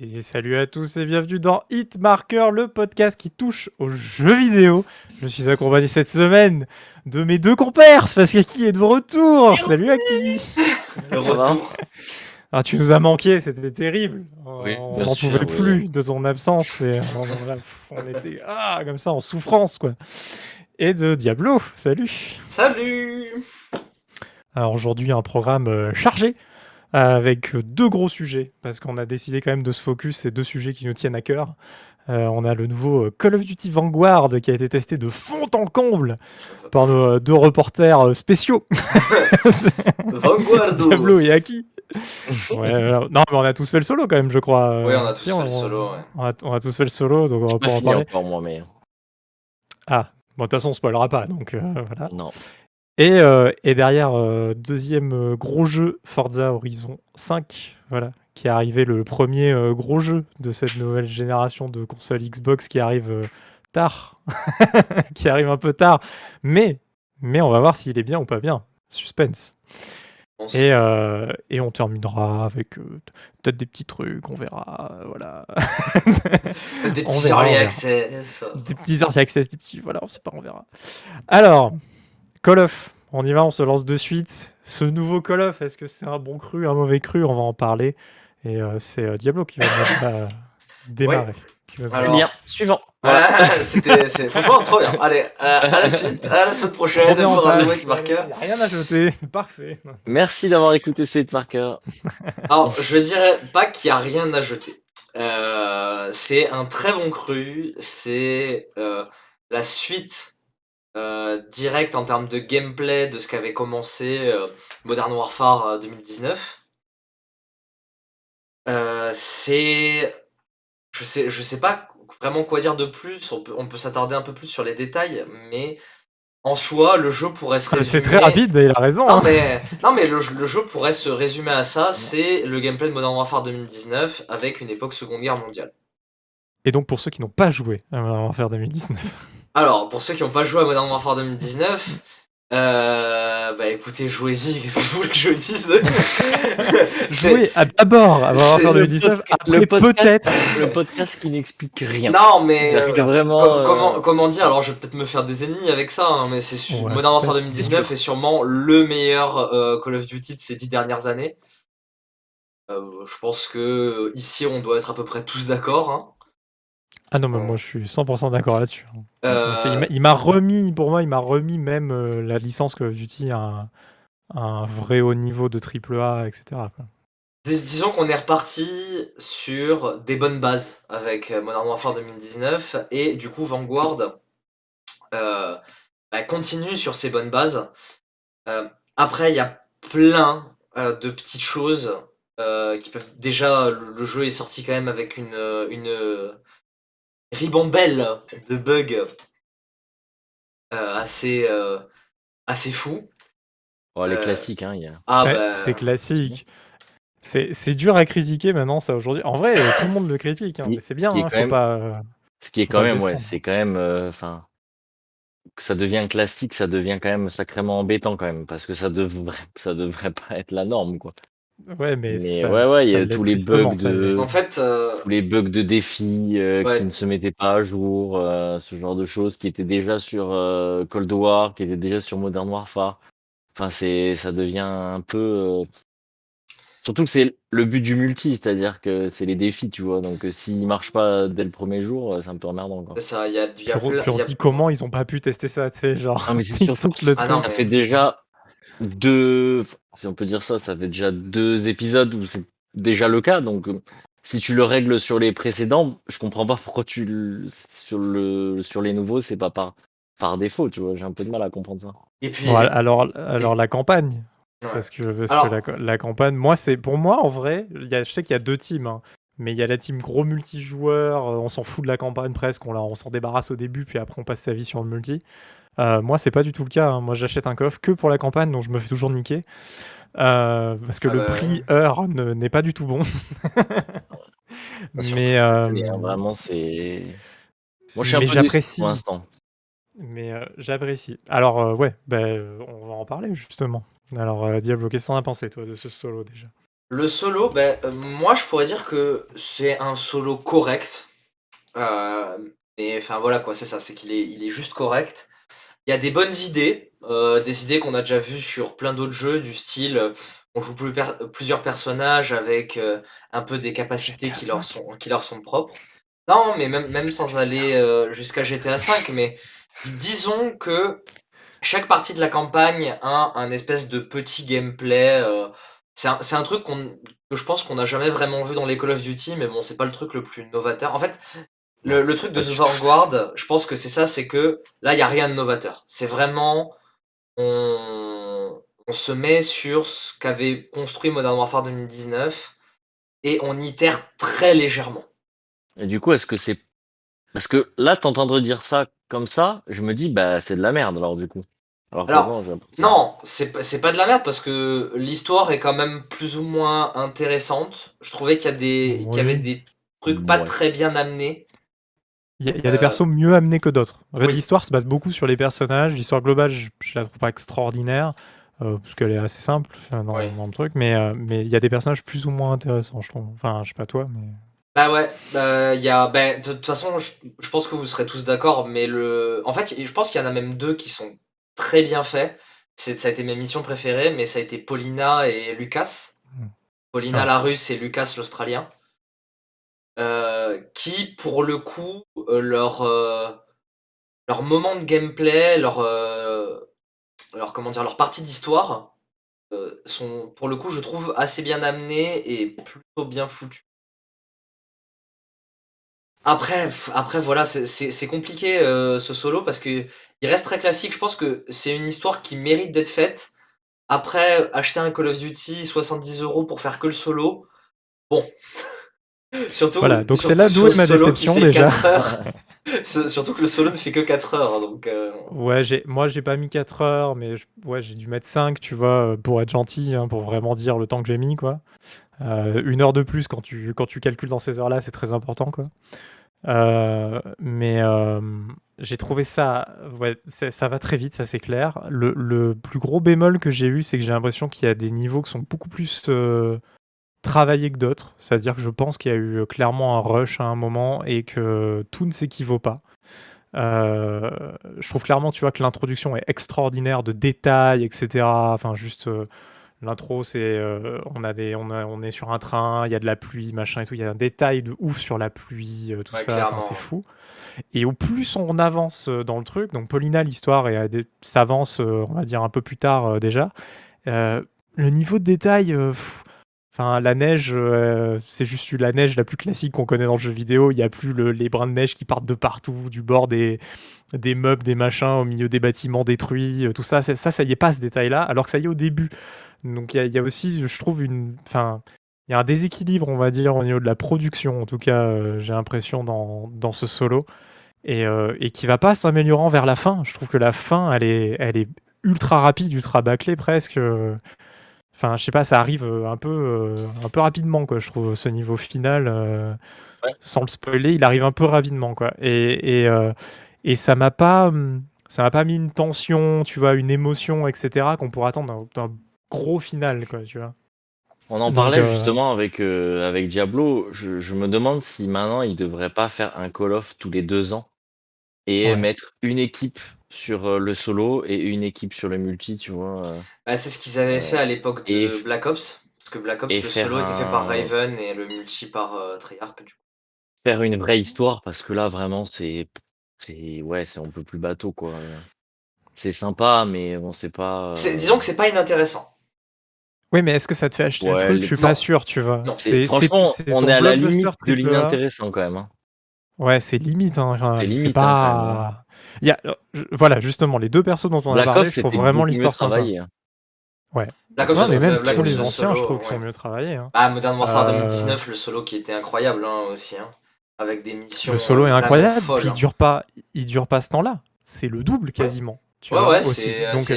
Et salut à tous et bienvenue dans Hitmarker, le podcast qui touche aux jeux vidéo. Je suis accompagné cette semaine de mes deux compères, parce qu'Aki est de retour. Salut Aki. Le retour. Ah, tu nous as manqué, c'était terrible. Oui, on n'en pouvait oui. plus de ton absence. Et on, on- pff, on était ah, comme ça en souffrance, quoi. Et de Diablo, salut. Salut Alors aujourd'hui, un programme euh, chargé euh, avec deux gros sujets, parce qu'on a décidé quand même de se focus ces deux sujets qui nous tiennent à cœur. Euh, on a le nouveau euh, Call of Duty Vanguard qui a été testé de fond en comble par nos euh, deux reporters spéciaux, Vanguardo Diablo et Aki. Ouais, non, mais on a tous fait le solo quand même, je crois. Oui, on a tous si, fait le solo, ouais. On a, on a tous fait le solo, donc on va Pas en parler. encore moi, mais Ah, bon, de toute façon, on spoilera pas, donc euh, voilà. non. Et, euh, et derrière, euh, deuxième euh, gros jeu, Forza Horizon 5, voilà, qui est arrivé le premier gros jeu de cette nouvelle génération de consoles Xbox qui arrive tard, qui arrive un peu tard, mais, mais on va voir s'il est bien ou pas bien. Suspense. Et, euh, et on terminera avec euh, peut-être des petits trucs, on verra, voilà. Des petits verra, early access. des petits early access, des petits. Voilà, on sait pas, on verra. Alors, Call of, on y va, on se lance de suite. Ce nouveau Call of, est-ce que c'est un bon cru, un mauvais cru? On va en parler. Et euh, c'est euh, Diablo qui va va démarrer. Qui va- Alors- Bien, suivant. Ah, C'était, c'est franchement trop bien. Allez, à, à la suite, à la semaine prochaine pour un nouveau marqueur. Rien à jeter, parfait. Merci d'avoir écouté cette marqueur. Alors, je dirais pas qu'il y a rien à jeter. Euh, c'est un très bon cru. C'est euh, la suite euh, directe en termes de gameplay de ce qu'avait commencé euh, Modern Warfare euh, 2019. Euh, c'est. Je sais, je sais pas vraiment quoi dire de plus. On peut, on peut s'attarder un peu plus sur les détails, mais en soi, le jeu pourrait se résumer. C'est très rapide, il a raison. Non hein. mais, non, mais le, le jeu pourrait se résumer à ça, c'est le gameplay de Modern Warfare 2019 avec une époque Seconde Guerre mondiale. Et donc, pour ceux qui n'ont pas joué à Modern Warfare 2019, Alors, pour ceux qui n'ont pas joué à Modern Warfare 2019, euh, bah écoutez, jouez-y, qu'est-ce que vous voulez que je dise C'est- jouez d'abord à Modern Warfare le 2019, podca- après le podcast- peut-être. Le podcast qui n'explique rien. Non mais... Euh, vraiment. Com- euh, comment, comment dire Alors, je vais peut-être me faire des ennemis avec ça, hein, mais c'est Ouais. Modern Warfare C'est 2019 est sûrement le meilleur euh, Call of Duty de ces dix dernières années. Euh, je pense que ici, on doit être à peu près tous d'accord. hein. Ah non, mais moi je suis 100% d'accord là-dessus. hein. Euh, il m'a- remis, pour moi, il m'a remis même euh, la licence Call of Duty à un, à un vrai haut niveau de AAA, etc. quoi. Dis- disons qu'on est reparti sur des bonnes bases avec euh, Modern Warfare 2019 et du coup Vanguard euh, bah, continue sur ces bonnes bases. Euh, après, il y a plein euh, de petites choses euh, qui peuvent. Déjà, le, le jeu est sorti quand même avec une, euh, une euh, ribambelle de bugs euh, assez, euh, assez fou. oh, les euh, classiques, hein. il y a- Ah, c'est bah, c'est classique. C'est c'est dur à critiquer maintenant, ça aujourd'hui. En vrai, tout le monde le critique, hein, Ce mais c'est ce bien, qui est hein, faut même- pas. Ce qui est quand même, ouais, c'est quand même. euh, Enfin. que ça devient classique, ça devient quand même sacrément embêtant quand même, parce que ça devrait, ça devrait pas être la norme, quoi. Ouais, mais, Mais ça- ouais, ouais, il y ça a tous les bugs ça de-. En fait, euh, tous les bugs de défis euh, Ouais. qui ne se mettaient pas à jour, euh, ce genre de choses qui étaient déjà sur euh, Cold War, qui étaient déjà sur Modern Warfare. Enfin, c'est, ça devient un peu. euh, Surtout que c'est le but du multi, c'est-à-dire que c'est les défis, tu vois. Donc, s'ils marchent pas dès le premier jour, c'est un peu emmerdant, quoi. ça, il y a, y Puis a on, plein- puis on il y a- se dit comment ils ont pas pu tester ça, tu sais, genre. Ah, mais c'est surtout que le Ah non, ça mais- fait déjà deux, si on peut dire ça, ça fait déjà deux épisodes où c'est déjà le cas. Donc, euh, si tu le règles sur les précédents, je comprends pas pourquoi tu le, sur le, sur les nouveaux, c'est pas par, par défaut, tu vois. J'ai un peu de mal à comprendre ça. Et puis, Bon, al- alors, alors la campagne. Ouais. Parce que, parce Alors- que la, campagne, moi, c'est pour moi, en vrai, il y a, je sais qu'il y a deux teams. hein, mais il y a la team gros multijoueur, euh, on s'en fout de la campagne presque, on, la- on s'en débarrasse au début, puis après on passe sa vie sur le multi. Euh, moi, c'est pas du tout le cas. hein. Moi, j'achète un coffre que pour la campagne, donc je me fais toujours niquer. Euh, parce que Ah le bah, prix heure ne- n'est pas du tout bon. Mais, euh, Mais, vraiment, c'est. Moi, je suis un mais peu déçu j'apprécie. pour l'instant. mais euh, j'apprécie. Alors, euh, ouais, bah, on va en parler justement. Alors, euh, Diablo, qu'est-ce que t'en as pensé, toi, de ce solo déjà? Le solo, ben, euh, moi je pourrais dire que c'est un solo correct. Euh, et enfin voilà quoi, c'est ça, c'est qu'il est, il est juste correct. Il y a des bonnes idées, euh, des idées qu'on a déjà vues sur plein d'autres jeux, du style on joue plusieurs personnages avec un peu des capacités qui leur, sont, qui leur sont propres. Non, mais même, même sans aller jusqu'à GTA V, mais disons que chaque partie de la campagne a un espèce de petit gameplay. c'est un, un, truc que je pense qu'on n'a jamais vraiment vu dans les Call of Duty, mais bon, c'est pas le truc le plus novateur. En fait, le, le truc de The Vanguard, je pense que c'est ça, c'est que là, il n'y a rien de novateur. C'est vraiment. On, on se met sur ce qu'avait construit Modern Warfare 2019 et on itère très légèrement. Et du coup, est-ce que c'est. Parce que là, t'entendre dire ça comme ça, je me dis, bah, c'est de la merde alors, du coup. Alors, non, c'est pas de la merde parce que l'histoire est quand même plus ou moins intéressante. Je trouvais qu'il y, a des, y avait des trucs pas très bien amenés. Il y, a, des euh, persos mieux amenés que d'autres. L'histoire se base beaucoup sur les personnages. L'histoire globale, je, je, la trouve pas extraordinaire. Euh, parce qu'elle est assez simple dans, le truc, mais euh, mais il y a des personnages plus ou moins intéressants, je trouve. Enfin, je sais pas toi, mais. Bah ouais, il y a, bah, de toute façon, je, pense que vous serez tous d'accord, mais le, en fait, je pense qu'il y en a même deux qui sont très bien faits. Ça a été mes missions préférées, mais ça a été Paulina et Lucas. Hmm. Paulina ah. la russe et Lucas l'australien. Euh, qui, pour le coup, leur, leur moment de gameplay, leur, alors comment dire, leurs parties d'histoire euh, sont, pour le coup, je trouve assez bien amenées et plutôt bien foutues. Après, après voilà, c'est compliqué euh, ce solo parce que il reste très classique. Je pense que c'est une histoire qui mérite d'être faite. Après, acheter un Call of Duty 70 euros pour faire que le solo, bon. surtout. Voilà, donc c'est là d'où ma déception déjà. Surtout que le solo ne fait que 4 heures. Donc, euh, Ouais, j'ai, moi j'ai pas mis 4 heures, mais ouais, j'ai dû mettre 5, tu vois, pour être gentil, hein, pour vraiment dire le temps que j'ai mis, quoi. Euh, une heure de plus quand tu, quand tu calcules dans ces heures-là, c'est très important, quoi. Euh, mais j'ai trouvé ça, ouais, ça va très vite, ça c'est clair. Le, le plus gros bémol que j'ai eu, c'est que j'ai l'impression qu'il y a des niveaux qui sont beaucoup plus travaillé que d'autres. C'est-à-dire que je pense qu'il y a eu clairement un rush à un moment et que tout ne s'équivaut pas. Euh, je trouve clairement, tu vois, que l'introduction est extraordinaire de détails, etc. Enfin, juste euh, l'intro, c'est euh, on a des, on, on, est sur un train, il y a de la pluie, machin et tout. Il y a un détail de ouf sur la pluie, tout ça. c'est fou. Et au plus on avance dans le truc, donc Paulina, l'histoire s'avance, on va dire un peu plus tard déjà. le niveau de détail. La neige, euh, c'est juste la neige la plus classique qu'on connaît dans le jeu vidéo. Il n'y a plus les brins de neige qui partent de partout, du bord des, meubles, des machins, au milieu des bâtiments détruits, euh, tout ça. Ça, ça y est pas ce détail-là, alors que ça y est au début. Donc il y, a aussi, je trouve, une, y a un déséquilibre, on va dire, au niveau de la production. En tout cas, euh, j'ai l'impression dans, ce solo et, et qui va pas s'améliorant vers la fin. Je trouve que la fin, elle est, elle est ultra rapide, ultra bâclée presque. Enfin, je sais pas, ça arrive euh, un peu, euh, un peu rapidement, quoi, je trouve, ce niveau final. Euh, sans le spoiler, il arrive un peu rapidement, quoi. Et, et, et ça m'a pas, hum, ça m'a pas mis une tension, tu vois, une émotion, etc., qu'on pourrait attendre d'un gros final, quoi, tu vois. On en parlait justement avec, avec Diablo. Je, je, me demande si maintenant il devrait pas faire un Call of tous les deux ans et mettre une équipe sur le solo et une équipe sur le multi, tu vois. Bah, c'est ce qu'ils avaient fait à l'époque de Black Ops. Parce que Black Ops, le solo était fait par Raven et le multi par Treyarch. Du coup. Faire une vraie histoire, parce que là, vraiment, c'est. c'est ouais, c'est un peu plus bateau, quoi. C'est sympa, mais on sait pas. Disons que c'est pas inintéressant. Oui, mais est-ce que ça te fait acheter le truc? Je suis pas sûr, tu vois. franchement, on est à la limite de l'inintéressant quand même. Hein. Ouais, c'est limite. Hein, c'est hein, pas. Il y a, voilà, justement, les deux persos dont on a parlé, je trouve vraiment l'histoire sympa. Hein. Ouais. Black Ops, mais même tous les anciens, je trouve qu'ils sont mieux travaillés. Hein. Ah, Modern Warfare 2019, euh, le solo qui était incroyable hein, aussi, hein, avec des missions. Le solo est incroyable, puis il dure pas, il dure pas ce temps-là. C'est le double quasiment. Tu ouais, vois, ouais, c'est donc,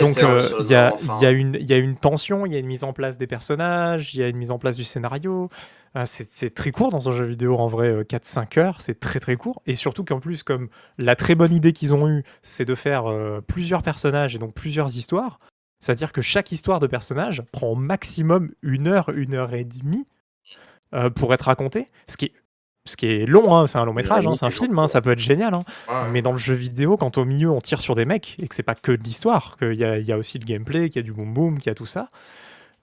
donc il y, a, y, une, y a une tension, il y a une mise en place des personnages, il y a une mise en place du scénario. Ah, c'est très court dans un jeu vidéo, en vrai, 4-5 euh, heures, c'est très très court. Et surtout qu'en plus, comme la très bonne idée qu'ils ont eue, c'est de faire euh, plusieurs personnages et donc plusieurs histoires, C'est-à-dire que chaque histoire de personnage prend au maximum une heure, une heure et demie euh, pour être racontée, ce qui est, ce qui est long, hein, c'est un long métrage, hein, c'est un film, hein, ça peut être génial. Ouais, Mais dans le jeu vidéo, quand au milieu on tire sur des mecs et que c'est pas que de l'histoire, qu'il y a, il y a aussi le gameplay, qu'il y a du boom boom, qu'il y a tout ça,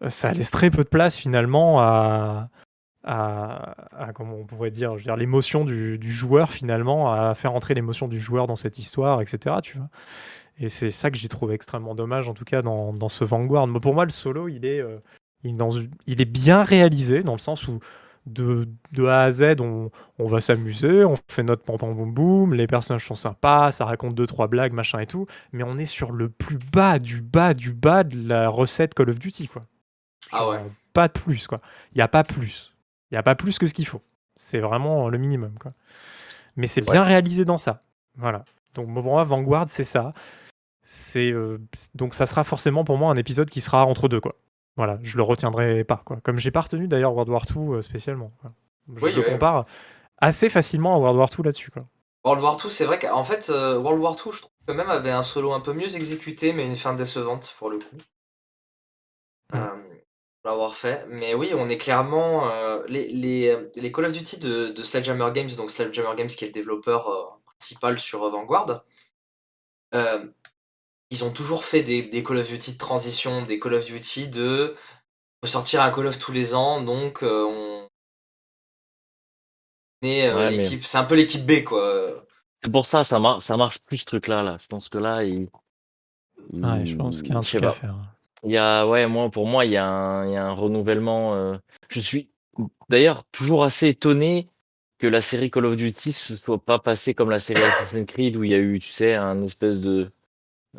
euh, ça laisse très peu de place finalement à, à, à- comment on pourrait dire, je veux dire l'émotion du, du joueur finalement, à faire entrer l'émotion du joueur dans cette histoire, etc. Tu vois. Et c'est ça que j'ai trouvé extrêmement dommage, en tout cas dans, dans ce Vanguard. Mais pour moi, le solo, il est, euh, dans il est bien réalisé dans le sens où de, de A à Z, on, on va s'amuser, on fait notre pam pam boum boum, les personnages sont sympas, ça raconte deux trois blagues, machin et tout, mais on est sur le plus bas du bas du bas de la recette Call of Duty, quoi. Ah ouais. Pas de plus, quoi. Il n'y a pas plus. Il n'y a pas plus que ce qu'il faut. C'est vraiment le minimum, quoi. Mais c'est bien réalisé dans ça. Voilà. Donc pour moi, Vanguard, c'est ça. C'est euh, donc ça sera forcément pour moi un épisode qui sera entre deux, quoi. Voilà, je le retiendrai pas, quoi. Comme j'ai pas retenu d'ailleurs World War 2 euh, spécialement. quoi. Je Oui, le ouais. compare assez facilement à World War 2 là-dessus, quoi. World War 2, c'est vrai qu'en fait, euh, World War 2, je trouve que même avait un solo un peu mieux exécuté, mais une fin décevante pour le coup. Mm. Euh, pour l'avoir fait. Mais oui, on est clairement. euh, les, les, les Call of Duty de, de Sledgehammer Games, donc Sledgehammer Games qui est le développeur euh, principal sur Vanguard, ils ont toujours fait des, des Call of Duty de transition, des Call of Duty de. On peut sortir un Call of tous les ans, donc euh, on. est euh, Ouais, mais- l'équipe. C'est un peu l'équipe B, quoi. C'est pour ça, ça, mar- ça marche plus ce truc-là. Là. Je pense que là, il. Ouais, je pense qu'il y a un truc à faire. Il y a, ouais, moi, pour moi, il y a un, il y a un renouvellement. euh, Je suis d'ailleurs toujours assez étonné que la série Call of Duty se soit pas passée comme la série Assassin's Creed où il y a eu, tu sais, un espèce de.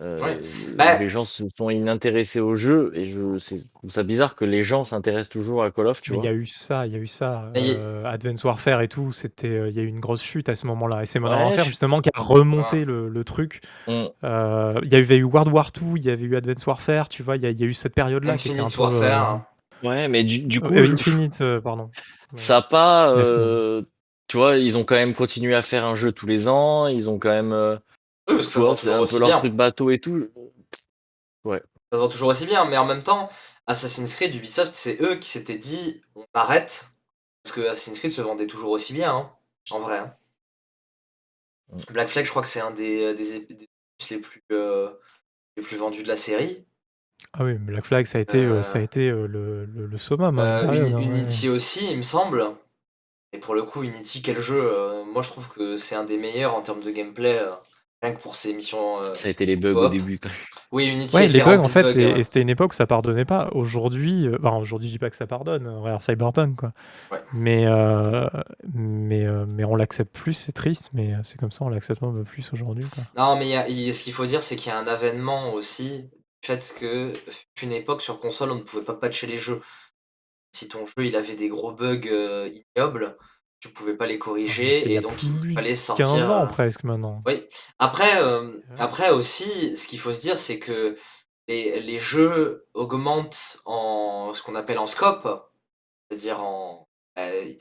Euh, Ouais. Bah- les gens se sont inintéressés au jeu et je c'est ça bizarre que les gens s'intéressent toujours à Call of, tu Mais il y a eu ça, il y a eu ça. A- euh, Advance Warfare et tout, c'était, euh, il y a eu une grosse chute à ce moment-là. Et c'est Modern Ouais, Warfare je- justement qui a remonté le, le truc. On- Euh, Il y avait eu World War 2, il y avait eu Advance Warfare, tu vois, il y, a- il y a eu cette période-là qui était un Infinite peu. euh, Warfare. Ouais, mais du, du coup, euh, je- Infinite, euh, pardon. ça a pas. Euh, tu vois, ils ont quand même continué à faire un jeu tous les ans. Ils ont quand même. Euh, Oui, parce que ça se vend c'est toujours un aussi peu leur bien. truc bateau et tout. Ça se vend toujours aussi bien, mais en même temps, Assassin's Creed, Ubisoft, c'est eux qui s'étaient dit on arrête. Parce que Assassin's Creed se vendait toujours aussi bien, hein, en vrai. hein. Mm. Black Flag, je crois que c'est un des, des, ép- des opus les plus, euh, les plus vendus de la série. Ah oui, Black Flag, ça a été, euh, Euh, ça a été euh, le, le, le summum. Euh, une hein, ouais. Unity aussi, il me semble. Et pour le coup, Unity, quel jeu euh, Moi, je trouve que c'est un des meilleurs en termes de gameplay, euh, rien que pour ses missions. euh, Ça a été les bugs au début. Oui, Unity Ouais, était les bugs, en fait, bugs, et, hein. et c'était une époque où ça pardonnait pas. Aujourd'hui, euh, enfin, aujourd'hui, je dis pas que ça pardonne, regarde Cyberpunk, quoi. Ouais. Mais, euh, mais, euh, mais on l'accepte plus, c'est triste, mais euh, c'est comme ça, on l'accepte un peu plus aujourd'hui. Non, mais y a- ce qu'il faut dire, c'est qu'il y a un avènement aussi, du fait que une époque sur console, on ne pouvait pas patcher les jeux. Si ton jeu il avait des gros bugs euh, ignobles, tu pouvais pas les corriger et donc il fallait sortir. 15 ans euh, presque maintenant. Oui. Après, euh, Ouais. après aussi, ce qu'il faut se dire, c'est que les, les jeux augmentent en ce qu'on appelle en scope, c'est-à-dire en. euh,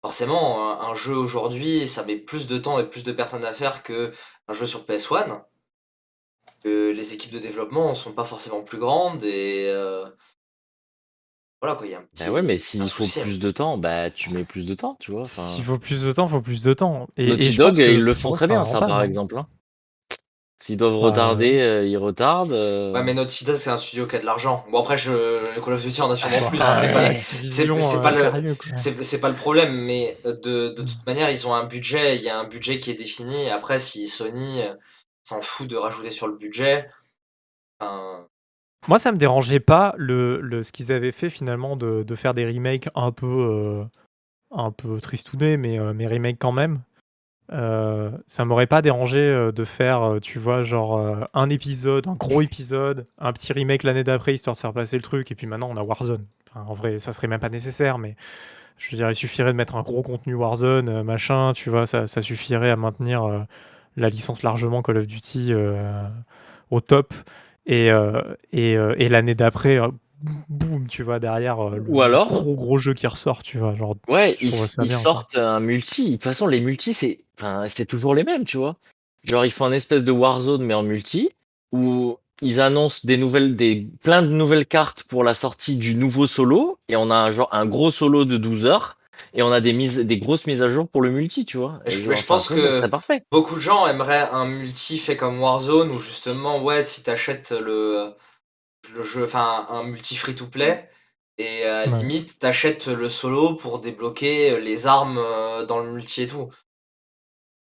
forcément, un, un jeu aujourd'hui, ça met plus de temps et plus de personnes à faire que un jeu sur PS1. Que les équipes de développement sont pas forcément plus grandes et euh, voilà quoi, il y a un petit. Bah ouais, mais s'il faut souci, hein. plus de temps, bah tu mets plus de temps, tu vois. enfin. S'il faut plus de temps, il faut plus de temps. Et, et Naughty je pense Dog, que ils le font très bien, ça, par exemple. hein. S'ils doivent Bah, retarder, euh, ils retardent. euh, Ouais, mais Naughty Dog, c'est un studio qui a de l'argent. Bon, après, je... Call of Duty en a sûrement plus. C'est pas, euh, pas le- pas le problème, mais de, de toute manière, ils ont un budget. Il y a un budget qui est défini. Et après, si Sony s'en fout de rajouter sur le budget, enfin, Moi, ça me dérangeait pas le, le, ce qu'ils avaient fait finalement de, de faire des remakes un peu, euh, un peu tristounés, mais, euh, mais remakes quand même. Euh, ça m'aurait pas dérangé euh, de faire, euh, tu vois, genre un épisode, un gros épisode, un petit remake l'année d'après, histoire de faire passer le truc, et puis maintenant on a Warzone. En vrai, ça serait même pas nécessaire, mais je veux dire, il suffirait de mettre un gros contenu Warzone, machin, tu vois, ça, ça suffirait à maintenir la licence largement Call of Duty au top. Et, euh, et, euh, et l'année d'après, euh, boum, tu vois, derrière euh, le, Ou alors- gros gros jeu qui ressort, tu vois, genre Ouais, ils, trouve ça ils bien, quoi. sortent un multi. De toute façon, les multis, c'est c'est toujours les mêmes, tu vois. Genre, ils font un espèce de Warzone, mais en multi, où ils annoncent des nouvelles, des, plein de nouvelles cartes pour la sortie du nouveau solo, et on a un, genre, un gros solo de 12 heures, et on a des, mises, des grosses mises à jour pour le multi, tu vois. Mais je, Genre, mais je enfin, pense que parfait. beaucoup de gens aimeraient un multi fait comme Warzone où justement, ouais, si t'achètes le, le jeu, enfin un multi free to play, et à la Ouais. limite, t'achètes le solo pour débloquer les armes euh, dans le multi et tout.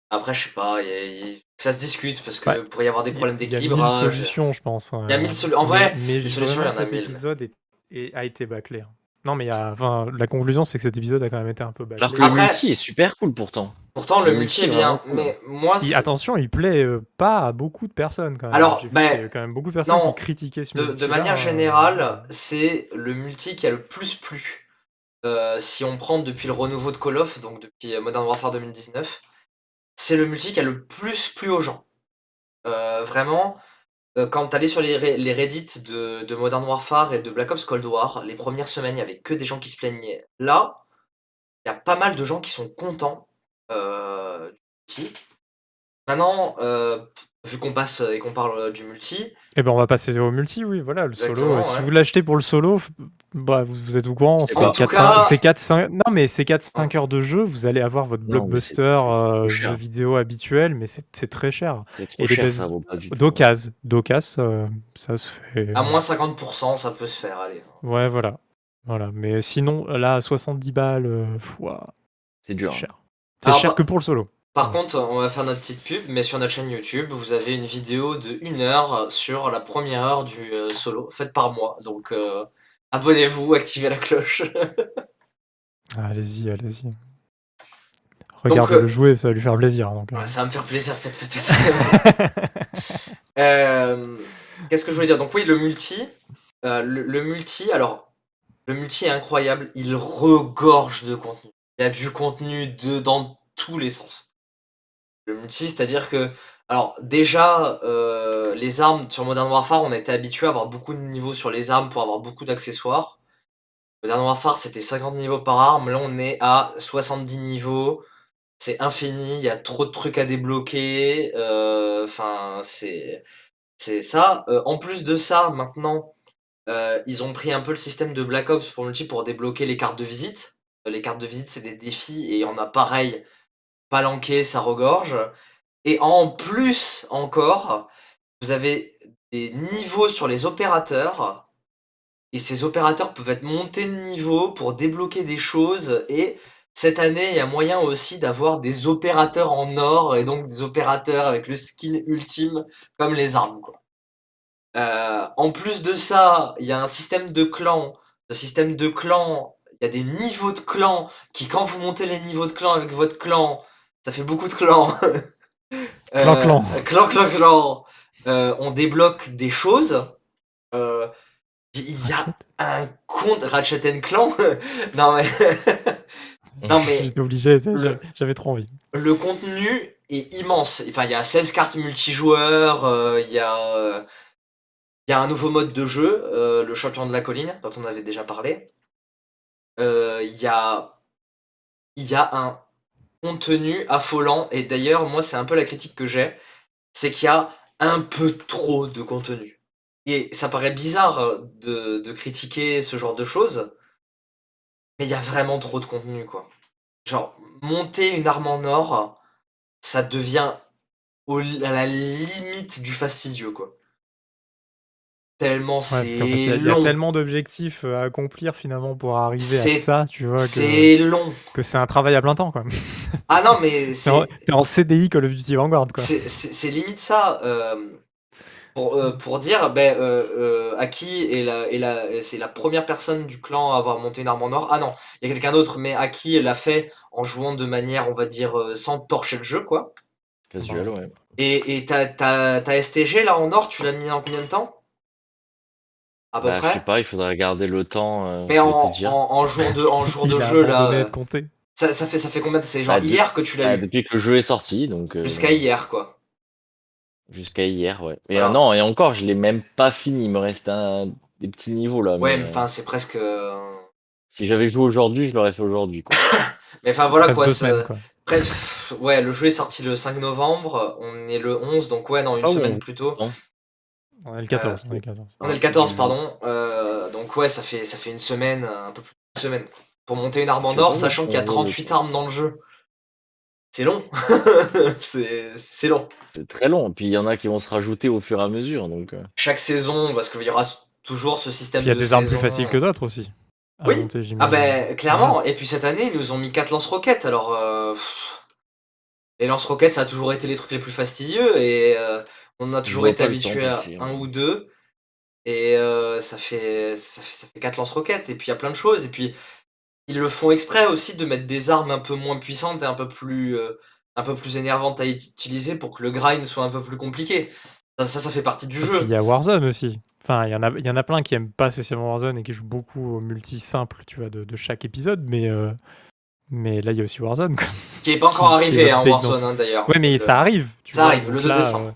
Après, je sais pas, y a- y- ça se discute parce que Ouais. pourrait y avoir des problèmes Il y a mille solutions, je pense. Il y a mille solu- en Mais- vrai, mais, les solutions, vraiment, il y en a cet mille. épisode est- est- a été bâclé. Non, mais il y a, enfin, la conclusion, c'est que cet épisode a quand même été un peu bâclé. Alors que Après- le multi est super cool pourtant. Pourtant, le Le multi multi est bien, cool. mais moi, Il- c'est- attention, il plaît euh, pas à beaucoup de personnes quand même. Alors, ben, qu'il y a quand même beaucoup de personnes non, qui critiquaient ce de, multi de manière générale, c'est le multi qui a le plus plu. Euh, si on prend depuis le renouveau de Call of, donc depuis euh, Modern Warfare 2019, c'est le multi qui a le plus plu aux gens. Euh, vraiment, euh, quand t'allais sur les, re- les Reddit de, de Modern Warfare et de Black Ops Cold War, les premières semaines, il y avait que des gens qui se plaignaient. Là, il y a pas mal de gens qui sont contents euh, du. Maintenant, euh, vu qu'on passe et qu'on parle euh, du multi, Eh ben, on va passer au multi, oui, voilà, le solo. Exactement, euh, Si ouais. vous l'achetez pour le solo, bah, vous, vous êtes au courant, c'est En tout 4, cas- 5, 4, 5, non, mais c'est 4-5 heures de jeu, vous allez avoir votre blockbuster c'est- c'est euh, jeu vidéo habituel, mais c'est c'est très cher. C'est Et cher, ça. D'occasion, d'occasion, euh, se fait. à moins 50%, ça peut se faire, allez. Ouais, voilà. Voilà. Mais sinon, là, à 70 balles, euh, C'est c'est dur. hein. cher. C'est Alors, cher bah- que pour le solo. Par Ouais. contre, on va faire notre petite pub, mais sur notre chaîne YouTube, vous avez une vidéo de 1 heure sur la première heure du euh, solo, faite par moi. Donc, euh, abonnez-vous, activez la cloche. Ah, allez-y, allez-y. Regardez euh, le jouer, ça va lui faire plaisir. Donc, ça va me faire plaisir, faites, faites, faites. Qu'est-ce que je voulais dire? Donc oui, le multi, le, le multi, alors le multi est incroyable, il regorge de contenu. Il y a du contenu de, dans tous les sens. Le multi, c'est-à-dire que, alors déjà, euh, les armes sur Modern Warfare, on été habitué à avoir beaucoup de niveaux sur les armes pour avoir beaucoup d'accessoires. Modern Warfare, c'était 50 niveaux par arme, là on est à 70 niveaux. C'est infini, il y a trop de trucs à débloquer. euh, Enfin, c'est ça. Euh, en plus de ça, maintenant, ils ont pris un peu le système de Black Ops pour multi pour débloquer les cartes de visite. Les cartes de visite, c'est des défis et en a pareil, palanqué, ça regorge. Et en plus encore, vous avez des niveaux sur les opérateurs. Et ces opérateurs peuvent être montés de niveau pour débloquer des choses. Et cette année, il y a moyen aussi d'avoir des opérateurs en or et donc des opérateurs avec le skin ultime comme les armes. Quoi. Euh, en plus de ça, il y a un système de clans. Le système de clans, il y a des niveaux de clans qui, quand vous montez les niveaux de clans avec votre clan, ça fait beaucoup de clans. Euh, Clan, clan. Clan, clan, clan. Euh, on débloque des choses. Euh, Il y a un compte Ratchet Clan. non mais. non mais J'étais obligé, j'avais trop envie. le contenu est immense. Enfin, il y a 16 cartes multijoueurs, euh, il y a il y a un nouveau mode de jeu, euh, le champion de la colline, dont on avait déjà parlé. Euh, Il y a il y a un contenu affolant et d'ailleurs moi c'est un peu la critique que j'ai, c'est qu'il y a un peu trop de contenu. Et ça paraît bizarre euh, de, critiquer ce genre de choses, mais il y a vraiment trop de contenu quoi. Genre monter une arme en or, ça devient à la limite du fastidieux quoi. Tellement Ouais, parce c'est qu'en fait, il y a- il y, a long. tellement d'objectifs euh, à accomplir finalement pour arriver à ça, tu vois, que, C'est long. que c'est un travail à plein temps, quoi. Ah non mais T'es c'est en, t'es en CDI Call of Duty Vanguard, quoi. C'est- limite ça. euh, pour, euh, pour dire, ben, euh, euh, Aki est la, est la, c'est la première personne du clan à avoir monté une arme en or. Ah non, il y a quelqu'un d'autre, mais Aki l'a fait en jouant de manière, on va dire, sans torcher le jeu, quoi. Casual, ouais. Et et ta, ta, ta STG, là, en or, tu l'as mis en combien de temps? À peu Bah, je sais pas, il faudrait regarder le temps. euh, Mais en, te dire. en, en jour de, en jour Il de a jeu, là, euh, ça, ça, fait, ça fait combien de... C'est genre Bah, hier que tu l'as Ah, eu? depuis que le jeu est sorti, donc. euh, Jusqu'à hier, quoi. Jusqu'à hier, ouais. Et Voilà. non, et encore, je l'ai même pas fini. Il me reste un... des petits niveaux là. Ouais, mais, mais enfin, c'est presque... Si j'avais joué aujourd'hui, je l'aurais fait aujourd'hui. quoi. Mais enfin, voilà, quoi. semaines. Presque, ouais, le jeu est sorti le 5 novembre, on est le 11, donc ouais, dans une Ah, semaine plus tôt. Non. On est le 14. on est le 14. On est le 14, pardon. Euh, donc ouais, ça fait, ça fait une semaine, un peu plus d'une semaine. Pour monter une arme en or, sachant qu'il y a on va 38 armes dans le jeu. C'est long. c'est c'est long. C'est très long. Puis il y en a qui vont se rajouter au fur et à mesure. Donc, euh, Chaque saison, parce qu'il y aura toujours ce système Puis il y a de des armes plus faciles que d'autres aussi. Oui. monter, Ah ben clairement, et puis cette année ils nous ont mis 4 lance-roquettes, alors euh, les lance-roquettes ça a toujours été les trucs les plus fastidieux et euh, on a toujours été habitué à passer, hein. un ou deux et euh, ça, fait, ça fait ça fait 4 lance-roquettes et puis il y a plein de choses et puis ils le font exprès aussi de mettre des armes un peu moins puissantes et un peu plus euh, un peu plus énervantes à utiliser pour que le grind soit un peu plus compliqué. Ça ça, ça fait partie du jeu. il y a Warzone aussi. Enfin, il y, en a, il y en a plein qui aiment pas spécialement Warzone et qui jouent beaucoup au multi simple, tu vois, de, de chaque épisode. Mais, euh, mais là, il y a aussi Warzone. quoi. Qui est pas encore qui arrivé hein, update Warzone hein, d'ailleurs. Ouais, mais ça arrive. tu ça vois, arrive, le donc 2 là, décembre.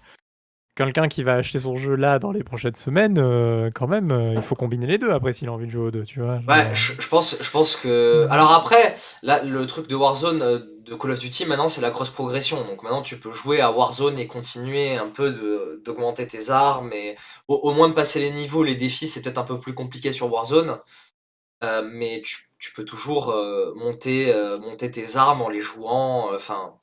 Euh, Quelqu'un qui va acheter son jeu là dans les prochaines semaines, euh, quand même, euh, il faut combiner les deux après s'il a envie de jouer aux deux, tu vois. genre, Ouais, je, je pense, je pense que. Alors après, là, le truc de Warzone euh, de Call of Duty, maintenant, c'est la cross progression. Donc maintenant, tu peux jouer à Warzone et continuer un peu d'augmenter tes armes et au, au moins de passer les niveaux, les défis, c'est peut-être un peu plus compliqué sur Warzone. Euh, mais tu, tu peux toujours euh, monter, euh, monter tes armes en les jouant. euh, Enfin,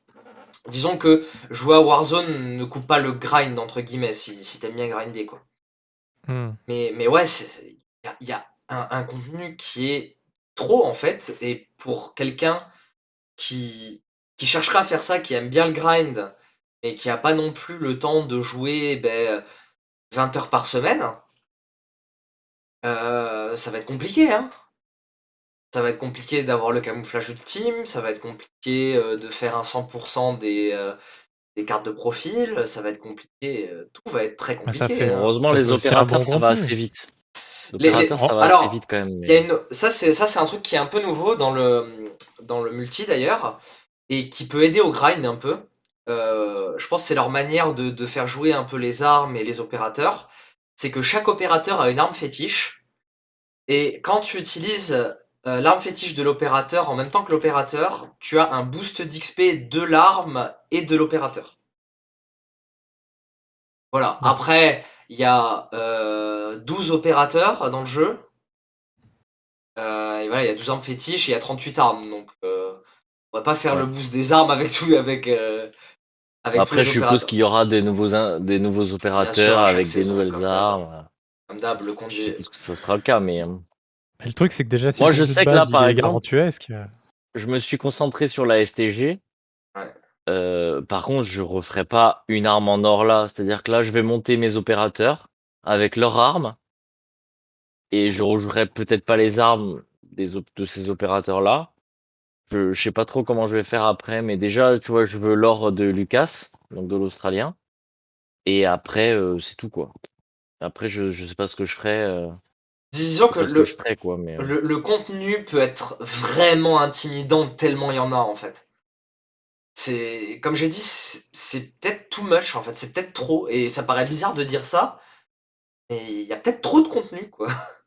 disons que jouer à Warzone ne coupe pas le grind, entre guillemets, si, si t'aimes bien grinder, quoi. hmm. Mais, mais ouais, il y a, y a un, un contenu qui est trop en fait, et pour quelqu'un qui, qui chercherait à faire ça, qui aime bien le grind, et qui a pas non plus le temps de jouer ben, 20 heures par semaine, euh, ça va être compliqué, hein. Ça va être compliqué d'avoir le camouflage ultime, ça va être compliqué euh, de faire un 100% des, euh, des cartes de profil, ça va être compliqué, euh, tout va être très Ah, ça compliqué. fait- hein. heureusement, ça les opérateurs, bon ça va assez vite. Les- les- ça va alors, assez vite quand même. Il y a mais- une... Ça, c'est ça, c'est un truc qui est un peu nouveau dans le, dans le multi d'ailleurs, et qui peut aider au grind un peu. Euh, je pense que c'est leur manière de, de faire jouer un peu les armes et les opérateurs. C'est que chaque opérateur a une arme fétiche, et quand tu utilises euh, l'arme fétiche de l'opérateur en même temps que l'opérateur, tu as un boost d'XP de l'arme et de l'opérateur. Voilà. Après, il y a euh, 12 opérateurs dans le jeu. Euh, et voilà, il y a 12 armes fétiches et il y a 38 armes. Donc, euh, on va pas faire Ouais. le boost des armes avec tout, avec, euh, avec tous Après, les je suppose qu'il y aura des nouveaux, des nouveaux opérateurs avec des saison, nouvelles comme armes. Comme d'hab, le Je conduit. que ça sera le cas, mais euh, Mais le truc, c'est que déjà, si Moi, je sais de que là, par exemple- je me suis concentré sur la STG. Ouais. Euh, par contre, je referai pas une arme en or là. C'est-à-dire que là, je vais monter mes opérateurs avec leurs armes et je rejouerai peut-être pas les armes des de ces opérateurs là. Je, je sais pas trop comment je vais faire après, mais déjà, tu vois, je veux l'or de Lucas, donc de l'Australien. Et après, euh, c'est tout quoi. Après, je, je sais pas ce que je ferai. Euh, Disons que le, quoi, mais. euh, le, le contenu peut être vraiment intimidant tellement il y en a en fait. C'est comme j'ai dit, c'est peut-être too much en fait, c'est peut-être trop et ça paraît bizarre de dire ça, mais il y a peut-être trop de contenu quoi.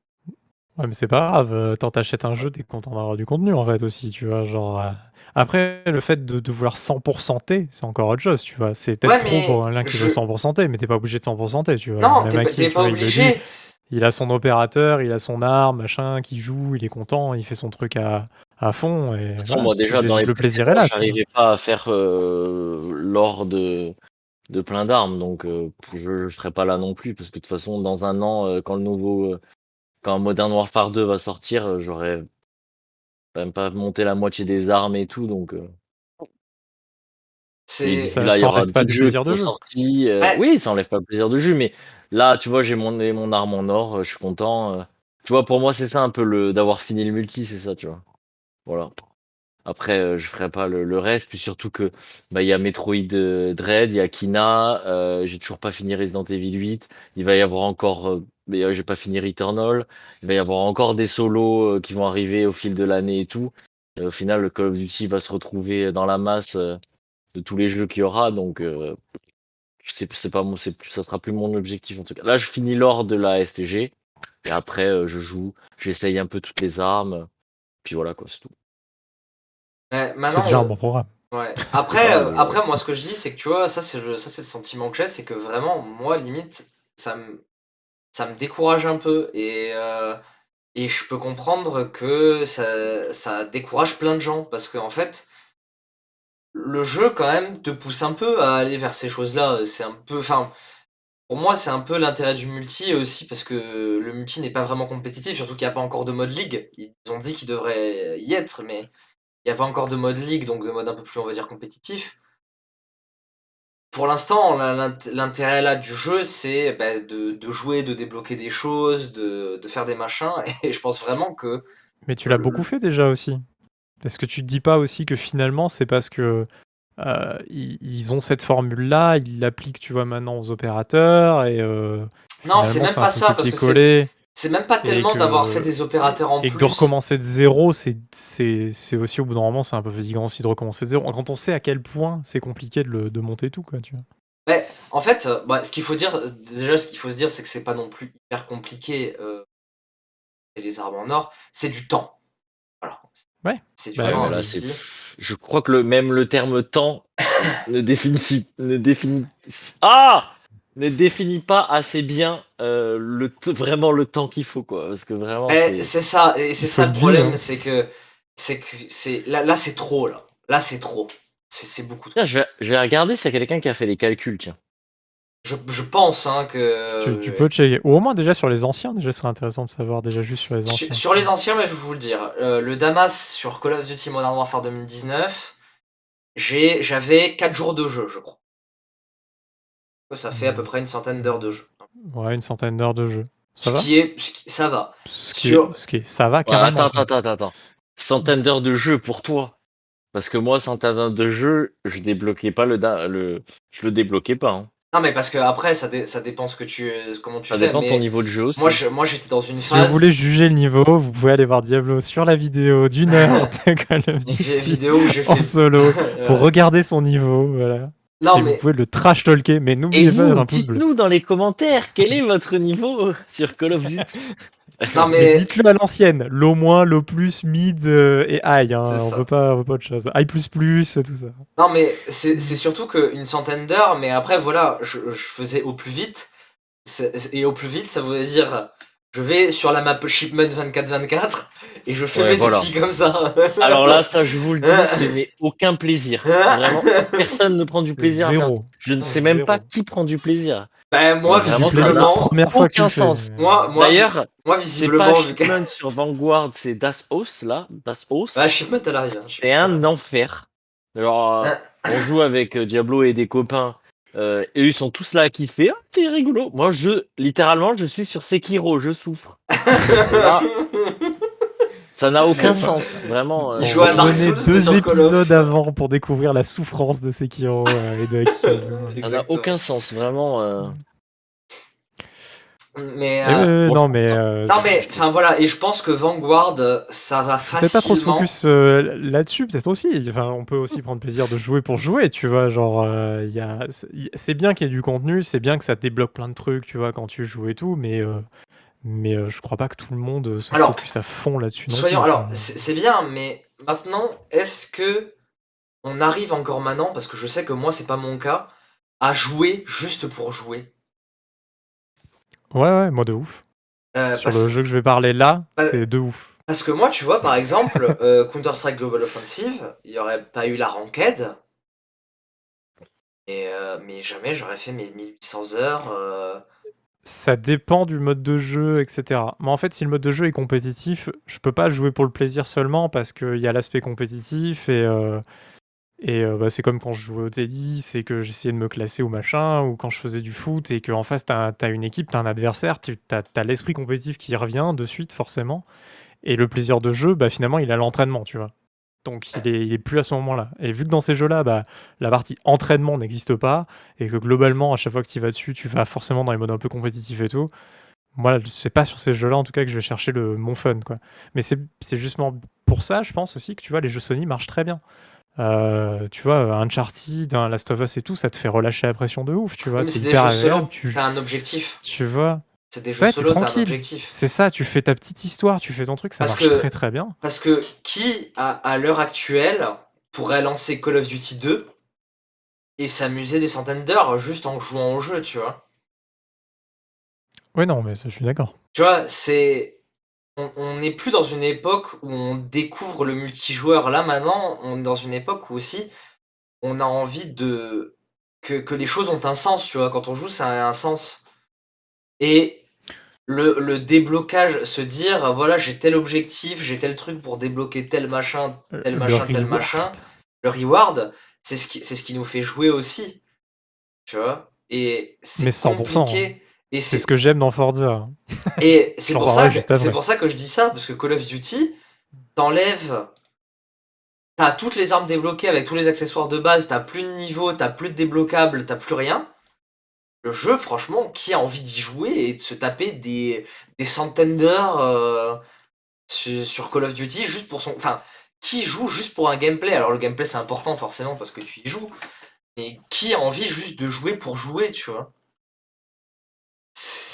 Ouais, mais c'est pas grave, euh, tant t'achètes un jeu, t'es content d'avoir du contenu en fait aussi, tu vois. Genre, euh, Après, le fait de, de vouloir 100%, c'est encore autre chose, tu vois. C'est peut-être Ouais, trop pour l'un qui je- veut 100%, mais t'es pas obligé de 100%, tu vois. Non, t'es pas- Aki, t'es tu pas vois, il le dit, obligé. Il a son opérateur, il a son arme, machin, qui joue, il est content, il fait son truc à, à fond. Et De toute façon, voilà, moi, déjà, c'est- dans les le plaisir est là. j'arrivais pas à faire euh, l'or de, de plein d'armes, donc euh, je ne ferai pas là non plus, parce que de toute façon, dans un an, euh, quand le nouveau, quand Modern Warfare 2 va sortir, j'aurais même pas monté la moitié des armes et tout, donc. C'est Ça- là, il y ça aura enlève pas jeux plaisir de jeu. euh, Ouais. Oui, ça enlève pas le plaisir de jeu, mais là, tu vois, j'ai mon, mon arme en or, euh, je suis content. euh. Tu vois, pour moi, c'est ça un peu le d'avoir fini le multi, c'est ça, tu vois. Voilà. Après, euh, je ferai pas le, le reste, puis surtout que bah il y a Metroid euh, Dread, il y a Kina, euh, j'ai toujours pas fini Resident Evil 8, il va y avoir encore, euh, mais euh, j'ai pas fini Returnal, il va y avoir encore des solos euh, qui vont arriver au fil de l'année et tout. Et au final, le Call of Duty va se retrouver dans la masse euh, de tous les jeux qu'il y aura, donc euh, c'est c'est pas mon, c'est plus, ça sera plus mon objectif en tout cas. Là, je finis l'or de la STG et après euh, je joue, j'essaye un peu toutes les armes, puis voilà quoi, c'est tout. Ouais, C'est déjà un euh, bon programme. Ouais. Après, euh, après, moi, ce que je dis, c'est que tu vois, ça, c'est le, ça, c'est le sentiment que j'ai, c'est que vraiment, moi, limite, ça me ça me décourage un peu et et je peux comprendre que ça ça décourage plein de gens parce qu'en fait le jeu quand même te pousse un peu à aller vers ces choses-là, c'est un peu enfin, pour moi, c'est un peu l'intérêt du multi aussi parce que le multi n'est pas vraiment compétitif, surtout qu'il y a pas encore de mode ligue. Ils ont dit qu'il devrait y être, mais il y a pas encore de mode ligue, donc de mode un peu plus, on va dire, compétitif. Pour l'instant, l'in l'intérêt là du jeu, c'est, bah, de de jouer, de débloquer des choses, de de faire des machins et je pense vraiment que Mais tu l'as beaucoup fait déjà aussi. Est-ce que tu te dis pas aussi que finalement, c'est parce que, heu, ils ils ont cette formule-là, ils l'appliquent, tu vois, maintenant aux opérateurs et heu, Non, c'est même pas ça parce que c'est même pas et tellement d'avoir fait des opérateurs en et que de plus. recommencer de 0, c'est aussi au bout d'un moment, c'est un peu fatigant aussi de recommencer de 0. Quand on sait à quel point c'est compliqué de le de monter tout, quoi, tu vois? En fait, bah, ce qu'il faut dire, déjà, ce qu'il faut se dire, c'est que c'est pas non plus hyper compliqué, heu et les armes en or, c'est du temps. Voilà. Ouais, C'est du bah, temps investi. je crois que le même le terme temps ne définit ne définit ah! Ne définit pas assez bien, heu, le t vraiment le temps qu'il faut, quoi. Parce que vraiment, Eh, c'est c'est ça et c'est ça le problème, hein. c'est que c'est que c'est là là, c'est trop, là. Là, c'est trop. C'est c'est beaucoup trop. Tiens, je vais je vais regarder s'il y a quelqu'un qui a fait les calculs, tiens. Je je pense, hein, Tu tu que peux checker ou au moins déjà sur les anciens, déjà, ce serait intéressant de savoir déjà juste sur les anciens. sur les anciens, bah, je vais vous le dire, heu, le Damas sur Call of Duty Modern Warfare 2019, j'ai j'avais 4 jours de jeu, je crois. Ça fait à peu Mmh, près une centaine d'heures de jeu. Ouais, une centaine d'heures de jeu. Ça Ce va? qui est ce qui ça va. Ce qui Sur est ce qui est ça va Ouais, carrément, attends, attends, attends, attends. Centaines d'heures de jeu pour toi. Parce que moi, centaines d'heures de jeu, je débloquais pas le da le je le débloquais pas, hein. Non, mais parce qu'après ça dé ça dépend ce que tu comment tu Ça fais, dépend de ton mais niveau de jeu aussi. moi je moi j'étais dans une Si vous phase voulez juger le niveau, vous pouvez aller voir Diablo sur la vidéo d'1 heure de Call of j'ai une Duty vidéo où j'ai en fait solo pour regarder son niveau, voilà. Non, Et vous mais pouvez le trash talker, mais Et n'oubliez pas un pouce bleu. dites-nous dans les commentaires quel est votre niveau sur Call of Duty. non, Mais mais dites-le à l'ancienne, low moins, low plus, mid euh, et high, hein. On veut pas on veut pas autre chose. High plus plus, tout ça. non, mais c'est surtout qu'une centaine d'heures, mais après voilà, je je faisais au plus vite. Et au plus vite, ça voulait dire je vais sur la map Shipment 24-24 et je fais Ouais, mes voilà. défis comme ça. Alors là, ça, je vous le dis, ce n'est aucun plaisir. Vraiment, personne ne prend du plaisir à faire. Zéro. Je ne sais même Zéro. pas qui prend du plaisir. Bah, moi C'est plaisir la visiblement première fois aucun sens. moi moi D'ailleurs, moi c'est visiblement pas que Shipment sur Vanguard, c'est Das Haus, là. Das Haus. bah, Shipment elle arrive. hein, C'est un enfer. Alors, euh, on joue avec euh, Diablo et des copains. euh, et ils sont tous là à kiffer. Ah, c'est rigolo. Moi, je, littéralement, je suis sur Sekiro, je souffre. Là, ça n'a aucun sens, vraiment. euh, Il joue à Dark Souls, deux sur Call of. épisodes avant pour découvrir la souffrance de Sekiro euh, et de Akikazu. ça n'a aucun sens, vraiment. euh. Mais euh, bon, non mais euh, non mais enfin voilà et je pense que Vanguard ça va Peut-être pas trop se facilement. focus euh, là-dessus, peut-être aussi. Enfin, on peut aussi prendre plaisir de jouer pour jouer, tu vois. Genre, euh, il y a, c'est- bien qu'il y ait du contenu, c'est bien que ça te débloque plein de trucs, tu vois, quand tu joues et tout, mais, euh, mais euh, je crois pas que tout le monde se Alors, focus à fond là-dessus. Soyons alors quoi. c'est bien mais maintenant est-ce que on arrive encore maintenant parce que je sais que moi c'est pas mon cas à jouer juste pour jouer? Ouais, ouais, moi de ouf. Euh, Sur parce, le jeu que je vais parler là, c'est de ouf. parce que moi tu vois par exemple euh, Counter Strike Global Offensive il y aurait pas eu la ranked. Et mais jamais j'aurais fait mes 1800 heures. Ça dépend du mode de jeu, etc. Mais en fait, si le mode de jeu est compétitif, je peux pas jouer pour le plaisir seulement parce qu'il y a l'aspect compétitif et, euh, et euh, bah, c'est comme quand je jouais au tennis et que j'essayais de me classer ou machin, ou quand je faisais du foot et qu'en face, tu as, une équipe, tu as un adversaire, tu as, l'esprit compétitif qui revient de suite, forcément. Et le plaisir de jeu, bah, finalement, il a l'entraînement, tu vois. Donc il est, il est plus à ce moment-là. Et vu que dans ces jeux-là, bah, la partie entraînement n'existe pas, et que globalement, à chaque fois que tu vas dessus, tu vas forcément dans les modes un peu compétitifs et tout, moi, c'est pas sur ces jeux-là, en tout cas, que je vais chercher le, mon fun, quoi. Mais c'est c'est justement pour ça, je pense aussi, que tu vois, les jeux Sony marchent très bien. Euh, tu vois, un Uncharted, un Last of Us et tout, ça te fait relâcher la pression de ouf, tu vois. C'est hyper jeux solo. Tu, T'as un objectif. tu vois? C'est des jeux Ouais, solo, t'as un objectif. C'est ça, tu fais ta petite histoire, tu fais ton truc, ça Parce marche que- très très bien. Parce que qui, à, à l'heure actuelle, pourrait lancer Call of Duty 2 et s'amuser des centaines d'heures juste en jouant au jeu, tu vois? Ouais, non, mais ça, je suis d'accord. Tu vois, c'est. On on n'est plus dans une époque où on découvre le multijoueur. Là, maintenant, on est dans une époque où aussi on a envie de. Que, que les choses ont un sens, tu vois. Quand on joue, ça a un sens. Et le, le déblocage, se dire, voilà, j'ai tel objectif, j'ai tel truc pour débloquer tel machin, tel le machin, tel reward. machin. Le reward, c'est ce qui, c'est ce qui nous fait jouer aussi. Tu vois? Et c'est Mais 100%, compliqué. Et C'est ce que j'aime dans Forza. et c'est pour, ça que- c'est pour ça que je dis ça, parce que Call of Duty, t'enlèves. T'as toutes les armes débloquées avec tous les accessoires de base, t'as plus de niveau, t'as plus de débloquables, t'as plus rien. Le jeu, franchement, qui a envie d'y jouer et de se taper des, des centaines d'heures euh, sur, sur Call of Duty juste pour son. Enfin, qui joue juste pour un gameplay? Alors, le gameplay, c'est important forcément parce que tu y joues. Mais qui a envie juste de jouer pour jouer, tu vois?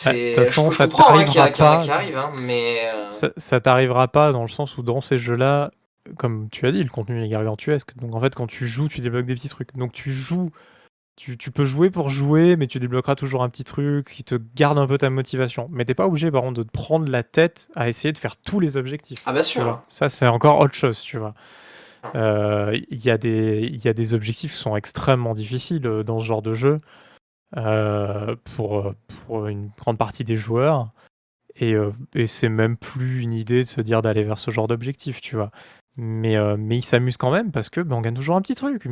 Bah, de toute façon, je ça hein, t'arrivera pas. qui hein, mais. euh, Ça, ça t'arrivera pas dans le sens où dans ces jeux-là, comme tu as dit, le contenu est gargantuesque. Donc en fait, quand tu joues, tu débloques des petits trucs. Donc tu joues, tu, tu peux jouer pour jouer, mais tu débloqueras toujours un petit truc, ce qui te garde un peu ta motivation. Mais t'es pas obligé, par contre, de te prendre la tête à essayer de faire tous les objectifs. Ah, bien sûr. Ça, c'est encore autre chose, tu vois. Euh, Il y, a des- y a des objectifs qui sont extrêmement difficiles euh, dans ce genre de jeu euh, pour, pour une grande partie des joueurs. Et, euh, et c'est même plus une idée de se dire d'aller vers ce genre d'objectif, tu vois. Mais, mais ils s'amusent quand même parce que ben, on gagne toujours un petit truc.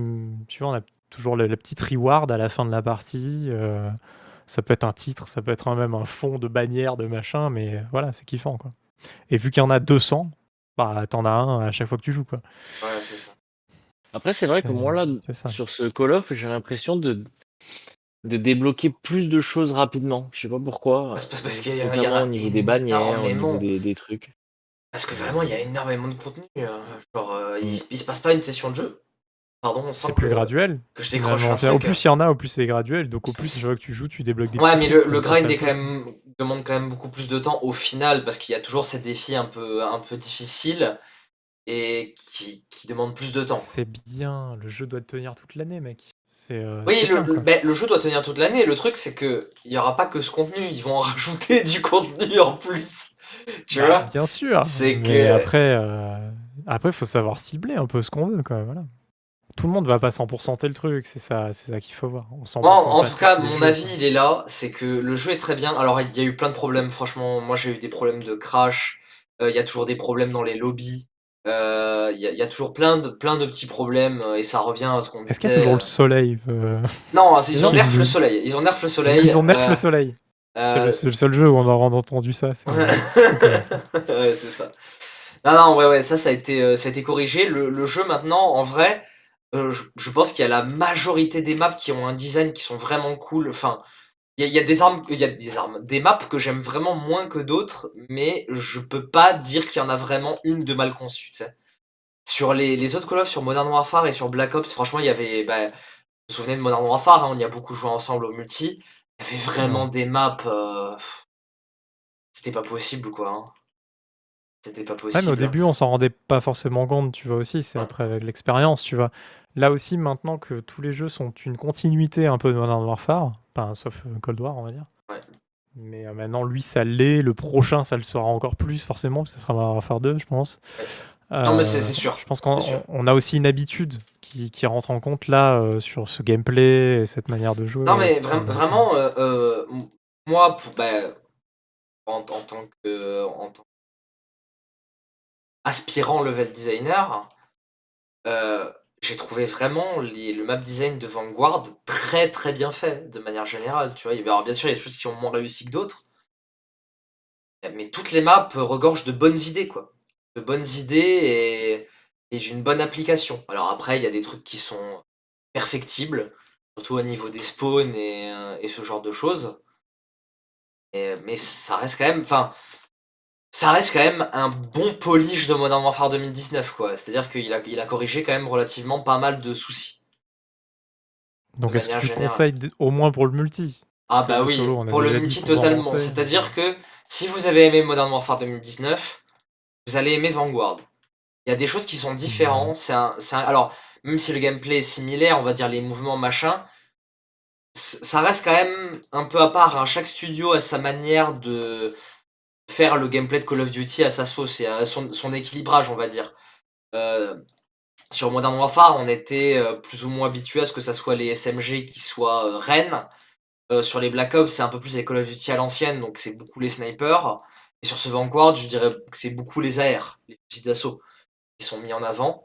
Tu vois, on a toujours le, le petit reward à la fin de la partie. euh, ça peut être un titre, ça peut être un- même un fond de bannière, de machin, mais voilà, c'est kiffant, quoi. Et vu qu'il y en a 200, bah t'en as un à chaque fois que tu joues, quoi. Ouais, c'est ça. Après, c'est vrai que moi, là, sur ce Call of, j'ai l'impression de, de débloquer plus de choses rapidement. Je sais pas pourquoi. Parce- parce- parce euh, qu'il y a- il y en notamment a au niveau des bannières, au niveau des, des trucs. Parce que vraiment, il y a énormément de contenu. euh, Genre, euh, il, il se passe pas une session de jeu. Pardon, C'est plus graduel. que je décroche Finalement. un Au plus il y en a, au plus c'est graduel. Donc au plus, chaque fois que tu joues, tu débloques des Ouais, mais le, grind est quand même, demande quand même beaucoup plus de temps au final parce qu'il y a toujours ces défis un peu, un peu difficiles et qui, qui demandent plus de temps. C'est bien. Le jeu doit tenir toute l'année, mec. Euh, Oui, le, bien, ben, le jeu doit tenir toute l'année. Le truc, c'est que il y aura pas que ce contenu. Ils vont en rajouter du contenu en plus. Tu Bah, vois? Bien sûr. C'est mais que- après, euh, après, faut savoir cibler un peu ce qu'on veut, quoi. Voilà. Tout le monde va pas 100% le truc. C'est ça, c'est ça qu'il faut voir. On 100% Moi, en tout cas, mon avis, il est là. C'est que le jeu est très bien. Alors, il y a eu plein de problèmes. Franchement, moi, j'ai eu des problèmes de crash. Euh, Il y a toujours des problèmes dans les lobbies. Euh, Il y, a- il y a toujours plein de, plein de petits problèmes. euh, Et ça revient à ce qu'on disait. Est-ce qu'il y a toujours le soleil euh, Non, ils ont nerf le soleil. Ils ont nerf le soleil. Ils ont nerf le soleil. C'est le, seul jeu où on a entendu ça. c'est- ouais, c'est ça. Non, non, ouais, ouais, ça, ça a été, ça a été corrigé. Le, le jeu, maintenant, en vrai, euh, je, je pense qu'il y a la majorité des maps qui ont un design qui sont vraiment cool. Enfin, il y a, il y a des armes, il y a des armes, des maps que j'aime vraiment moins que d'autres, mais je peux pas dire qu'il y en a vraiment une de mal conçue. Sur les, les autres Call of, sur Modern Warfare et sur Black Ops, franchement, il y avait. Bah, vous vous souvenez de Modern Warfare, hein, on y a beaucoup joué ensemble au multi. Il y avait vraiment des maps. euh, C'était pas possible, quoi. hein. C'était pas Ouais, possible. mais au début, on s'en rendait pas forcément compte, tu vois aussi. C'est Ouais. après avec l'expérience, tu vois. Là aussi, maintenant que tous les jeux sont une continuité un peu de Modern Warfare, enfin, sauf euh, Cold War, on va dire. Ouais. Mais euh, maintenant, lui, ça l'est. Le prochain, ça le sera encore plus, forcément, parce que ce sera Modern Warfare 2, je pense. Non, mais c'est- Euh, c'est sûr, Je pense qu'on on- a aussi une habitude qui, qui rentre en compte là sur ce gameplay et cette manière de jouer. Non, mais vra- vraiment, moi, pour, bah, en, en tant que. En tant aspirant level designer, euh, j'ai trouvé vraiment le map design de Vanguard très très bien fait de manière générale. Tu vois, alors bien sûr, il y a des choses qui ont moins réussi que d'autres, mais toutes les maps regorgent de bonnes idées, quoi. De bonnes idées et, d'une bonne application. Alors après, il y a des trucs qui sont perfectibles, surtout au niveau des spawns et, euh, ce genre de choses. Mais ça reste quand même, enfin, ça reste quand même un bon polish de Modern Warfare 2019, quoi. C'est-à-dire qu'il a, il a corrigé quand même relativement pas mal de soucis. Donc, est-ce que tu générale. conseilles au moins pour le multi? Ah bah oui, solo, pour le multi totalement. C'est-à-dire que si vous avez aimé Modern Warfare 2019, vous allez aimer Vanguard. Il y a des choses qui sont différentes. C'est un, c'est un- alors, même si le gameplay est similaire, on va dire les mouvements, machin, ça reste quand même un peu à part, hein. Chaque studio a sa manière de faire le gameplay de Call of Duty à sa sauce et à son équilibrage, on va dire. sur Modern Warfare, on était, plus ou moins habitué à ce que ça soit les SMG qui soient, reines. sur les Black Ops, c'est un peu plus les Call of Duty à l'ancienne, donc c'est beaucoup les snipers. Et sur ce Vanguard, je dirais que c'est beaucoup les AR, les fusils d'assaut, qui sont mis en avant.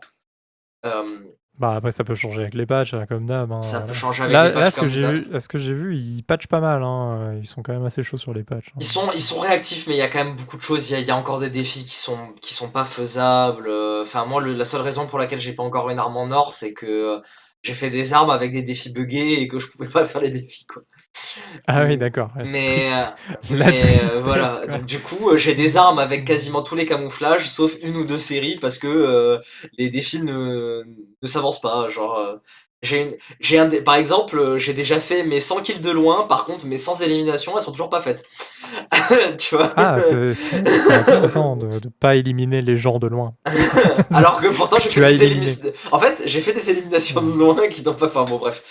Bah, après, ça peut changer avec les patchs, hein, comme d'hab. Hein, ça peut changer avec les patchs. Là, ce, que j'ai vu, ce que j'ai vu, ils patchent pas mal. Hein. Ils sont quand même assez chauds sur les patchs. Hein. Ils, sont, ils sont réactifs, mais il y a quand même beaucoup de choses. Il y, a, encore des défis qui sont, qui sont pas faisables. Enfin, moi, la seule raison pour laquelle j'ai pas encore une arme en or, c'est que j'ai fait des armes avec des défis buggés et que je pouvais pas faire les défis. Quoi. Ah oui, d'accord. Mais, euh, euh, voilà, donc du coup, euh, j'ai des armes avec quasiment tous les camouflages, sauf une ou deux séries, parce que les défis ne, ne s'avancent pas. Genre, j'ai un, par exemple, j'ai déjà fait mes 100 kills de loin, par contre, mes 100 éliminations, elles sont toujours pas faites. tu vois? Ah, c'est intéressant de ne pas éliminer les gens de loin. Alors que pourtant, j'ai fait des éliminations. En fait, j'ai fait des éliminations de loin qui n'ont pas. Enfin, bon, bref.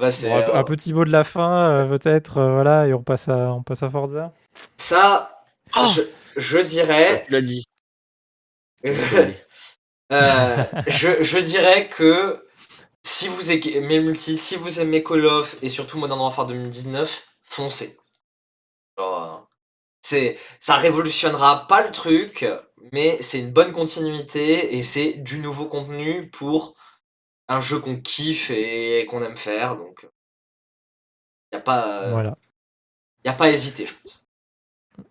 un, euh, petit mot de la fin, euh, peut-être, euh, voilà, et on passe à, on passe à Forza. Ça, oh je, je, dirais. Tu l'as dit. je, je dirais que si vous aimez multi, si vous aimez Call of et surtout Modern Warfare 2019, foncez. c'est, ça révolutionnera pas le truc, mais c'est une bonne continuité et c'est du nouveau contenu pour un jeu qu'on kiffe et qu'on aime faire. Donc, il y a pas, voilà. y a pas à hésiter, je pense.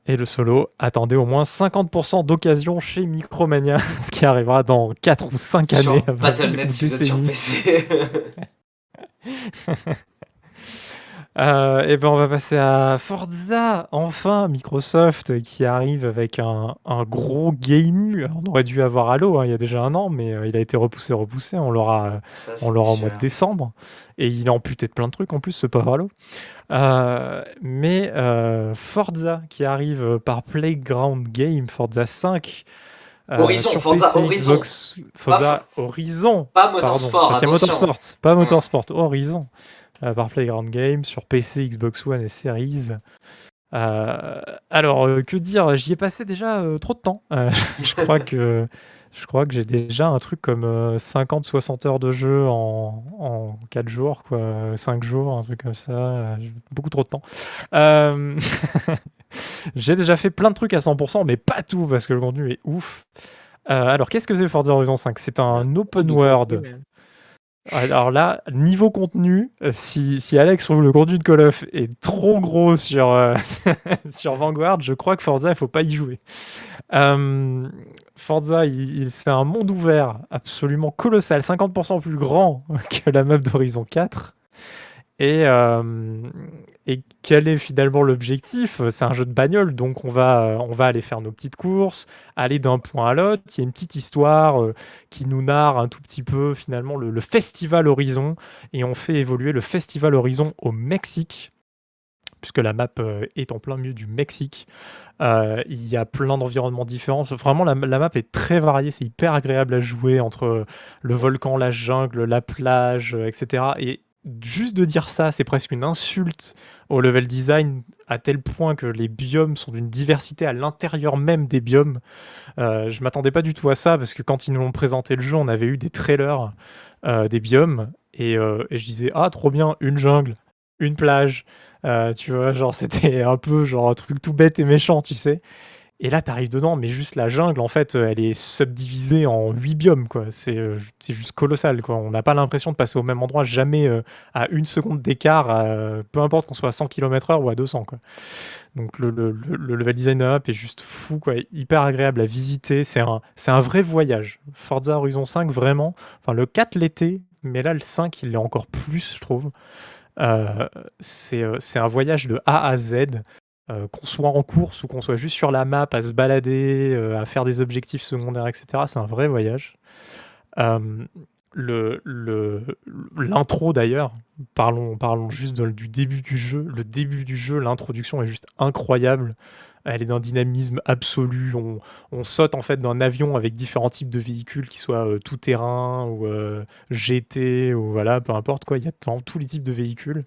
Et le solo, attendez au moins 50% d'occasion chez Micromania, ce qui arrivera dans 4 ou 5 années. Sur Battle.net si vous êtes sur PC. Euh, et ben on va passer à Forza, enfin Microsoft qui arrive avec un, gros game. on aurait dû avoir Halo hein, il y a déjà un an, mais euh, il a été repoussé, repoussé. On l'aura, on l'aura au mois de décembre. Et il est amputé de plein de trucs en plus, ce pauvre Halo. Euh, mais Forza qui arrive par Playground Game, Forza 5. Horizon, Forza Horizon. Forza Horizon. Pas Motorsport. C'est Motorsport, pas Motorsport, Horizon. Euh, par Playground Games sur PC, Xbox One et Series. Euh, alors, euh, que dire J'y ai passé déjà trop de temps. je crois que je crois que j'ai déjà un truc comme 50-60 heures de jeu en, en 4 jours, quoi, 5 jours, un truc comme ça. beaucoup trop de temps. j'ai déjà fait plein de trucs à 100%, mais pas tout parce que le contenu est ouf. alors, qu'est-ce que c'est Forza Horizon 5 C'est un open world alors là, niveau contenu, euh, si, si Alex trouve le contenu de Call of est trop gros sur, euh, sur Vanguard, je crois que Forza, il faut pas y jouer. Euh, Forza, c'est un monde ouvert absolument colossal, 50% plus grand que la map d'Horizon 4. Et, et quel est finalement l'objectif? C'est un jeu de bagnole, donc on va, on va aller faire nos petites courses, aller d'un point à l'autre. Il y a une petite histoire qui nous narre un tout petit peu finalement le, Festival Horizon, et on fait évoluer le Festival Horizon au Mexique, puisque la map est en plein milieu du Mexique. il y a plein d'environnements différents. Vraiment, la, la, map est très variée. C'est hyper agréable à jouer entre le volcan, la jungle, la plage, etc. Et juste de dire ça, c'est presque une insulte au level design à tel point que les biomes sont d'une diversité à l'intérieur même des biomes. Euh, je m'attendais pas du tout à ça parce que quand ils nous ont présenté le jeu, on avait eu des trailers euh, des biomes euh, et, je disais ah trop bien une jungle, une plage, tu vois genre c'était un peu genre un truc tout bête et méchant, tu sais. Et là, tu arrives dedans, mais juste la jungle, en fait, elle est subdivisée en 8 biomes, quoi. C'est euh, juste colossal, quoi. On n'a pas l'impression de passer au même endroit jamais euh, à une seconde d'écart, peu importe qu'on soit à 100 km/h ou à 200, quoi. Donc le, level design de la map est juste fou, quoi. Hyper agréable à visiter. C'est un, un vrai voyage. Forza Horizon 5, vraiment. Enfin, le 4 l'était, mais là, le 5, il l'est encore plus, je trouve. Euh, c'est un voyage de A à Z. Euh, qu'on soit en course ou qu'on soit juste sur la map à se balader, euh, à faire des objectifs secondaires, etc. C'est un vrai voyage. le, l'intro d'ailleurs, parlons, parlons juste du début du jeu. Le début du jeu, l'introduction est juste incroyable. Elle est d'un dynamisme absolu. On, saute en fait d'un avion avec différents types de véhicules, qui soient euh, tout terrain ou GT ou voilà, peu importe quoi. Il y a tous les types de véhicules.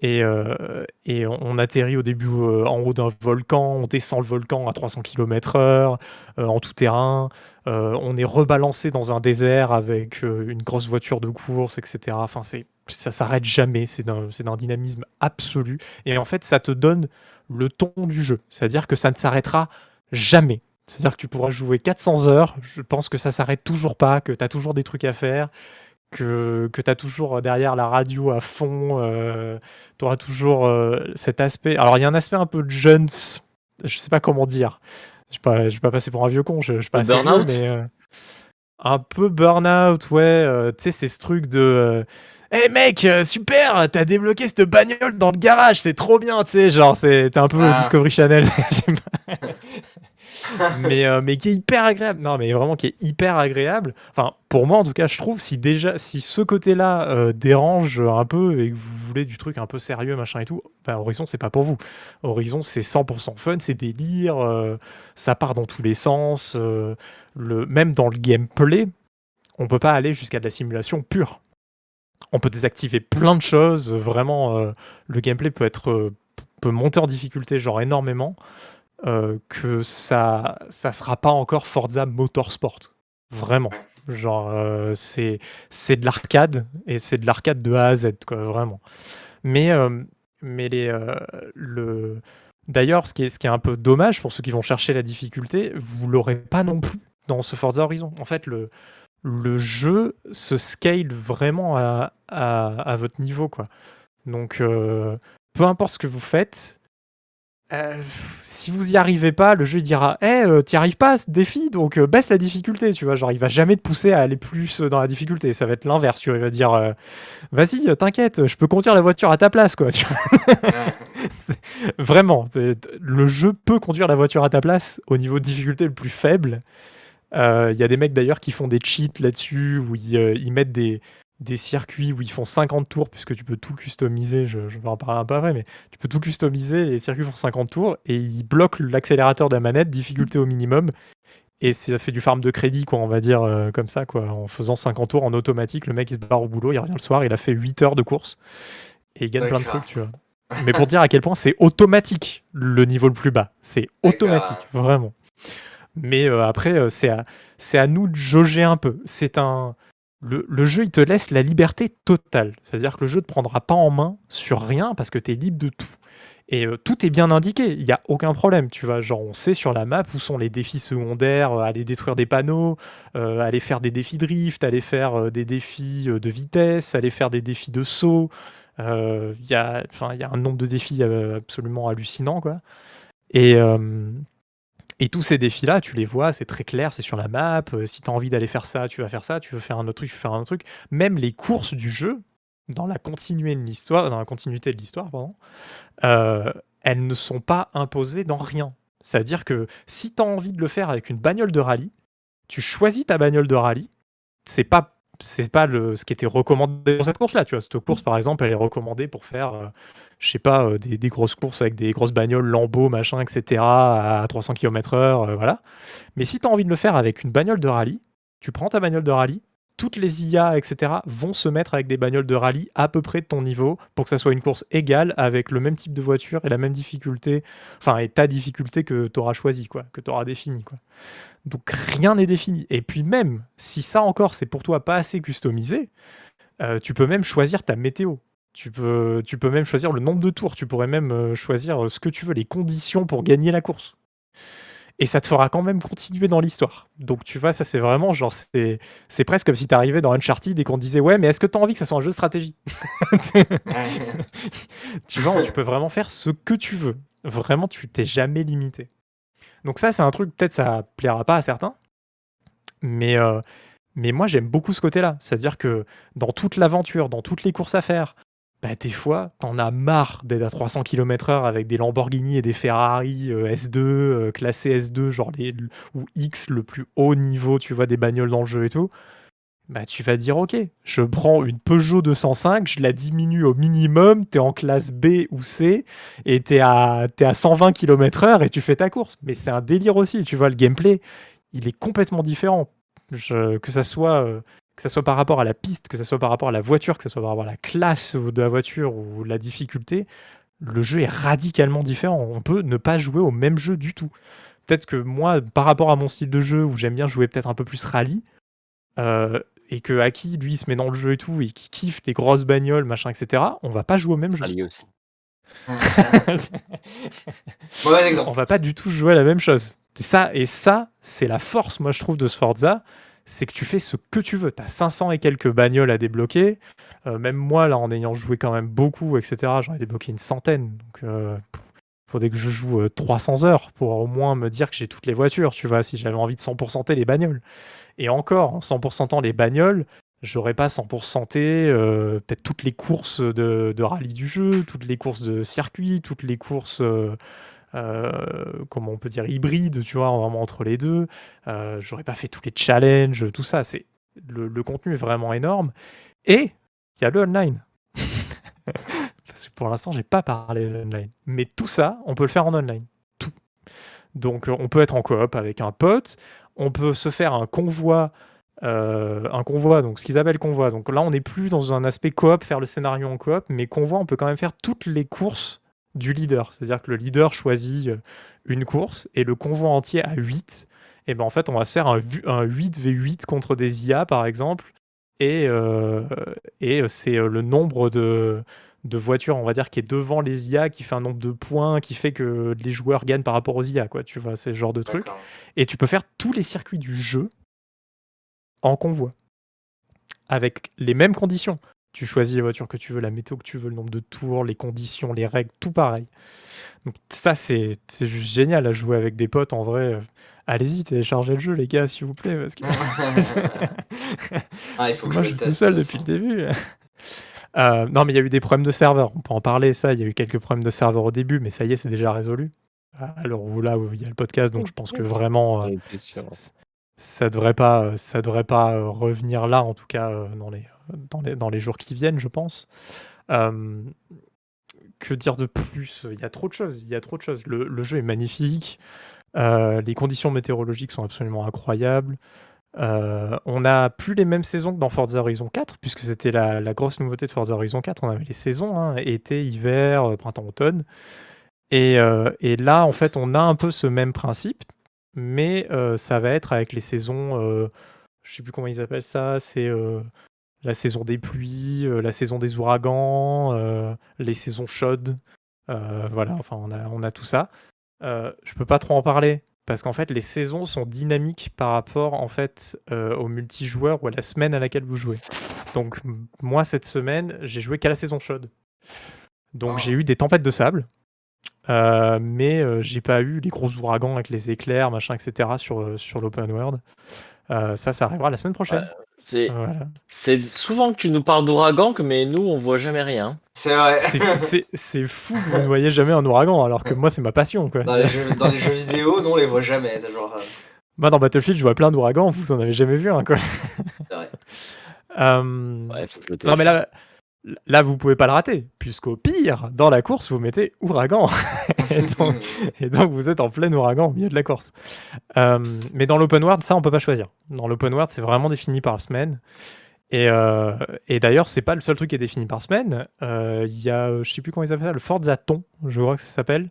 Et, euh, on, atterrit au début euh, en haut d'un volcan, on descend le volcan à 300 km/h euh, en tout terrain. on est rebalancé dans un désert avec une grosse voiture de course, etc. Enfin, c'est, ça s'arrête jamais. C'est d'un, c'est d'un dynamisme absolu. Et en fait, ça te donne le ton du jeu. C'est-à-dire que ça ne s'arrêtera jamais. C'est-à-dire que tu pourras jouer 400 heures. Je pense que ça s'arrête toujours pas, que tu as toujours des trucs à faire, que, que tu as toujours derrière la radio à fond. euh, tu auras toujours euh, cet aspect. Alors, il y a un aspect un peu Jones. Je sais pas comment dire. Je ne vais, pas passer pour un vieux con. Je, je suis pas assez vieux, Burnout mais. euh, un peu burn-out, ouais. euh, tu sais, c'est ce truc de. Hey mec, super, t'as débloqué cette bagnole dans le garage, c'est trop bien, tu sais, genre, t'es un peu Ah. Discovery Channel. mais, euh, mais qui est hyper agréable. Non, mais vraiment qui est hyper agréable. Enfin, pour moi, en tout cas, je trouve, si déjà, si ce côté-là euh, dérange un peu et que vous voulez du truc un peu sérieux, machin et tout, bah, Horizon, c'est pas pour vous. Horizon, c'est 100% fun, c'est délire, euh, ça part dans tous les sens. le, même dans le gameplay, on peut pas aller jusqu'à de la simulation pure. On peut désactiver plein de choses. Vraiment, le gameplay peut être peut monter en difficulté genre énormément. Euh, que ça ça sera pas encore Forza Motorsport. Vraiment. Genre euh, c'est de l'arcade et c'est de l'arcade de A à Z quoi, vraiment. Mais euh, mais les euh, le D'ailleurs, ce qui, est, ce qui est un peu dommage pour ceux qui vont chercher la difficulté, vous l'aurez pas non plus dans ce Forza Horizon. En fait, le, le jeu se scale vraiment à, à, votre niveau. Quoi. Donc, peu importe ce que vous faites, euh, si vous y arrivez pas, le jeu il dira Eh, euh, t'y arrives pas à ce défi, donc euh, baisse la difficulté. Tu vois, genre, il va jamais te pousser à aller plus dans la difficulté. Ça va être l'inverse. Tu vois, il va dire euh, Vas-y, euh, t'inquiète, je peux conduire la voiture à ta place. quoi. Tu vois. Vraiment, le jeu peut conduire la voiture à ta place au niveau de difficulté le plus faible. Il y a des mecs d'ailleurs qui font des cheats là-dessus, où ils, euh, ils mettent des, des circuits où ils font 50 tours, puisque tu peux tout customiser, je, je vais en parler un peu après, mais tu peux tout customiser, les circuits font 50 tours, et ils bloquent l'accélérateur de la manette, difficulté au minimum, et ça fait du farm de crédit, quoi, on va dire, euh, comme ça, quoi. En faisant 50 tours en automatique, le mec il se barre au boulot, il revient le soir, il a fait 8 heures de course, et il gagne plein de trucs, tu vois. Mais pour dire à quel point c'est automatique le niveau le plus bas. C'est automatique, vraiment. Mais euh, après, euh, c'est à, c'est à nous de jauger un peu. C'est un. Le, jeu, il te laisse la liberté totale. C'est-à-dire que le jeu ne te prendra pas en main sur rien parce que tu es libre de tout. Et euh, tout est bien indiqué, il n'y a aucun problème, tu vois. Genre, on sait sur la map où sont les défis secondaires, euh, aller détruire des panneaux, euh, aller faire des défis drift, aller faire des défis de vitesse, aller faire des défis de saut. Il y, a, un nombre de défis absolument hallucinant. Et, et tous ces défis-là, tu les vois, c'est très clair, c'est sur la map. euh, si tu as envie d'aller faire ça, tu vas faire ça. Tu veux faire un autre truc, tu vas faire un autre truc. Même les courses du jeu, dans la continuité de l'histoire, dans la continuité de l'histoire, pardon, euh, elles ne sont pas imposées dans rien. C'est-à-dire que si tu as envie de le faire avec une bagnole de rallye, tu choisis ta bagnole de rallye. C'est pas c'est pas le, ce qui était recommandé pour cette course-là. Tu vois, cette course, par exemple, elle est recommandée pour faire, euh, je sais pas, euh, des, grosses courses avec des grosses bagnoles, Lambeau, machin, etc., à 300 km/h, euh, voilà. Mais si tu as envie de le faire avec une bagnole de rallye, tu prends ta bagnole de rallye, toutes les IA, etc., vont se mettre avec des bagnoles de rallye à peu près de ton niveau pour que ça soit une course égale avec le même type de voiture et la même difficulté, enfin, et ta difficulté que tu auras choisi, quoi, que tu auras défini, quoi. Donc rien n'est défini. Et puis même, si ça encore, c'est pour toi pas assez customisé, euh, tu peux même choisir ta météo. Tu peux, même choisir le nombre de tours. Tu pourrais même euh, choisir euh, ce que tu veux, les conditions pour gagner la course. Et ça te fera quand même continuer dans l'histoire. Donc tu vois, ça c'est vraiment genre, c'est, c'est presque comme si t'arrivais dans Uncharted et qu'on te disait ouais, mais est-ce que t'as envie que ça soit un jeu de stratégie Tu vois, tu peux vraiment faire ce que tu veux. Vraiment, tu t'es jamais limité. Donc ça, c'est un truc, peut-être ça plaira pas à certains, mais, euh, mais moi j'aime beaucoup ce côté-là. C'est-à-dire que dans toute l'aventure, dans toutes les courses à faire, bah, des fois, t'en as marre d'être à 300 km/h avec des Lamborghini et des Ferrari euh, S2, euh, classés S2, genre les, ou X, le plus haut niveau, tu vois, des bagnoles dans le jeu et tout. Bah, tu vas dire, ok, je prends une Peugeot 205, je la diminue au minimum, t'es en classe B ou C, et t'es à, à 120 km/h et tu fais ta course. Mais c'est un délire aussi, tu vois, le gameplay, il est complètement différent. Que ça soit euh, que ce soit par rapport à la piste, que ce soit par rapport à la voiture, que ce soit par rapport à la classe de la voiture ou la difficulté, le jeu est radicalement différent. On peut ne pas jouer au même jeu du tout. Peut-être que moi, par rapport à mon style de jeu, où j'aime bien jouer peut-être un peu plus rallye, euh, et que Aki, lui, se met dans le jeu et tout, et qui kiffe des grosses bagnoles, machin, etc., on va pas jouer au même jeu. Rallye aussi. Exemple. On va pas du tout jouer à la même chose. Et ça, et ça c'est la force, moi, je trouve, de Sforza, c'est que tu fais ce que tu veux. Tu as 500 et quelques bagnoles à débloquer. Euh, même moi, là, en ayant joué quand même beaucoup, etc., j'en ai débloqué une centaine. Donc, euh, faudrait que je joue 300 euh, heures pour au moins me dire que j'ai toutes les voitures, tu vois, si j'avais envie de 100%er les bagnoles. Et encore, en 100%ant les bagnoles, j'aurais pas 100%té euh, peut-être toutes les courses de, rallye du jeu, toutes les courses de circuit, toutes les courses, comment on peut dire, hybrides, tu vois, vraiment entre les deux. j'aurais pas fait tous les challenges, tout ça. C'est le, contenu est vraiment énorme. Et il y a le online. Parce que pour l'instant, j'ai pas parlé de online. Mais tout ça, on peut le faire en online. Tout. Donc, on peut être en coop avec un pote. On peut se faire un convoi. Euh, un convoi, donc ce qu'ils appellent convoi. Donc là, on n'est plus dans un aspect coop, faire le scénario en coop, mais convoi, on peut quand même faire toutes les courses du leader. C'est-à-dire que le leader choisit euh, une course et le convoi entier à 8. Et ben en fait, on va se faire un, un 8v8 contre des IA, par exemple, et, euh, et c'est euh, le nombre de, de voitures, on va dire, qui est devant les IA, qui fait un nombre de points, qui fait que les joueurs gagnent par rapport aux IA, quoi. Tu vois, c'est ce genre de truc. Et tu peux faire tous les circuits du jeu en convoi, avec les mêmes conditions. Tu choisis les voitures que tu veux, la météo que tu veux, le nombre de tours, les conditions, les règles, tout pareil. Donc ça, c'est juste génial à jouer avec des potes en vrai. Allez-y, téléchargez le jeu, les gars, s'il vous plaît. Parce que... ah, il faut que moi, je, suis tout seul depuis le début. Euh, non, mais il y a eu des problèmes de serveur. On peut en parler, ça. Il y a eu quelques problèmes de serveur au début, mais ça y est, c'est déjà résolu. Alors là où il y a le podcast, donc je pense que vraiment, euh, ça devrait pas, ça devrait pas euh, revenir là, en tout cas dans les, dans les, dans les jours qui viennent, je pense. que dire de plus? Il y a trop de choses. Il y a trop de choses. Le, le jeu est magnifique. Euh, les conditions météorologiques sont absolument incroyables. Euh, on n'a plus les mêmes saisons que dans Forza Horizon 4, puisque c'était la, grosse nouveauté de Forza Horizon 4. On avait les saisons, hein, été, hiver, euh, printemps, automne. Et, là, en fait, on a un peu ce même principe, mais ça va être avec les saisons, je sais plus comment ils appellent ça, c'est la saison des pluies, la saison des ouragans, les saisons chaudes. voilà, enfin, on a, on a tout ça. Euh, je peux pas trop en parler parce qu'en fait les saisons sont dynamiques par rapport en fait euh, au multijoueur ou à la semaine à laquelle vous jouez. Donc moi cette semaine j'ai joué qu'à la saison chaude. Donc j'ai eu des tempêtes de sable, euh, mais j'ai pas eu les gros ouragans avec les éclairs machin etc sur sur l'open world. ça ça arrivera la semaine prochaine. C'est souvent que tu nous parles d'ouragan, mais nous, on voit jamais rien. C'est vrai. C'est fou que vous ne voyez jamais un ouragan, alors que moi, c'est ma passion. Quoi. Dans, les jeux, vidéo, non, on les voit jamais. Genre. Moi, dans Battlefield, je vois plein d'ouragans, vous en avez jamais vu un. Quoi. C'est vrai. Euh, non, mais là, Là, vous pouvez pas le rater, puisqu'au pire, dans la course, vous mettez ouragan. et, donc, vous êtes en plein ouragan au milieu de la course. Euh, mais dans l'open world, ça, on peut pas choisir. Dans l'open world, c'est vraiment défini par semaine. Et, euh, et d'ailleurs, c'est pas le seul truc qui est défini par semaine. Euh, il y a, je sais plus comment ils appellent ça, le Forza Ton, je crois que ça s'appelle.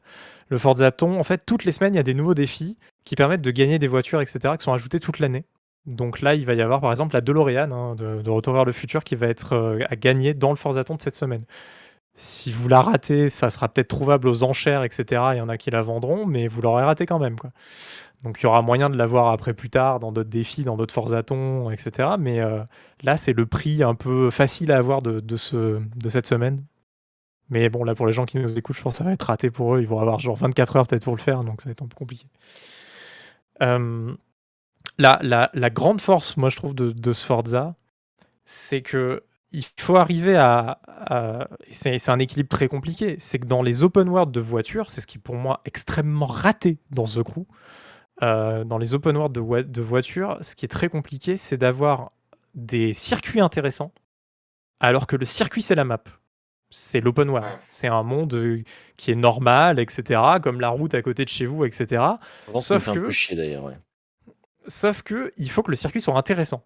Le Forza Ton, en fait, toutes les semaines, il y a des nouveaux défis qui permettent de gagner des voitures, etc., qui sont ajoutés toute l'année. Donc là, il va y avoir par exemple la DeLorean hein, de, Retour vers le futur qui va être euh, à gagner dans le Forzaton de cette semaine. Si vous la ratez, ça sera peut-être trouvable aux enchères, etc. Il y en a qui la vendront, mais vous l'aurez raté quand même. Donc il y aura moyen de l'avoir après plus tard dans d'autres défis, dans d'autres Forzatons, etc. Mais euh, là, c'est le prix un peu facile à avoir de, ce, de cette semaine. Mais bon, là, pour les gens qui nous écoutent, je pense que ça va être raté pour eux. Ils vont avoir genre 24 heures peut-être pour le faire, donc ça va être un peu compliqué. Euh, la, grande force, moi, je trouve, de, de Sforza, c'est que il faut arriver à. c'est un équilibre très compliqué. C'est que dans les open world de voitures, c'est ce qui est pour moi extrêmement raté dans The Crew. Euh, dans les open world de, de voitures, ce qui est très compliqué, c'est d'avoir des circuits intéressants, alors que le circuit, c'est la map. C'est l'open world. C'est un monde euh, qui est normal, etc. Comme la route à côté de chez vous, etc. Sauf que. Un peu chier d'ailleurs, ouais. Sauf que il faut que le circuit soit intéressant.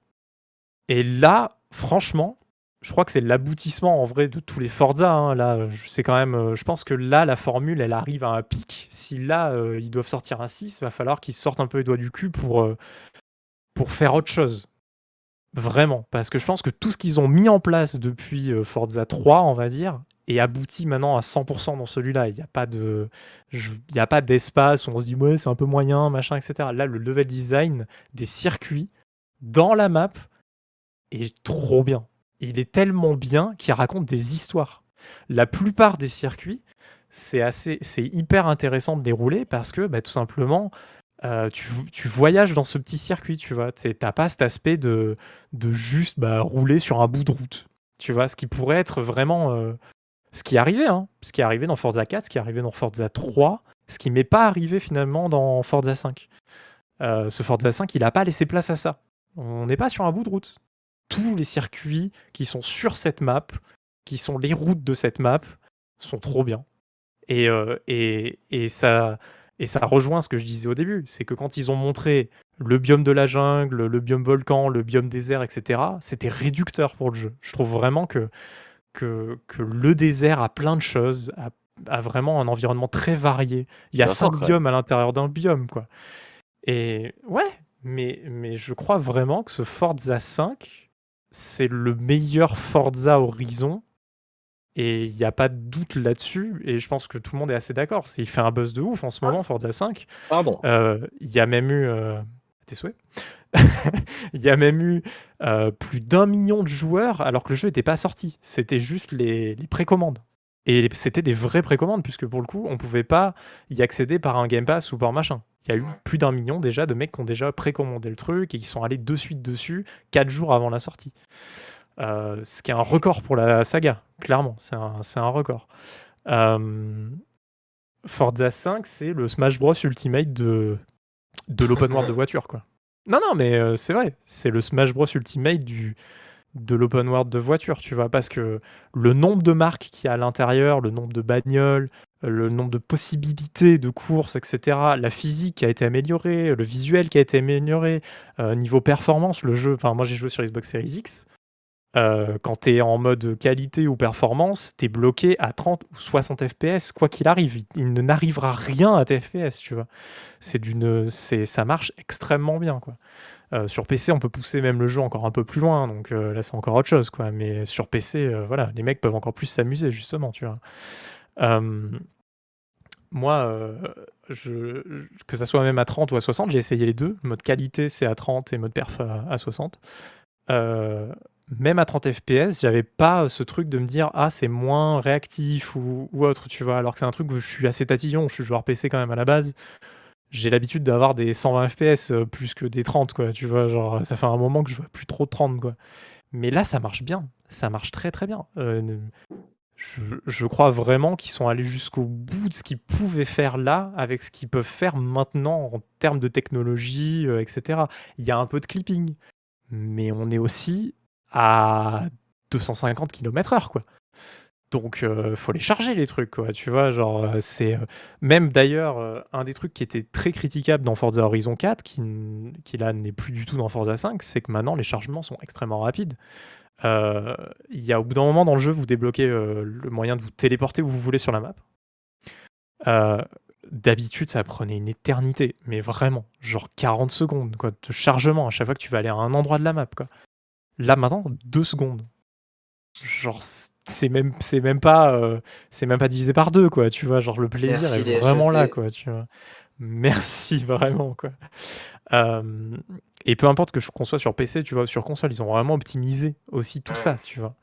Et là, franchement, je crois que c'est l'aboutissement en vrai de tous les Forza. hein. Là, c'est quand même. euh, Je pense que là, la formule, elle arrive à un pic. Si là, euh, ils doivent sortir un 6, va falloir qu'ils sortent un peu les doigts du cul pour, euh, pour faire autre chose. Vraiment. Parce que je pense que tout ce qu'ils ont mis en place depuis Forza 3, on va dire, est abouti maintenant à 100% dans celui-là. Il n'y a pas de, d'espace où on se dit ouais c'est un peu moyen, machin, etc. Là, le level design des circuits dans la map est trop bien. Il est tellement bien qu'il raconte des histoires. La plupart des circuits, c'est assez, c'est hyper intéressant de les rouler parce que bah, tout simplement, euh, tu, tu voyages dans ce petit circuit, tu vois. Tu n'as pas cet aspect de, de juste bah, rouler sur un bout de route. Tu vois, ce qui pourrait être vraiment euh, ce qui est arrivé, hein. ce qui est arrivé dans Forza 4, ce qui est arrivé dans Forza 3, ce qui m'est pas arrivé finalement dans Forza 5. Euh, ce Forza 5, il n'a pas laissé place à ça. On n'est pas sur un bout de route. Tous les circuits qui sont sur cette map, qui sont les routes de cette map, sont trop bien. Et, euh, et, et ça, et ça rejoint ce que je disais au début, c'est que quand ils ont montré le biome de la jungle, le biome volcan, le biome désert, etc., c'était réducteur pour le jeu. Je trouve vraiment que, que, que le désert a plein de choses, a, a vraiment un environnement très varié. Il y a cinq biomes à l'intérieur d'un biome, quoi. Et ouais, mais, mais je crois vraiment que ce Forza 5, c'est le meilleur Forza Horizon. Et il n'y a pas de doute là-dessus. Et je pense que tout le monde est assez d'accord. Il fait un buzz de ouf en ce moment, Forza 5. Pardon. Euh, Il y a même eu. euh, Tes souhaits Il y a même eu euh, plus d'un million de joueurs alors que le jeu n'était pas sorti. C'était juste les, les précommandes. Et c'était des vraies précommandes, puisque pour le coup, on pouvait pas y accéder par un Game Pass ou par machin. Il y a eu plus d'un million déjà de mecs qui ont déjà précommandé le truc et qui sont allés de suite dessus, quatre jours avant la sortie. Euh, ce qui est un record pour la saga, clairement. C'est un, c'est un record. Euh, Forza 5, c'est le Smash Bros Ultimate de, de l'open world de voiture, quoi. Non, non, mais euh, c'est vrai. C'est le Smash Bros Ultimate de l'open world de voiture, tu vois, parce que le nombre de marques qu'il y a à l'intérieur, le nombre de bagnoles, le nombre de possibilités de courses, etc., la physique qui a été améliorée, le visuel qui a été amélioré, euh, niveau performance, le jeu, enfin moi j'ai joué sur Xbox Series X, euh, quand tu es en mode qualité ou performance, tu es bloqué à 30 ou 60 FPS, quoi qu'il arrive. Il, ne n'arrivera rien à tes FPS, tu vois. Ça marche extrêmement bien, quoi. Euh, sur PC, on peut pousser même le jeu encore un peu plus loin, donc euh, là c'est encore autre chose, quoi. Mais sur PC, voilà, les mecs peuvent encore plus s'amuser, justement, tu vois. Moi, que ça soit même à 30 ou à 60, j'ai essayé les deux. Mode qualité, c'est à 30 et mode perf à, à 60. Euh, même à 30 FPS, j'avais pas ce truc de me dire ah c'est moins réactif ou, autre, tu vois. Alors que c'est un truc où je suis assez tatillon, je suis joueur PC quand même à la base. J'ai l'habitude d'avoir des 120 FPS euh, plus que des 30, quoi. Tu vois, genre ça fait un moment que je vois plus trop de 30, quoi. Mais là, ça marche bien, ça marche très très bien. Euh, je, crois vraiment qu'ils sont allés jusqu'au bout de ce qu'ils pouvaient faire là avec ce qu'ils peuvent faire maintenant en termes de technologie, euh, etc. Il y a un peu de clipping, mais on est aussi à 250 km/h, quoi. Donc, euh, faut les charger les trucs, quoi. Tu vois, genre, euh, c'est euh, même d'ailleurs un des trucs qui était très critiquable dans Forza Horizon 4, qui, là n'est plus du tout dans Forza 5, c'est que maintenant les chargements sont extrêmement rapides. Il y a au bout d'un moment dans le jeu, vous débloquez le moyen de vous téléporter où vous voulez sur la map. D'habitude, ça prenait une éternité, mais vraiment, genre 40 secondes de chargement à chaque fois que tu vas aller à un endroit de la map. Là maintenant, 2 secondes. Genre, c'est même, c'est même pas, euh, c'est même pas divisé par deux, quoi. Tu vois, genre le plaisir Merci, est vraiment là, quoi. Tu vois. Merci vraiment, quoi. Euh, et peu importe que qu'on soit sur PC, tu vois, sur console, ils ont vraiment optimisé aussi tout ça, tu vois.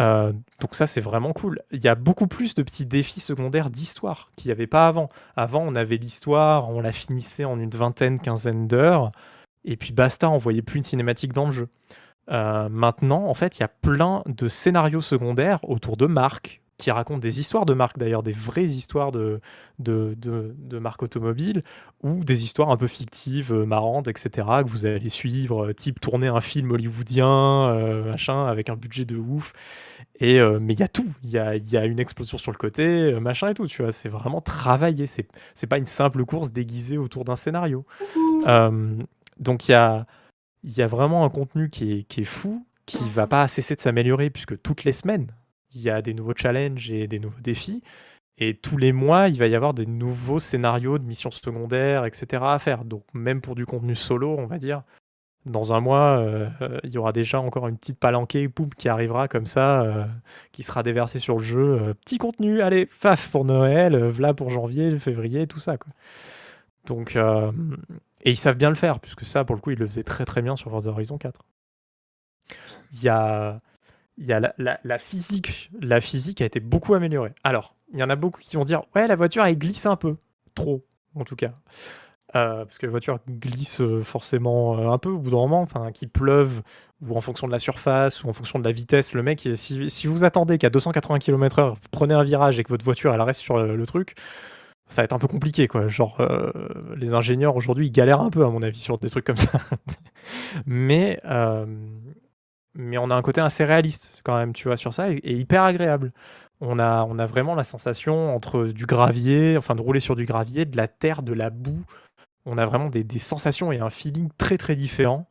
Euh, donc ça, c'est vraiment cool. Il y a beaucoup plus de petits défis secondaires d'histoire qu'il n'y avait pas avant. Avant, on avait l'histoire, on la finissait en une vingtaine, quinzaine d'heures, et puis basta, on voyait plus une cinématique dans le jeu. Euh, maintenant, en fait, il y a plein de scénarios secondaires autour de marques qui racontent des histoires de marques, d'ailleurs, des vraies histoires de, de, de, de marques automobiles ou des histoires un peu fictives, euh, marrantes, etc., que vous allez suivre, euh, type tourner un film hollywoodien, euh, machin, avec un budget de ouf. Et, euh, mais il y a tout. Il y a, il y a une explosion sur le côté, machin et tout, tu vois. C'est vraiment travaillé. C'est, c'est pas une simple course déguisée autour d'un scénario. Euh, donc il y a, il y a vraiment un contenu qui est, fou, qui va pas cesser de s'améliorer, puisque toutes les semaines, il y a des nouveaux challenges et des nouveaux défis. Et tous les mois, il va y avoir des nouveaux scénarios de missions secondaires, etc. à faire. Donc même pour du contenu solo, on va dire, dans un mois, euh, euh, il y aura déjà encore une petite palanquée qui arrivera comme ça, euh, qui sera déversée sur le jeu. petit contenu, allez, faf pour Noël, voilà pour janvier, février, tout ça. Quoi. Donc, et ils savent bien le faire, puisque ça, pour le coup, ils le faisaient très très bien sur Forza Horizon 4. Il y a, la, physique. La physique a été beaucoup améliorée. Alors, il y en a beaucoup qui vont dire Ouais, la voiture, elle glisse un peu. Trop, en tout cas. Euh, parce que la voiture glisse euh, forcément euh, un peu au bout d'un moment, enfin, qu'il pleuve, ou en fonction de la surface, ou en fonction de la vitesse. Le mec, si vous attendez qu'à 280 km/h, vous prenez un virage et que votre voiture, elle reste sur le, truc, ça va être un peu compliqué, quoi. Genre, les ingénieurs aujourd'hui, ils galèrent un peu, à mon avis, sur des trucs comme ça. mais, mais on a un côté assez réaliste, quand même, tu vois, sur ça, et hyper agréable. On a, on a vraiment la sensation entre du gravier, enfin de rouler sur du gravier, de la terre, de la boue. On a vraiment des, sensations et un feeling très très différent,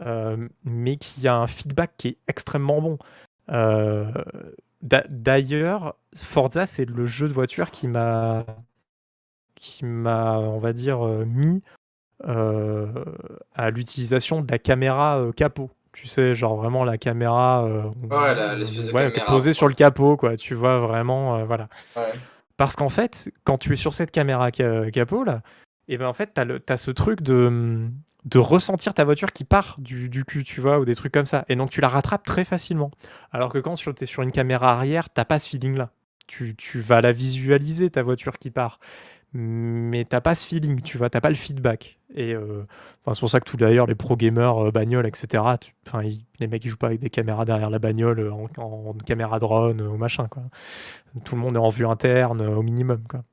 euh, mais qui a un feedback qui est extrêmement bon. Euh, d'ailleurs, Forza, c'est le jeu de voiture qui m'a, qui m'a, on va dire, euh, mis à l'utilisation de la caméra capot tu sais, genre vraiment la caméra, euh, ouais, l'espèce de caméra posée sur le capot, quoi. Tu vois vraiment, euh, voilà. Parce qu'en fait, quand tu es sur cette caméra capot là, et eh ben en fait, tu as, ce truc de, de ressentir ta voiture qui part du, du, cul, tu vois, ou des trucs comme ça. Et donc tu la rattrapes très facilement. Alors que quand tu es sur une caméra arrière, t'as pas ce feeling-là. Tu, tu, vas la visualiser, ta voiture qui part mais t'as pas ce feeling, tu vois, t'as pas le feedback. Et euh, c'est pour ça que tout d'ailleurs, les pro gamers, euh, bagnoles, etc., enfin, les mecs ils jouent pas avec des caméras derrière la bagnole euh, en, caméra drone ou machin, quoi. Tout le monde est en vue interne au minimum, quoi.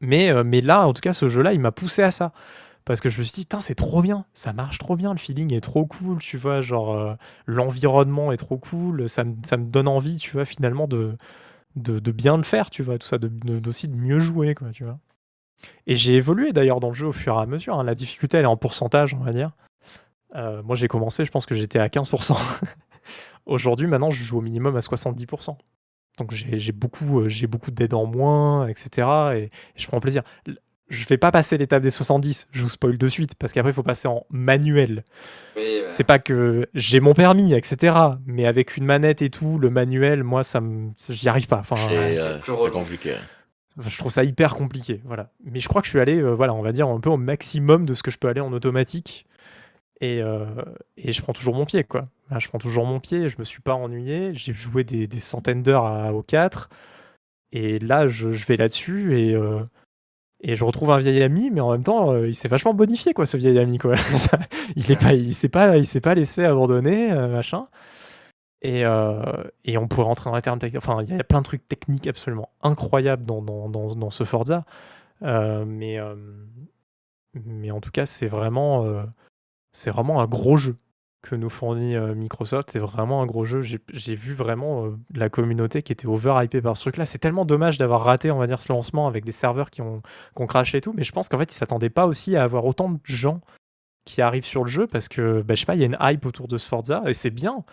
Mais, mais là, en tout cas, ce jeu-là, il m'a poussé à ça. Parce que je me suis dit, c'est trop bien, ça marche trop bien, le feeling est trop cool, tu vois, genre l'environnement est trop cool, ça, ça me donne envie, tu vois, finalement, de, de, bien le faire, tu vois, tout ça, de, aussi de mieux jouer, quoi, tu vois. Et j'ai évolué d'ailleurs dans le jeu au fur et à mesure. Hein. La difficulté, elle est en pourcentage, on va dire. Euh, moi, j'ai commencé, je pense que j'étais à 15%. Aujourd'hui, maintenant, je joue au minimum à 70%. Donc j'ai beaucoup, euh, j'ai beaucoup d'aide en moins, etc. Et, et, je prends plaisir je vais pas passer l'étape des 70, je vous spoil de suite, parce qu'après il faut passer en manuel. C'est pas que j'ai mon permis, etc. Mais avec une manette et tout, le manuel, moi, ça me, j'y arrive pas. Enfin, c'est euh, plus compliqué. Je trouve ça hyper compliqué, voilà. Mais je crois que je suis allé, euh, voilà, on va dire un peu au maximum de ce que je peux aller en automatique. Et, euh, et je prends toujours mon pied, quoi. je prends toujours mon pied, je me suis pas ennuyé. J'ai joué des, des centaines d'heures au 4. Et là, je, je vais là-dessus et et je retrouve un vieil ami, mais en même temps, euh, il s'est vachement bonifié, quoi, ce vieil ami, quoi. il est pas, il s'est pas, il s'est pas laissé abandonner, euh, machin. Et, euh, et, on pourrait rentrer dans les termes techniques. Enfin, il y a plein de trucs techniques absolument incroyables dans, dans, dans, dans ce Forza. mais, mais en tout cas, c'est vraiment, c'est vraiment un gros jeu que nous fournit euh, Microsoft. C'est vraiment un gros jeu. J'ai vu vraiment euh, la communauté qui était overhypée par ce truc-là. C'est tellement dommage d'avoir raté, on va dire, ce lancement avec des serveurs qui ont, qui craché et tout. Mais je pense qu'en fait, ils s'attendaient pas aussi à avoir autant de gens qui arrivent sur le jeu parce que, bah, je sais pas, il y a une hype autour de Sforza et c'est bien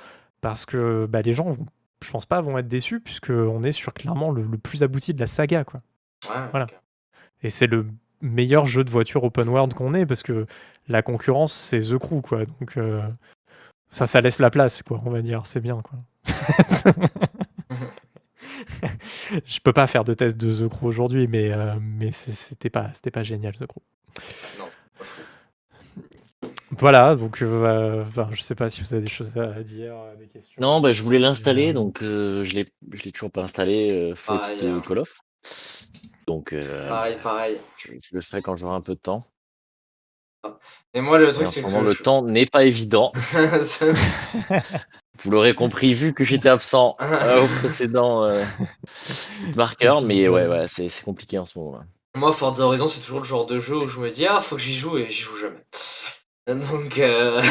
parce que bah, les gens, je pense pas, vont être déçus puisqu'on est sur clairement le, plus abouti de la saga, quoi. voilà. Et c'est le meilleur jeu de voiture open world qu'on ait parce que la concurrence c'est The Crew quoi donc euh, ça, ça laisse la place, quoi, on va dire. C'est bien, quoi. je peux pas faire de test de The Crew aujourd'hui, mais, euh, mais c'était pas, pas génial, The Crew. Voilà, donc euh, je sais pas si vous avez des choses à dire, des questions. Non, bah, je voulais l'installer, euh, donc je l'ai toujours pas installé, faute de Call of. Donc, pareil, pareil. Je, le ferai quand j'aurai un peu de temps. Et moi, le truc, c'est que. le temps n'est pas évident. Vous l'aurez compris, vu que j'étais absent euh, au précédent euh, marqueur, mais ouais, ouais c'est compliqué en ce moment. Moi, Forza Horizon, c'est toujours le genre de jeu où je me dis, ah, faut que j'y joue, et j'y joue jamais. Donc. Euh,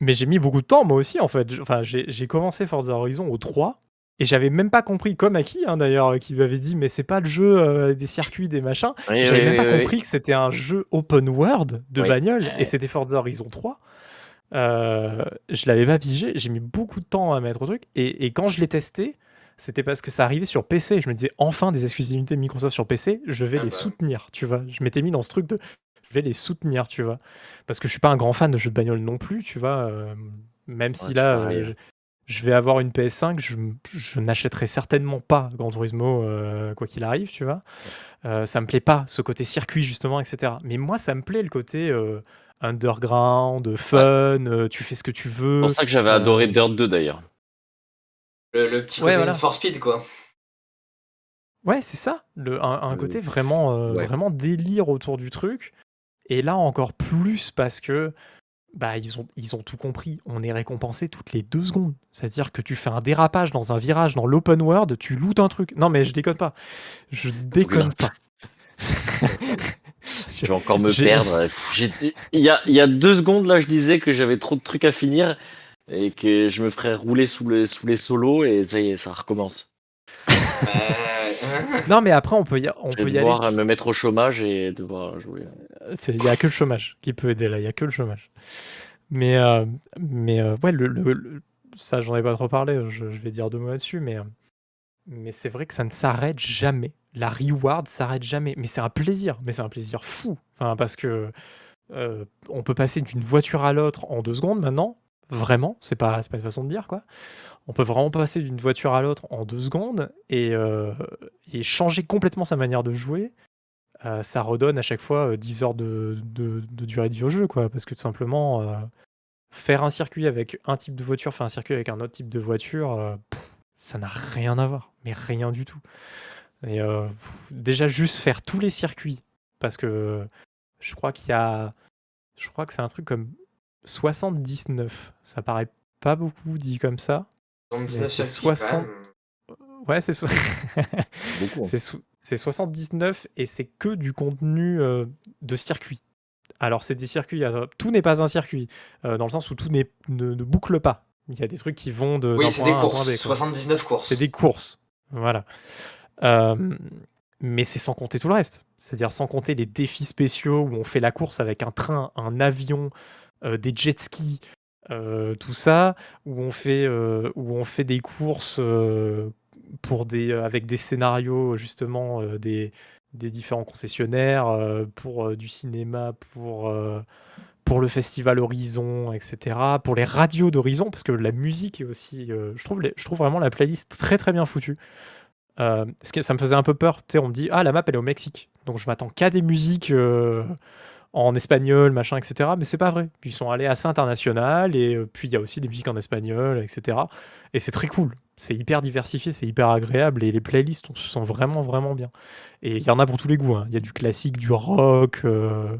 mais j'ai mis beaucoup de temps, moi aussi, en fait. Enfin, j'ai commencé Forza Horizon au 3, et j'avais même pas compris, comme Aki hein, d'ailleurs, qui m'avait dit, mais c'est pas le jeu euh, des circuits, des machins. j'avais même pas compris que c'était un jeu open world de bagnole et c'était Forza Horizon 3. Euh, je l'avais pas pigé, j'ai mis beaucoup de temps à mettre au truc. Et, et quand je l'ai testé, c'était parce que ça arrivait sur PC. Je me disais, enfin des exclusivités Microsoft sur PC, je vais Ah les bah. soutenir, tu vois. Je m'étais mis dans ce truc de, je vais les soutenir, tu vois. Parce que je suis pas un grand fan de jeux de bagnole non plus, tu vois. euh, même si là, euh, je, vais avoir une PS5, je, je n'achèterai certainement pas Gran Turismo, euh, quoi qu'il arrive, tu vois. Euh, ça me plaît pas, ce côté circuit, justement, etc. Mais moi, ça me plaît le côté euh, underground, fun, euh, tu fais ce que tu veux. C'est pour ça que j'avais euh, adoré Dirt 2 d'ailleurs. Le, le petit Ouais, côté voilà. Need for Speed, quoi. Ouais, c'est ça, le, un, un côté vraiment, euh, ouais. vraiment délire autour du truc. Et là encore plus parce que bah ils ont, ils ont tout compris. On est récompensé toutes les deux secondes. C'est-à-dire que tu fais un dérapage dans un virage dans l'open world, tu lootes un truc. Non mais je déconne pas. Je déconne pas. Je vais encore me perdre. Il y a, il y a deux secondes, là, je disais que j'avais trop de trucs à finir et que je me ferais rouler sous, le, sous les solos et ça y est, ça recommence. Non mais après on peut y, on Je peut vais y aller. devoir me mettre au chômage et devoir jouer. Il n'y a que le chômage qui peut aider là, il n'y a que le chômage. Mais, euh, mais euh, ouais, le, le- le- ça j'en ai pas trop parlé, je, je vais dire deux mots là-dessus, mais, euh, mais c'est vrai que ça ne s'arrête jamais. La reward s'arrête jamais. Mais c'est un plaisir, mais c'est un plaisir fou. Enfin, parce que euh, on peut passer d'une voiture à l'autre en deux secondes maintenant. Vraiment, c'est pas, pas une façon de dire quoi. On peut vraiment passer d'une voiture à l'autre en deux secondes et, euh, changer complètement sa manière de jouer. Euh, ça redonne à chaque fois euh, 10 heures de, durée de vie au jeu, quoi. Parce que tout simplement, euh, faire un circuit avec un type de voiture, faire un circuit avec un autre type de voiture, euh, ça n'a rien à voir. Mais rien du tout. Et euh, déjà, juste faire tous les circuits, parce que je crois qu'il y a. Je crois que c'est un truc comme 79. Ça paraît pas beaucoup dit comme ça. donc Mais 19 c'est circuits, quand 60. même. Ouais, c'est so- Beaucoup. hein. c'est so- c'est 79 et c'est que du contenu euh, de circuit. Alors, c'est des circuits, a- tout n'est pas un circuit, euh, dans le sens où tout n'est- ne, ne boucle pas. Il y a des trucs qui vont de. Oui, d'un c'est point des courses. B, quoi. 79 courses. C'est des courses. Voilà. Euh, mais c'est sans compter tout le reste. C'est-à-dire sans compter les défis spéciaux où on fait la course avec un train, un avion, euh, des jet skis, euh, tout ça, où on fait, euh, où on fait des courses euh, pour des, euh, avec des scénarios justement euh, des, des différents concessionnaires, euh, pour euh, du cinéma, pour, euh, pour le festival Horizon, etc. Pour les radios d'Horizon, parce que la musique est aussi. euh, je, trouve je trouve vraiment la playlist très très bien foutue. Euh, ça me faisait un peu peur. Tu sais, on me dit, ah, la map elle est au Mexique. Donc je m'attends qu'à des musiques euh, en espagnol, machin, etc. Mais c'est pas vrai. Ils sont allés assez international et euh, puis il y a aussi des musiques en espagnol, etc. Et c'est très cool. C'est hyper diversifié, c'est hyper agréable et les playlists, on se sent vraiment, vraiment bien. Et il y en a pour tous les goûts. hein. Il y a du classique, du rock, euh,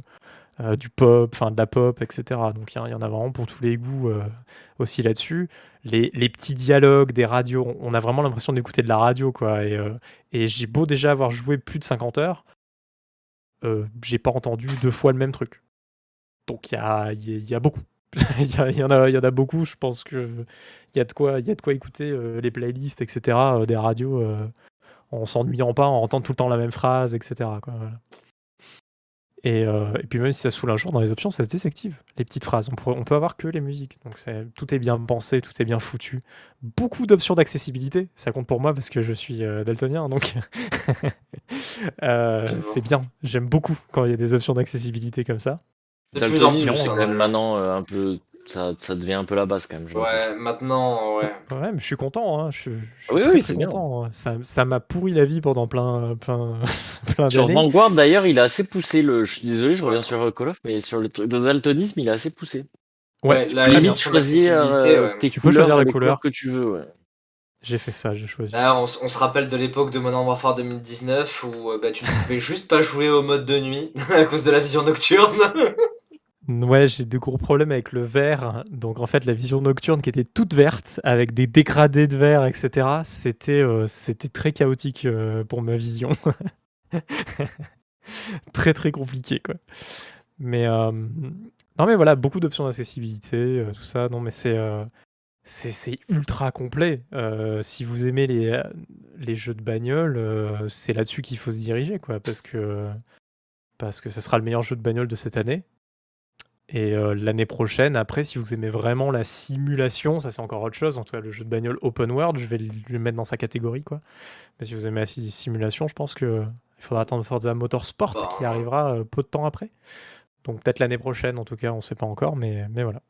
euh, du pop, enfin de la pop, etc. Donc il y, en- a vraiment pour tous les goûts aussi là-dessus. Les, petits dialogues des radios, on- a vraiment l'impression d'écouter de la radio, quoi. Et j'ai beau déjà avoir joué plus de 50 heures, euh, j'ai pas entendu deux fois le même truc. Donc il y a, y y a beaucoup. Il y, en a, y en a beaucoup. Je pense que il y a de quoi, y a de quoi écouter euh, les playlists, etc. euh, des radios en s'ennuyant pas, en entendant tout le temps la même phrase, etc. voilà. Et, euh, et puis même si ça saoule un jour dans les options, ça se désactive, les petites phrases. On, pourrait- on peut avoir que les musiques. Donc tout est bien pensé, tout est bien foutu. Beaucoup d'options d'accessibilité, ça compte pour moi parce que je suis euh, daltonien, donc euh, c'est bien. J'aime beaucoup quand il y a des options d'accessibilité comme ça. De plus en Daltonisme, plus, c'est quand même maintenant euh, un peu. Ça, ça devient un peu la base quand même. Ouais, maintenant, ouais. Ouais, mais je suis content, hein, je, suis- je suis Oui, très, oui, c'est bien. content. hein. Ça ça m'a pourri la vie pendant plein, plein, plein Sur d'années. Vanguard d'ailleurs, il a assez poussé le. Je suis désolé, je reviens sur Call of, mais sur le truc de daltonisme, il a assez poussé. Ouais, les limite choisir euh, ouais. tes Tu peux choisir la les couleur. que tu veux. Ouais. J'ai fait ça, j'ai choisi. Là, on se rappelle de l'époque de Modern Warfare 2019 où euh, bah, tu ne pouvais juste pas jouer au mode de nuit à cause de la vision nocturne. Ouais, j'ai de gros problèmes avec le vert. Donc en fait, la vision nocturne qui était toute verte, avec des dégradés de vert, etc., c'était euh, c'était très chaotique euh, pour ma vision. très très compliqué, quoi. Mais euh, non, mais voilà, beaucoup d'options d'accessibilité, tout ça. Non, mais c'est c'est ultra complet. Si vous aimez les, les jeux de bagnole, c'est là-dessus qu'il faut se diriger, quoi, parce que parce que ça sera le meilleur jeu de bagnole de cette année. Et euh, l'année prochaine, après, si vous aimez vraiment la simulation, ça c'est encore autre chose. En tout cas, le jeu de bagnole open world, je vais le mettre dans sa catégorie, quoi. Mais si vous aimez la simulation, je pense que il faudra attendre Forza Motorsport qui Bah. arrivera euh, peu de temps après. Donc peut-être l'année prochaine, en tout cas, on sait pas encore, mais, mais voilà.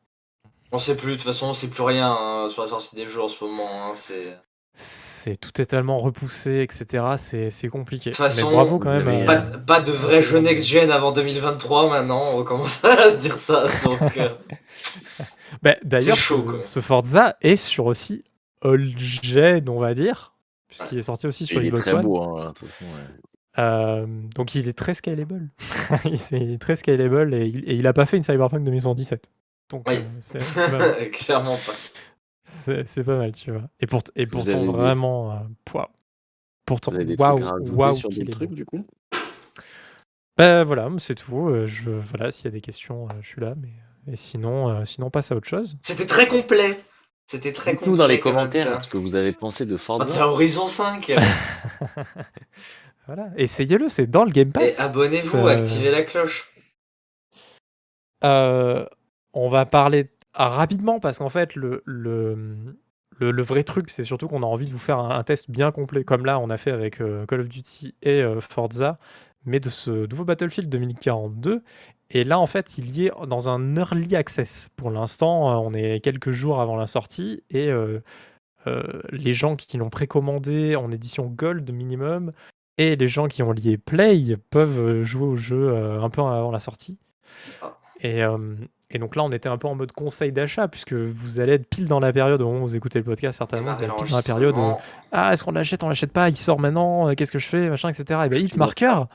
On sait plus, de toute façon, on sait plus rien hein, sur la sortie des jeux en ce moment. hein, c'est... C'est tout est tellement repoussé, etc. C'est compliqué. De toute façon, mais bravo quand vous même. avez, à- Pas, de- pas de vrai jeu next-gen avant 2023 maintenant, on recommence à se dire ça. Donc, euh, Bah, D'ailleurs, ce, Forza est sur aussi old gen, on va dire, puisqu'il est sorti aussi sur Il est Xbox très One. beau, hein, de toute façon. ouais. Euh, donc il est très scalable. il est très scalable et il, et il a pas fait une Cyberpunk 2077. Donc Oui. euh, pas, mal. clairement pas. C'est- c'est pas mal, tu vois. Et, pour, et pourtant, avez des- vraiment, euh, pouah. pourtant, des waouh, waouh, sur est trucs, beau. du coup? Bah voilà, c'est tout. Euh, Je, voilà, s'il y a des questions, euh, je suis là. Mais et sinon, euh, sinon, on passe à autre chose. C'était très complet. C'était très complet. Dites-nous dans les comme commentaires ce que vous avez pensé de Forza. Forza Horizon 5. Voilà, essayez-le, c'est dans le Game Pass. abonnez-vous, activez la cloche. Euh, on va parler ah, rapidement parce qu'en fait, le, le, le, le vrai truc, c'est surtout qu'on a envie de vous faire un, un test bien complet, comme là, on a fait avec euh, Call of Duty et euh, Forza, mais de ce nouveau Battlefield 2042. Et là, en fait, il y est dans un early access. Pour l'instant, euh, on est quelques jours avant la sortie et euh, les gens qui l'ont précommandé en édition Gold minimum et les gens qui ont lié Play peuvent jouer au jeu un peu avant la sortie. Ah. Et, euh, et donc là, on était un peu en mode conseil d'achat, puisque vous allez être pile dans la période au moment où vous écoutez le podcast, certainement, vous allez être pile dans la période où, ah, est-ce qu'on l'achète, on l'achète pas, il sort maintenant, euh, qu'est-ce que je fais, machin, etc. Et suis Hitmarker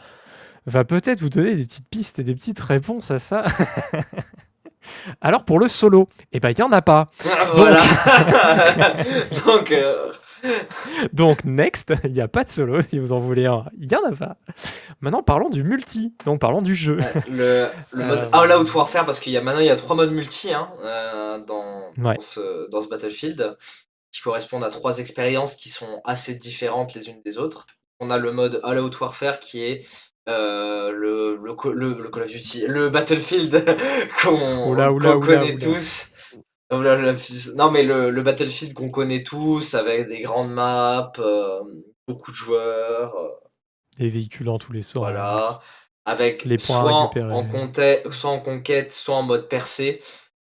va peut-être vous donner des petites pistes et des petites réponses à ça. Alors pour le solo, et ben il y en a pas. voilà. Donc, euh, Donc next, il n'y a pas de solo si vous en voulez un, il y en a pas. Maintenant parlons du multi, donc parlons du jeu. le, le mode Euh, All Out Warfare, parce qu'il y a maintenant il y a trois modes multi hein, euh, dans, Ouais. dans, ce, dans ce Battlefield, qui correspondent à trois expériences qui sont assez différentes les unes des autres. On a le mode All Out Warfare qui est euh, le, le, le, Call of Duty, le Battlefield qu'on connaît oula. tous. Oula, puce- Non mais le, le Battlefield qu'on connaît tous avec des grandes maps, euh, beaucoup de joueurs, euh, Les véhicules dans tous les sens. voilà, avec Les points à soit, récupérer. en conquête, soit en conquête, soit en mode percé.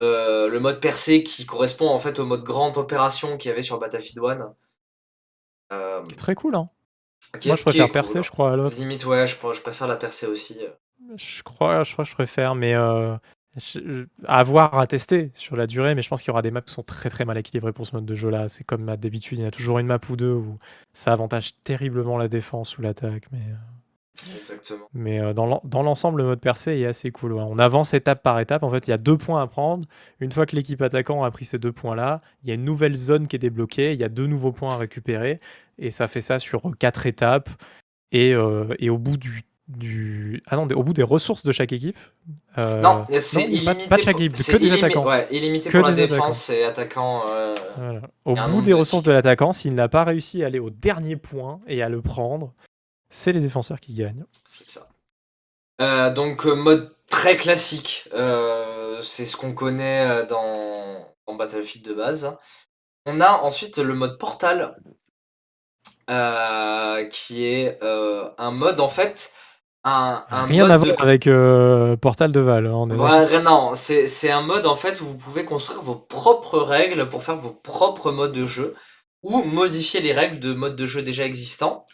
Euh, le mode percé qui correspond en fait au mode grande opération qu'il y avait sur Battlefield 1. Euh, C'est très cool, hein. qui Moi est- je qui est préfère cool. percer, je crois, à l'autre. Limite, ouais, je, je préfère la percée aussi. Je crois, je crois que je préfère, mais euh, je- à voir, à tester sur la durée. Mais je pense qu'il y aura des maps qui sont très très mal équilibrées pour ce mode de jeu-là. C'est comme d'habitude, il y a toujours une map ou deux où ça avantage terriblement la défense ou l'attaque. Mais, euh, Exactement. mais euh, dans l'en- dans l'ensemble, le mode percé est assez cool. ouais. On avance étape par étape. En fait, il y a deux points à prendre. Une fois que l'équipe attaquant a pris ces deux points-là, il y a une nouvelle zone qui est débloquée. Il y a deux nouveaux points à récupérer. Et ça fait ça sur quatre étapes. Et, euh, et au bout du, du... Ah non, au bout des ressources de chaque équipe. euh, non, c'est illimité. pas de chaque équipe, que des attaquants. Ouais, illimité Que pour la défense et attaquant. euh, Voilà. Au bout des de ressources de l'attaquant, s'il n'a pas réussi à aller au dernier point et à le prendre, c'est les défenseurs qui gagnent. C'est ça. Euh, donc, mode très classique. C'est ce qu'on connaît dans, dans Battlefield de base. On a ensuite le mode Portal, qui est un mode en fait. Un, un Rien mode à de- voir avec euh, Portal de Val. hein, on est. Ouais, non, c'est c'est un mode en fait où vous pouvez construire vos propres règles pour faire vos propres modes de jeu ou modifier les règles de modes de jeu déjà existants.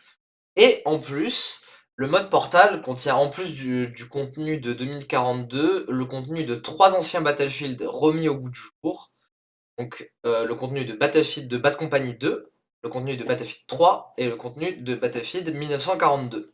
Et en plus, le mode Portal contient en plus du, du contenu de 2042, le contenu de trois anciens Battlefield remis au goût du jour. Donc euh, le contenu de Battlefield de Bad Company 2, le contenu de Battlefield 3 et le contenu de Battlefield 1942.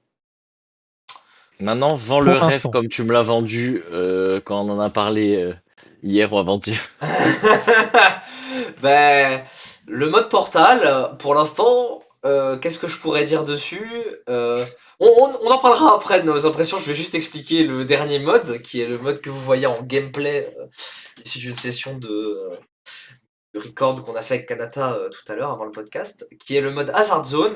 Maintenant, vends Pour le rêve comme tu me l'as vendu euh, quand on en a parlé euh, hier ou avant-hier. ben, le mode portal, pour l'instant, euh, qu'est-ce que je pourrais dire dessus Euh, on, on- on en parlera après de nos impressions. Je vais juste expliquer le dernier mode, qui est le mode que vous voyez en gameplay, euh, issu d'une session de, de record qu'on a fait avec Kanata euh, tout à l'heure avant le podcast, qui est le mode Hazard Zone,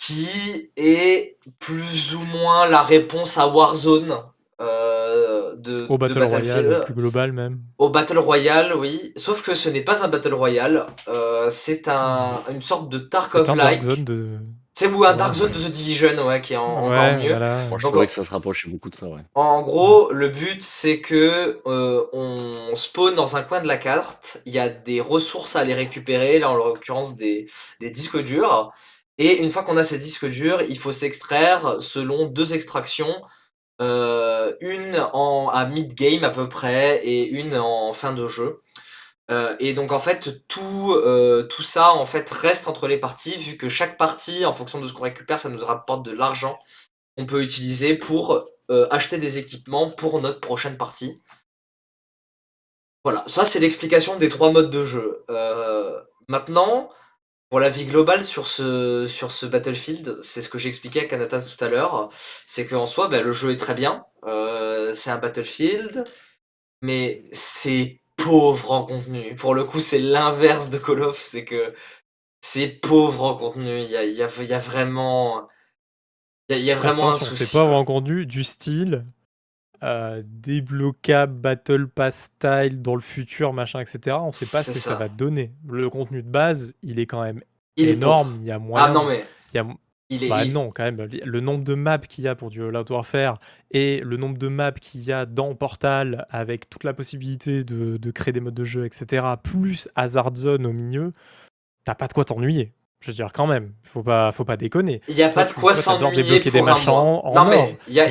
qui est plus ou moins la réponse à Warzone. euh, de, Au de Battle Royale, Battlefield. plus global même. Au Battle Royale, oui. Sauf que ce n'est pas un Battle Royale. euh, c'est un, une sorte de Tarkov-like. Dark Zone de. C'est ou un Ouais. Dark Zone de The Division, ouais, qui est en- encore Ouais, mieux. voilà. Moi, je Donc, que ça se rapprochait beaucoup de ça, ouais. En gros, le but c'est que euh, on spawn dans un coin de la carte, il y a des ressources à aller récupérer, là en l'occurrence des, des disques durs, et une fois qu'on a ces disques durs, il faut s'extraire selon deux extractions, euh, une en, à mid-game à peu près et une en fin de jeu. Euh, et donc en fait tout, euh, tout ça en fait reste entre les parties vu que chaque partie en fonction de ce qu'on récupère ça nous rapporte de l'argent qu'on peut utiliser pour acheter des équipements pour notre prochaine partie. Voilà, ça c'est l'explication des trois modes de jeu. Maintenant, pour la vie globale sur ce, sur ce Battlefield, c'est ce que j'ai expliqué à Kanata tout à l'heure, c'est qu'en soi, bah, le jeu est très bien, euh, c'est un Battlefield, mais c'est pauvre en contenu. Pour le coup, c'est l'inverse de Call of, c'est que c'est pauvre en contenu. Il y a, y a- y a vraiment... Il y y a vraiment un souci. C'est pas quoi. rendu du style euh, débloquable, Battle Pass style dans le futur, machin, etc. On sait pas ce que ça. ça. va donner. Le contenu de base, il est quand même Il énorme. Il y a moyen. Ah non, mais il y a- il est... Bah il- non, quand même. Le nombre de maps qu'il y a pour du All Out Warfare et le nombre de maps qu'il y a dans Portal avec toute la possibilité de, de créer des modes de jeu, etc., plus Hazard Zone au milieu, t'as pas de quoi t'ennuyer. Je veux dire, quand même, faut pas, faut pas déconner. Il n'y a pas de quoi s'ennuyer débloquer des pour un mois. non mais il y a,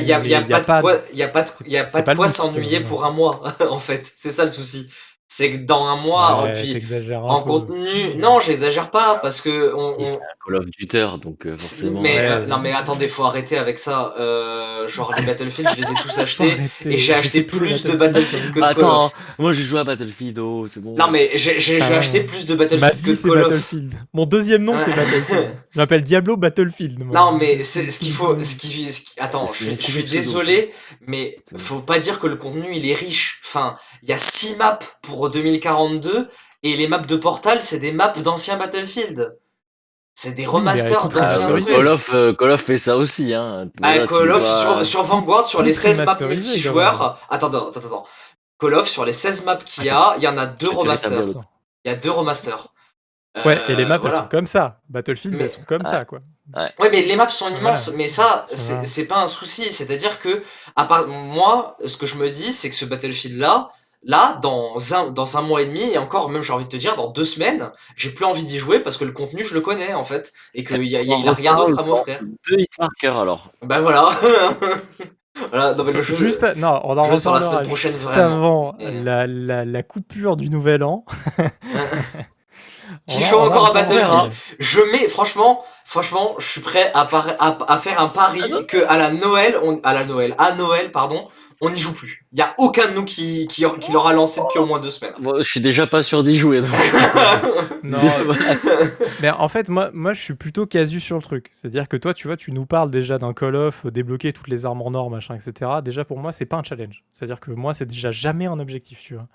pas de quoi, s'ennuyer pour un mois en fait. C'est ça le souci. C'est que dans un mois, Ouais, et puis en contenu, non, j'exagère pas parce que on, on- un Call of Duty, donc euh, forcément. mais Ouais. euh, non mais attendez, faut arrêter avec ça. Euh, genre les Battlefield, je les ai tous achetés arrêter. et j'ai acheté plus de Battlefield. Que de Call Attends, of. moi j'ai joué à Battlefield, oh, c'est bon. Non mais j'ai Ah ouais. acheté plus de Battlefield que de Call of. Battlefield. Mon deuxième nom, c'est Ouais. Battlefield. Je m'appelle Diablo Battlefield. moi. Non, mais c'est ce qu'il faut. Ce qui, ce qui- attends, je, je suis désolé, mais faut pas dire que le contenu il est riche. Enfin, il y a 6 maps pour 2042 et les maps de Portal, c'est des maps d'anciens Battlefield. C'est des remasters Ah, d'anciens ouais, trucs. Call of, euh, Call of fait ça aussi, hein. Ah, tu Call of dois- sur, sur Vanguard, sur les Tout 16 maps multijoueurs. Attends, attends, attends, attends. Call of, sur les 16 maps qu'il y a, il y en a deux remasters. Il y a deux remasters. Ouais, et les maps, Euh, elles voilà. sont comme ça. Battlefield, Mais- elles sont comme Ouais. ça, quoi. Ouais, mais les maps sont immenses, Voilà. mais ça, c'est pas un souci. C'est-à-dire que, à part moi, ce que je me dis, c'est que ce Battlefield-là, là, dans un, dans un mois et demi, et encore, même j'ai envie de te dire, dans deux semaines, j'ai plus envie d'y jouer parce que le contenu, je le connais, en fait, et qu'il y a, il y a- rien d'autre à m'offrir. Deux hitmarkers alors. Bah voilà. voilà, non mais le jeu... Juste, à- non, on en jeu sort la semaine prochaine, juste vraiment. avant Et- la, la, la coupure du nouvel an. Qui joue encore à. Battlefield. Je mets, franchement, franchement, je suis prêt à, par- à, à faire un pari que à la Noël, on, à la Noël, à Noël, pardon, on n'y joue plus. Il y a aucun de nous qui, qui, qui l'aura lancé depuis au moins deux semaines. Moi, je suis déjà pas sûr d'y jouer. donc. Non, mais en fait, moi, moi, je suis plutôt casu sur le truc. C'est-à-dire que toi, tu vois, tu nous parles déjà d'un Call of, euh, débloquer toutes les armes en or, machin, etc. Déjà, pour moi, c'est pas un challenge. C'est-à-dire que moi, c'est déjà jamais un objectif, tu vois.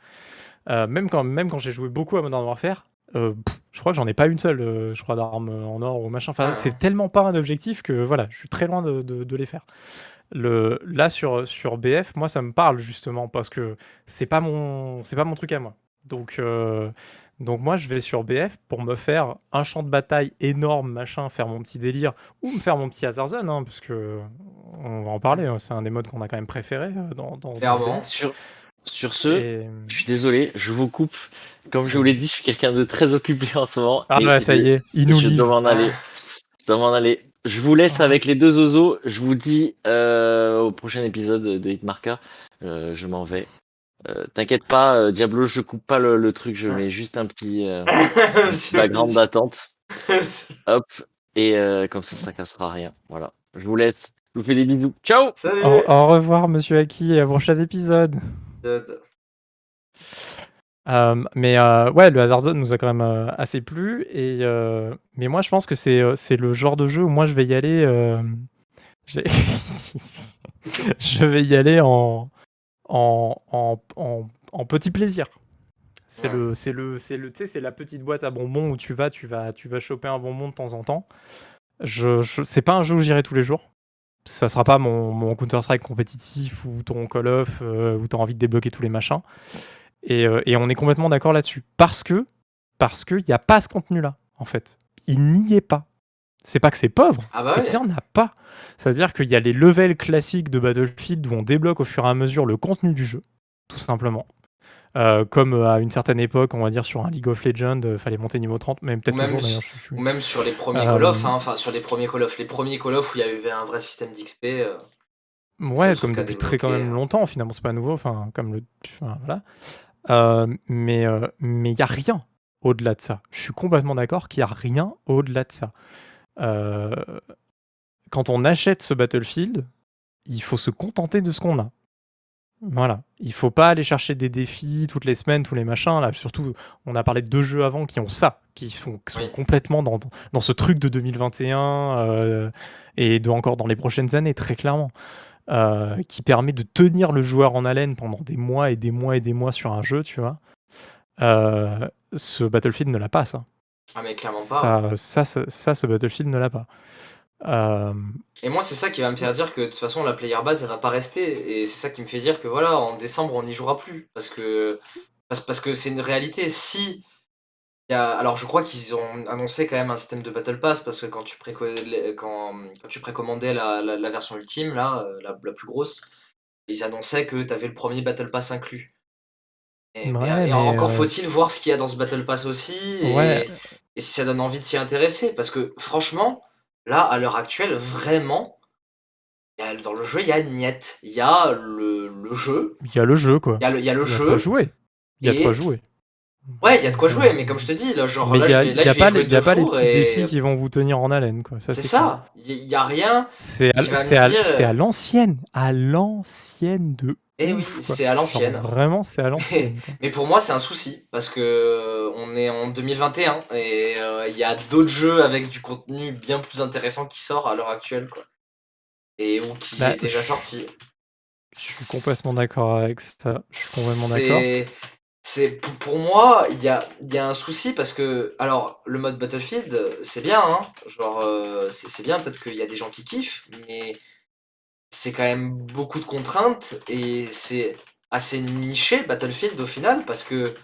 Euh, même quand, même quand j'ai joué beaucoup à Modern Warfare, euh, pff, je crois que j'en ai pas une seule, euh, je crois, d'armes en or ou machin. Enfin, Ouais. c'est tellement pas un objectif que voilà, je suis très loin de, de- de les faire. Le, là, sur, sur BF, moi, ça me parle justement parce que c'est pas mon, c'est pas mon truc à moi. Donc, euh, donc moi, je vais sur BF pour me faire un champ de bataille énorme, machin, faire mon petit délire, ou me faire mon petit Hazard Zone, hein, parce que on va en parler. hein, c'est un des modes qu'on a quand même préféré euh, dans, ce sur, sur ce, Et- je suis désolé, je vous coupe. Comme je vous l'ai dit, je suis quelqu'un de très occupé en ce moment. Ah bah ça y est, il nous je dois m'en aller. Je dois m'en aller. Je vous laisse Ah. avec les deux oiseaux. Je vous dis euh, au prochain épisode de Hitmarker. Euh, je m'en vais. Euh, T'inquiète pas, euh, Diablo, je coupe pas le, le truc. Je mets juste un petit euh, background d'attente. Hop. Et euh, comme ça, ça cassera rien. Voilà. Je vous laisse. Je vous fais des bisous. Ciao Salut. Au, au revoir, monsieur Aki, et au prochain épisode. Euh, mais euh, ouais, le Hazard Zone nous a quand même euh, assez plu. Et, mais moi, je pense que c'est c'est le genre de jeu où moi, je vais y aller. je vais y aller en, en, en, en, en petit plaisir. C'est Ouais. le, c'est le, c'est le, c'est la petite boîte à bonbons où tu vas, tu vas, tu vas choper un bonbon de temps en temps. Je, je, c'est pas un jeu où j'irai tous les jours. Ça sera pas mon, mon Counter-Strike compétitif ou ton Call of où tu as envie de débloquer tous les machins. Et, euh, et on est complètement d'accord là-dessus. Parce que parce qu'il n'y a pas ce contenu-là, en fait. Il n'y est pas. C'est pas que c'est pauvre, Ah bah c'est ouais. qu'il n'y en a pas. C'est-à-dire qu'il y a les levels classiques de Battlefield où on débloque au fur et à mesure le contenu du jeu, tout simplement. Euh, comme euh, à une certaine époque, on va dire sur un League of Legends, il fallait monter niveau 30, même peut-être même toujours je- je Ou même sur les premiers Euh, Call of, hein, enfin sur les premiers Call of, les premiers Call of où il y avait un vrai système d'XP. euh, Ouais, comme depuis très quand même longtemps, finalement, c'est pas nouveau, enfin, comme le. enfin, voilà. Euh, mais euh, mais il n'y a rien au-delà de ça. Je suis complètement d'accord qu'il n'y a rien au-delà de ça. Euh, quand on achète ce Battlefield, il faut se contenter de ce qu'on a. Voilà. Il faut pas aller chercher des défis toutes les semaines, tous les machins. Là, surtout, on a parlé de deux jeux avant qui ont ça, qui sont, qui sont Oui. complètement dans, dans ce truc de 2021 euh, et de encore dans les prochaines années, très clairement. Euh, qui permet de tenir le joueur en haleine pendant des mois et des mois et des mois sur un jeu, tu vois. Euh, ce Battlefield ne l'a pas, ça. Ah mais clairement pas. Ça, ça, ça, ça, ce Battlefield ne l'a pas. Euh, Et moi c'est ça qui va me faire dire que de toute façon la player base elle va pas rester et c'est ça qui me fait dire que voilà en décembre on n'y jouera plus parce que parce, parce que c'est une réalité si il y a, alors je crois qu'ils ont annoncé quand même un système de battle pass parce que quand tu préco- quand, quand tu précommandais la, la, la version ultime là euh, la, la plus grosse ils annonçaient que tu avais le premier battle pass inclus. Et, mais- Ouais, et mais, encore euh, faut-il voir ce qu'il y a dans ce battle pass aussi et, si ça donne envie de s'y intéresser parce que franchement là à l'heure actuelle vraiment il y a- dans le jeu il y a Niet il y a le, le jeu Il y a le jeu, quoi. il y a le, il y a le Il y a de jeu jouer. Il y a de et- quoi jouer. Ouais il y a de quoi Euh, jouer mais comme je te dis là genre là y a, je vais, là, il y a je vais pas, jouer les, il y a deux pas les jours petits et- défis qui vont vous tenir en haleine, quoi. C'est ça il y a rien C'est à, à l'ancienne. À l'ancienne de. et ouf, oui c'est à l'ancienne vraiment, c'est à l'ancienne. Mais pour moi, c'est un souci parce que euh, on est en 2021 et euh, il y a d'autres jeux avec du contenu bien plus intéressant qui sort à l'heure actuelle, quoi. Et ou qui Bah, est déjà je- sorti. Je suis complètement d'accord avec ça. Je suis complètement d'accord. C'est, pour, moi, il y a, il y a un souci parce que alors le mode Battlefield, c'est bien, hein, genre euh, c'est, bien. Peut-être qu'il y a des gens qui kiffent, mais c'est quand même beaucoup de contraintes et c'est assez niché Battlefield au final parce que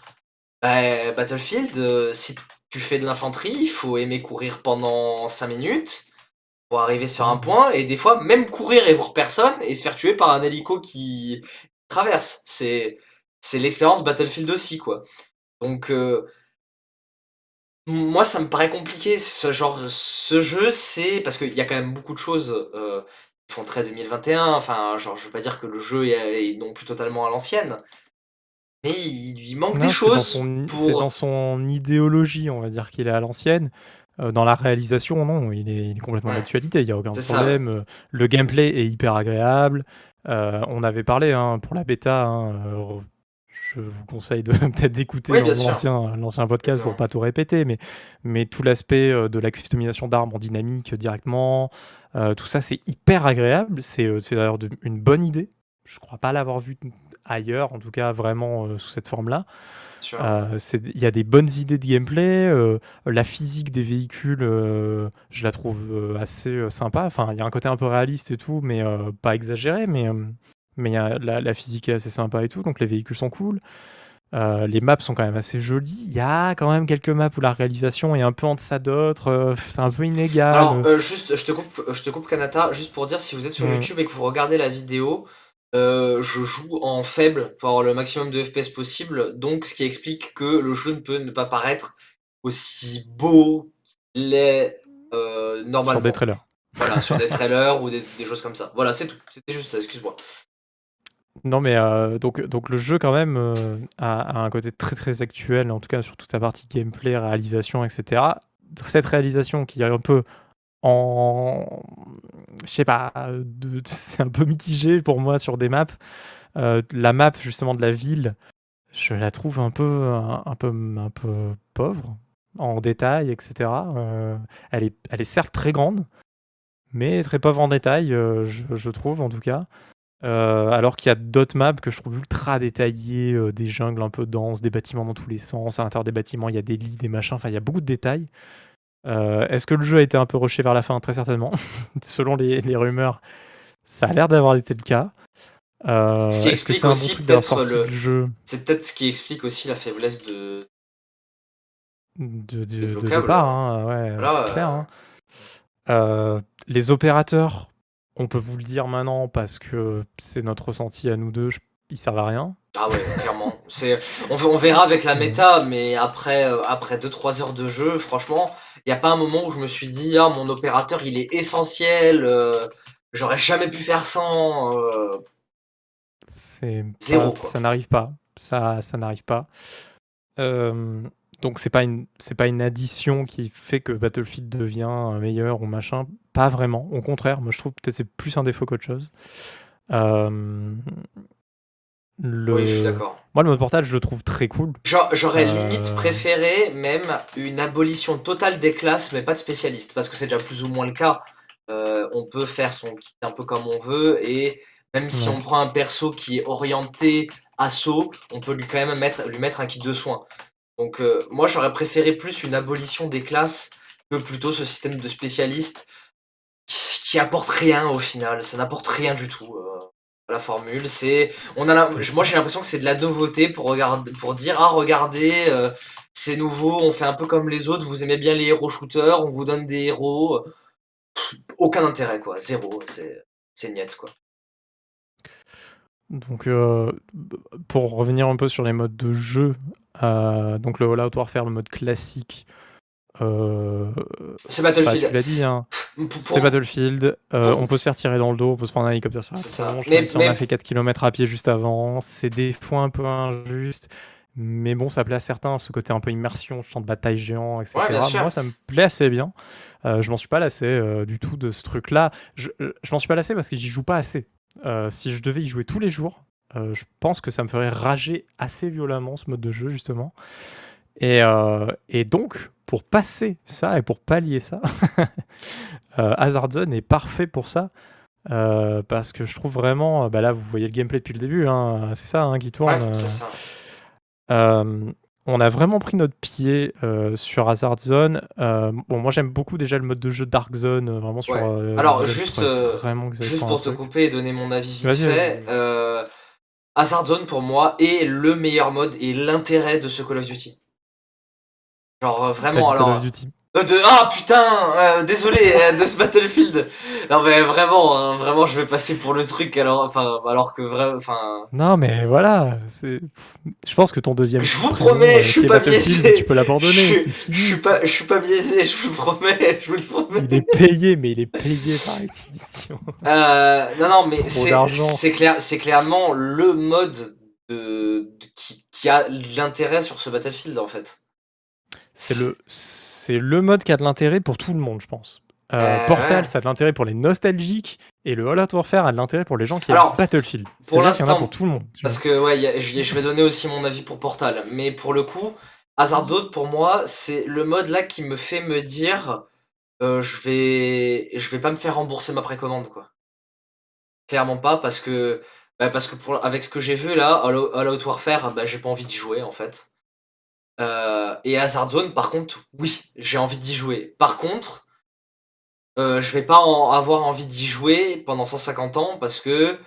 bah, Battlefield, euh, si tu fais de l'infanterie, il faut aimer courir pendant 5 minutes pour arriver sur un Mhm. point et des fois même courir et voir personne et se faire tuer par un hélico qui traverse. C'est c'est l'expérience Battlefield aussi quoi. Donc euh, moi ça me paraît compliqué ce genre ce jeu c'est parce qu'il y a quand même beaucoup de choses euh, qui font très 2021 enfin genre je veux pas dire que le jeu est, est non plus totalement à l'ancienne mais il lui manque Non, des c'est dans choses pour C'est dans son idéologie, on va dire qu'il est à l'ancienne. Euh, dans la réalisation, non, il est, il est complètement Ouais. d'actualité, il n'y a aucun ça, problème. Euh, Le gameplay est hyper agréable. Euh, on avait parlé hein, pour la bêta. hein, je vous conseille de peut-être d'écouter Oui, l'ancien l'ancien podcast pour pas tout répéter, mais, mais tout l'aspect euh, de la customisation d'armes en dynamique directement, euh, tout ça c'est hyper agréable. C'est euh, c'est d'ailleurs de- une bonne idée. Je crois pas l'avoir vu ailleurs, en tout cas vraiment euh, sous cette forme-là. Euh, Il y a des bonnes idées de gameplay. la physique des véhicules, je la trouve assez sympa. Enfin, il y a un côté un peu réaliste et tout, mais pas exagéré. Mais, mais la, la physique est assez sympa et tout, donc les véhicules sont cool. Euh, les maps sont quand même assez jolies. Il y a quand même quelques maps où la réalisation est un peu en deçà d'autres. euh, c'est un peu inégal. Alors, euh, juste, je te coupe, je te coupe Kanata, juste pour dire si vous êtes sur Mm. YouTube et que vous regardez la vidéo, je joue en faible pour avoir le maximum de FPS possible, donc ce qui explique que le jeu ne peut ne pas paraître aussi beau qu'il est normalement. sur des trailers. Voilà, sur des trailers ou des, des choses comme ça. Voilà, c'est tout. C'était juste ça, excuse-moi. Non, mais euh, donc, donc le jeu, quand même, euh, a, un côté très très actuel, en tout cas sur toute sa partie gameplay, réalisation, etc. Cette réalisation qui est un peu en. Je sais pas, c'est un peu mitigé pour moi sur des maps. Euh, la map, justement, de la ville, je la trouve un peu, un, peu, un peu pauvre en détail, etc. Elle, est, elle est certes très grande, mais très pauvre en détail, je trouve en tout cas. Euh, alors qu'il y a d'autres maps que je trouve ultra détaillées, euh, des jungles un peu denses, des bâtiments dans tous les sens. À l'intérieur des bâtiments, il y a des lits, des machins. Enfin, il y a beaucoup de détails. Euh, Est-ce que le jeu a été un peu rushé vers la fin? Très certainement. Selon les, les rumeurs, Ça a l'air d'avoir été le cas. Ce qui que explique c'est un bon aussi truc d'avoir peut-être le- le jeu? C'est peut-être ce qui explique aussi la faiblesse de. de, de, de départ hein, Ouais, voilà, c'est clair. hein. Les opérateurs, on peut vous le dire maintenant parce que c'est notre ressenti à nous deux, je- ils servent à rien. Ah ouais, clairement. C'est, on, on verra avec la méta, mais après, euh, après 2-3 heures de jeu, franchement, il n'y a pas un moment où je me suis dit, ah, mon opérateur, il est essentiel, euh, j'aurais jamais pu faire sans. euh. C'est Zéro, pas- ça n'arrive pas. Ça, ça n'arrive pas. Euh, donc c'est pas une, c'est pas une addition qui fait que Battlefield devient meilleur ou machin. Pas vraiment. Au contraire, moi je trouve peut-être c'est plus un défaut qu'autre chose. Euh, le... Oui, je suis d'accord. Moi le mode portage je le trouve très cool. J'a- J'aurais Euh. limite préféré même une abolition totale des classes, mais pas de spécialistes, parce que c'est déjà plus ou moins le cas. Euh, on peut faire son kit un peu comme on veut, et même si on prend un perso qui est orienté assaut, on peut lui quand même mettre, lui mettre un kit de soins. Donc euh, moi j'aurais préféré plus une abolition des classes que plutôt ce système de spécialistes qui, qui apporte rien au final, ça n'apporte rien du tout. euh, à la formule, c'est on a la- moi j'ai l'impression que c'est de la nouveauté pour regarder pour dire ah regardez euh, c'est nouveau on fait un peu comme les autres vous aimez bien les héros shooters on vous donne des héros. Pff, aucun intérêt quoi. Zéro. C'est c'est niet quoi. Donc euh, pour revenir un peu sur les modes de jeu, donc le All Out Warfare, le mode classique. euh, c'est bah, tu Battlefield l'as dit, hein, C'est Battlefield, euh, on peut se faire tirer dans le dos, on peut se prendre un hélicoptère sur la tronche, Mais- même si on a fait 4 km à pied juste avant, c'est des fois un peu injuste, mais bon, ça plaît à certains, ce côté un peu immersion, champ de bataille géant, etc. Ouais. Moi, ça me plaît assez bien. Euh, je m'en suis pas lassé euh, du tout de ce truc-là. Je, euh, je m'en suis pas lassé parce que j'y joue pas assez. Euh, si je devais y jouer tous les jours, euh, je pense que ça me ferait rager assez violemment ce mode de jeu, justement. Et, euh, et donc, pour passer ça et pour pallier ça, euh, Hazard Zone est parfait pour ça. parce que je trouve vraiment, bah là vous voyez le gameplay depuis le début, hein, c'est ça hein, qui tourne. ouais c'est ça on a vraiment pris notre pied sur Hazard Zone. Bon, moi j'aime beaucoup déjà le mode de jeu Dark Zone, vraiment sur. Ouais. Alors, juste, Juste pour te truc. couper et donner mon avis vite Vas-y, fait, Hazard Zone pour moi est le meilleur mode et l'intérêt de ce Call of Duty. Genre euh, vraiment Call alors. of Duty. Euh, de ah putain euh, désolé euh, de ce Battlefield. Non mais vraiment hein, vraiment je vais passer pour le truc alors enfin alors que vrai enfin Non mais voilà, c'est. je pense que ton deuxième. Je vous promets, je suis pas biaisé. Tu peux l'abandonner, je, suis- fini. je suis pas je suis pas biaisé, je vous le promets, je vous le promets. Il est payé, mais il est payé par Activision. Euh, non, non, mais c'est clair, c'est clairement le mode de, de- qui, qui a l'intérêt sur ce Battlefield en fait. C'est le, c'est le mode qui a de l'intérêt pour tout le monde, je pense. Euh, Euh, Portal, ça a de l'intérêt pour les nostalgiques, et le All Out Warfare a de l'intérêt pour les gens qui Alors, aiment Battlefield. pour l'instant, pour tout le monde. Parce vois. que ouais, y a- je, je vais donner aussi mon avis pour Portal, mais pour le coup, Hazard Zone pour moi, c'est le mode là qui me fait me dire, euh, je vais, je vais pas me faire rembourser ma précommande quoi. Clairement pas parce que, bah, parce que pour, avec ce que j'ai vu là, All Out Warfare, bah, j'ai pas envie d'y jouer en fait. Euh, et Hazard Zone, par contre, oui, j'ai envie d'y jouer. Par contre, euh, je vais pas avoir envie d'y jouer pendant 150 ans parce que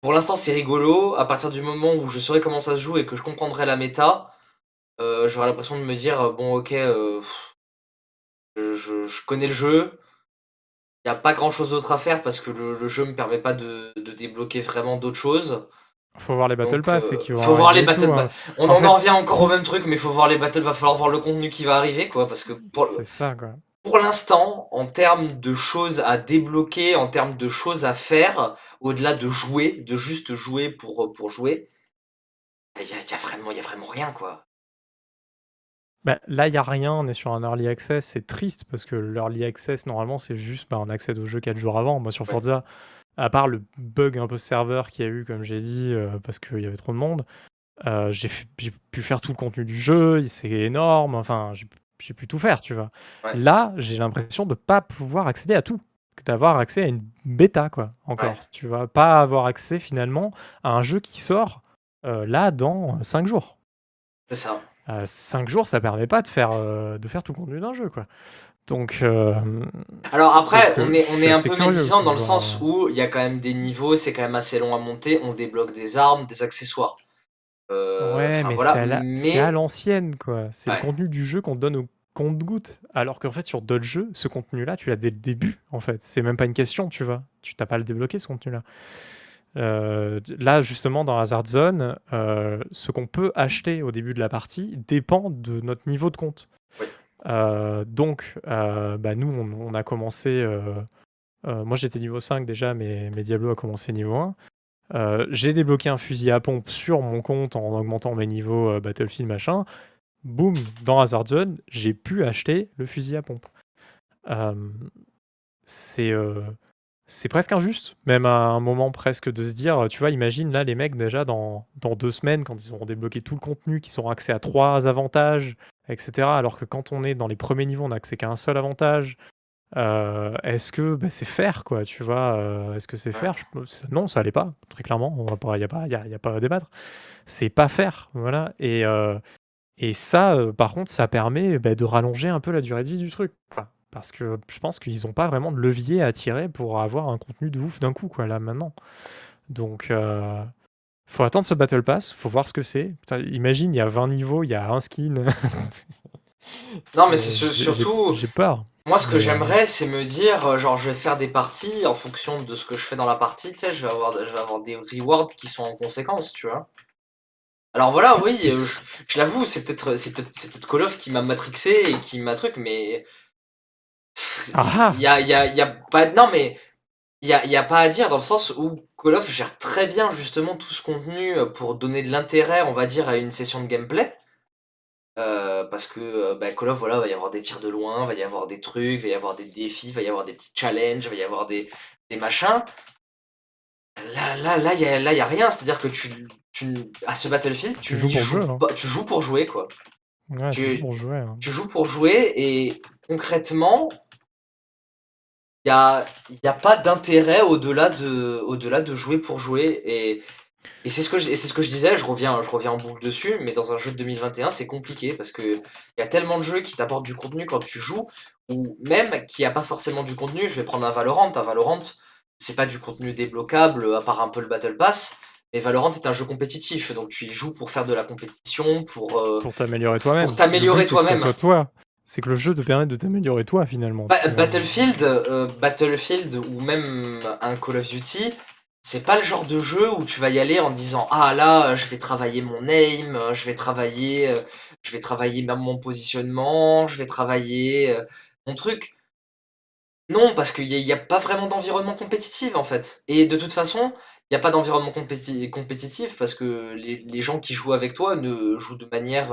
pour l'instant c'est rigolo. À partir du moment où je saurai comment ça se joue et que je comprendrai la méta, euh, j'aurai l'impression de me dire bon ok, je, connais le jeu. Il n'y a pas grand chose d'autre à faire parce que le, le jeu me permet pas de débloquer vraiment d'autres choses. Faut voir les Battle Pass. qui vont faut voir les Battle Pass. On En revient encore au même truc, mais il faut voir les battles, va falloir voir le contenu qui va arriver quoi, parce que pour, C'est ça, quoi. pour l'instant, en termes de choses à débloquer, en termes de choses à faire, au-delà de jouer, de juste jouer pour, pour jouer, il y a, y a vraiment, y a vraiment rien, quoi. Bah, là, il n'y a rien, on est sur un early access, c'est triste parce que l'early access, normalement, c'est juste bah, on accède au jeu 4 jours avant. Moi, sur Ouais. À part le bug un peu serveur qu'il y a eu, comme j'ai dit, euh, parce qu'il y avait trop de monde, euh, j'ai pu faire tout le contenu du jeu, c'est énorme, enfin, j'ai j'ai pu tout faire, tu vois. Ouais. Là, j'ai l'impression de pas pouvoir accéder à tout, d'avoir accès à une bêta, quoi, encore. Ouais. Tu vas pas avoir accès finalement à un jeu qui sort euh, là dans 5 jours. C'est ça. 5 jours, ça permet pas de faire, de faire tout le contenu d'un jeu, quoi. Donc, euh, Alors après, donc, on euh, est, on un peu médisant dans le sens euh, où il y a quand même des niveaux, c'est quand même assez long à monter, on débloque des armes, des accessoires. Euh, Ouais, mais voilà, c'est à la l'ancienne, quoi. C'est le contenu du jeu qu'on donne au compte-gouttes. Alors qu'en fait, sur d'autres jeux, ce contenu-là, tu l'as dès le début, en fait. C'est même pas une question, tu vois. Tu t'as pas à le débloquer, ce contenu-là. Euh, là, justement, dans Hazard Zone, euh, ce qu'on peut acheter au début de la partie dépend de notre niveau de compte. oui, donc, euh, bah, nous, on, a commencé. euh, euh, moi, j'étais niveau 5 déjà, mais, mais Diablo a commencé niveau 1. Euh, j'ai débloqué un fusil à pompe sur mon compte en augmentant mes niveaux euh, Battlefield machin. Boum, dans Hazard Zone, j'ai pu acheter le fusil à pompe. Euh, c'est euh, presque injuste, même à un moment presque de se dire, tu vois, imagine là les mecs déjà dans, dans deux semaines, quand ils auront débloqué tout le contenu, qu'ils auront accès à trois avantages, etc. Alors que quand on est dans les premiers niveaux, on n'a accès qu'à un seul avantage. Euh, est-ce que bah, c'est faire quoi, tu vois euh, Est-ce que c'est faire Je- Non, ça allait pas, très clairement. On va pas, y a pas, y a, y a pas à débattre. C'est pas faire, voilà. Et, euh, et ça, euh, par contre, ça permet bah, de rallonger un peu la durée de vie du truc, quoi. Parce que je pense qu'ils ont pas vraiment de levier à tirer pour avoir un contenu de ouf d'un coup, quoi, là, maintenant. Donc, euh, faut attendre ce Battle Pass, faut voir ce que c'est. Putain, imagine, il y a 20 niveaux, il y a un skin. Non, mais c'est j'ai- surtout, j'ai peur. moi ce que Mais, euh, j'aimerais, c'est me dire, euh, genre, je vais faire des parties en fonction de ce que je fais dans la partie, tu sais, je vais avoir, je vais avoir des rewards qui sont en conséquence, tu vois. Alors voilà, oui, euh, je, je l'avoue, c'est peut-être, c'est peut-être, c'est peut-être Call of qui m'a matrixé et qui m'a truc, mais ah il y a, y a, il y a pas, non mais il y a, y a pas à dire dans le sens où Call of gère très bien justement tout ce contenu euh, pour donner de l'intérêt, on va dire, à une session de gameplay. Euh, parce que euh, bah, Call of, voilà, va y avoir des tirs de loin, va y avoir des trucs, va y avoir des défis, va y avoir des petits challenges, va y avoir des, des machins. Là, là, là, il y a, là, y a rien. C'est-à-dire que tu, tu, à ce Battlefield, tu, Tu joues n'y pour joues pas- tu joues pour jouer, quoi. Ouais, tu joues pour jouer. hein. tu joues pour jouer et concrètement, il n'y a, y a pas d'intérêt au-delà de, au-delà de jouer pour jouer. Et, et c'est ce, que je- et ce que je disais, je reviens, je reviens en boucle dessus, mais dans un jeu de 2021, c'est compliqué parce qu'il y a tellement de jeux qui t'apportent du contenu quand tu joues, ou même qui a pas forcément du contenu. Je vais prendre un Valorant. Un Valorant, c'est pas du contenu débloquable, à part un peu le Battle Pass. Mais Valorant est un jeu compétitif, donc tu y joues pour faire de la compétition, pour, euh, Pour t'améliorer toi-même. pour t'améliorer toi-même. soit toi. C'est que le jeu te permette de t'améliorer toi, finalement. Battlefield, euh, Battlefield ou même un Call of Duty, c'est pas le genre de jeu où tu vas y aller en disant ah là je vais travailler mon aim, je vais travailler, euh, je vais travailler même mon positionnement, je vais travailler euh, mon truc. Non, parce qu'il n'y a, pas vraiment d'environnement compétitif en fait. Et de toute façon, il n'y a pas d'environnement compéti- compétitif parce que les, gens qui jouent avec toi ne jouent de manière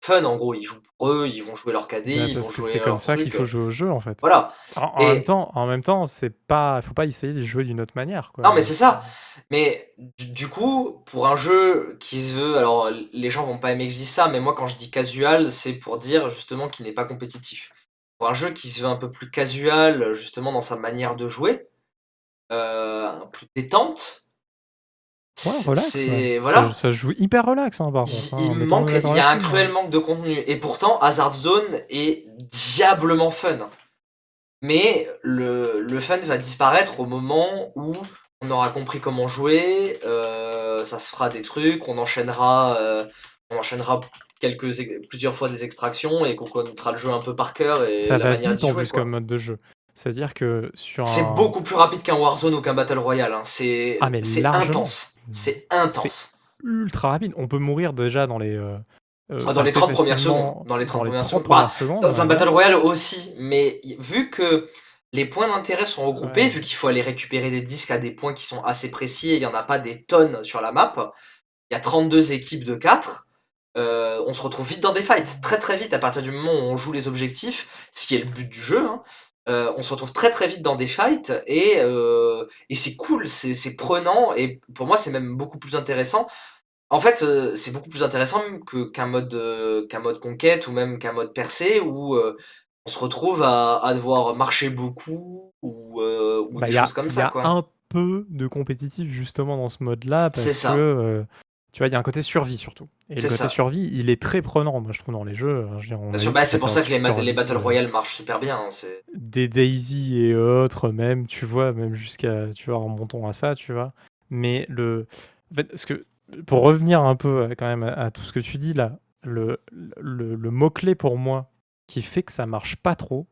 fun en gros. Ils jouent pour eux, ils vont jouer leur KD, Bah, ils vont parce que jouer c'est comme ça qu'il faut jouer au jeu, en fait. Voilà. En, en même temps, en même temps, c'est pas, faut pas essayer de jouer d'une autre manière, quoi. non, mais c'est ça. Mais du, du coup, pour un jeu qui se veut, alors les gens vont pas aimer que je dise ça, mais moi quand je dis casual, c'est pour dire justement qu'il n'est pas compétitif. Pour un jeu qui se veut un peu plus casual, justement dans sa manière de jouer, euh, plus détente, Ouais, c'est relax, ouais. c'est- Ça, ça se joue hyper relax, hein, par Il, contre. hein, il manque, il y a un là-dessus, hein. cruel manque de contenu. Et pourtant, Hazard Zone est diablement fun. Mais le, le fun va disparaître au moment où on aura compris comment jouer, euh, ça se fera des trucs, on enchaînera, euh, on enchaînera quelques, ex- plusieurs fois des extractions et qu'on connaîtra le jeu un peu par cœur et Ça la va manière vite en jouer. plus quoi. comme mode de jeu. C'est-à-dire que sur C'est un... beaucoup plus rapide qu'un Warzone ou qu'un Battle Royale. hein. C'est Ah, c'est intense. C'est intense. ultra rapide. On peut mourir déjà dans les. euh, euh, Ah, dans les assez 30 premières secondes. Dans les 30 premières 30 secondes. premières Bah, secondes, Dans un. Battle Royale aussi, mais vu que les points d'intérêt sont regroupés, Ouais. vu qu'il faut aller récupérer des disques à des points qui sont assez précis et il n'y en a pas des tonnes sur la map, il y a 32 équipes de 4, euh, on se retrouve vite dans des fights, très très vite à partir du moment où on joue les objectifs, ce qui est le but du jeu. hein. Euh, on se retrouve très très vite dans des fights et, euh, et c'est cool, c'est c'est prenant et pour moi c'est même beaucoup plus intéressant. En fait, euh, c'est beaucoup plus intéressant que qu'un mode qu'un mode conquête ou même qu'un mode percée où on se retrouve à, à devoir marcher beaucoup ou, ou Bah, des a, choses comme il y ça a quoi. un peu de compétitif justement dans ce mode-là parce ça. que Tu vois, il y a un côté survie surtout. Et le côté ça. survie, il est très prenant, moi je trouve, dans les jeux. Bah, c'est pour ça que les, Battle Royale marchent super bien. hein, des Daisy et autres, même, tu vois, même jusqu'à, tu vois, en montant à ça, tu vois. Mais le, en fait, ce que, pour revenir un peu euh, quand même à, tout ce que tu dis là, le, le, le mot-clé pour moi qui fait que ça marche pas trop,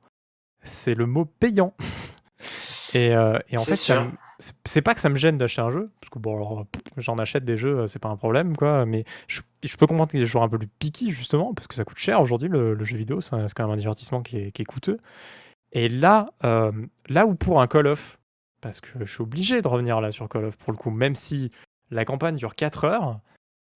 c'est le mot payant. et, euh, et en fait, ça c'est pas que ça me gêne d'acheter un jeu, parce que bon, j'en achète des jeux, c'est pas un problème, quoi, mais je, peux comprendre qu'il y ait des joueurs un peu plus piqués, justement, parce que ça coûte cher aujourd'hui, le, jeu vidéo, c'est quand même un divertissement qui est, qui est coûteux. Et là, euh, là où pour un Call of, parce que je suis obligé de revenir là sur Call of pour le coup, même si la campagne dure 4 heures,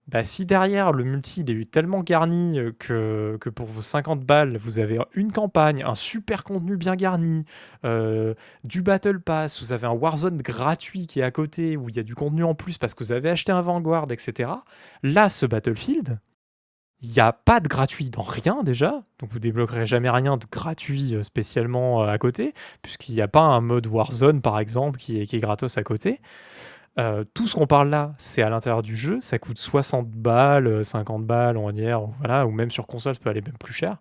bah si derrière le multi il est tellement garni euh, que, que pour vos 50 balles, vous avez une campagne, un super contenu bien garni, euh, du Battle Pass, vous avez un Warzone gratuit qui est à côté, où il y a du contenu en plus parce que vous avez acheté un Vanguard, etc. Là, ce Battlefield, il n'y a pas de gratuit dans rien déjà, donc vous débloquerez jamais rien de gratuit euh, spécialement à côté, puisqu'il n'y a pas un mode Warzone par exemple qui est, qui est gratos à côté. Euh, tout ce qu'on parle là, c'est à l'intérieur du jeu, ça coûte 60 balles, euh, 50 balles, on va dire, ou voilà, ou même sur console, ça peut aller même plus cher.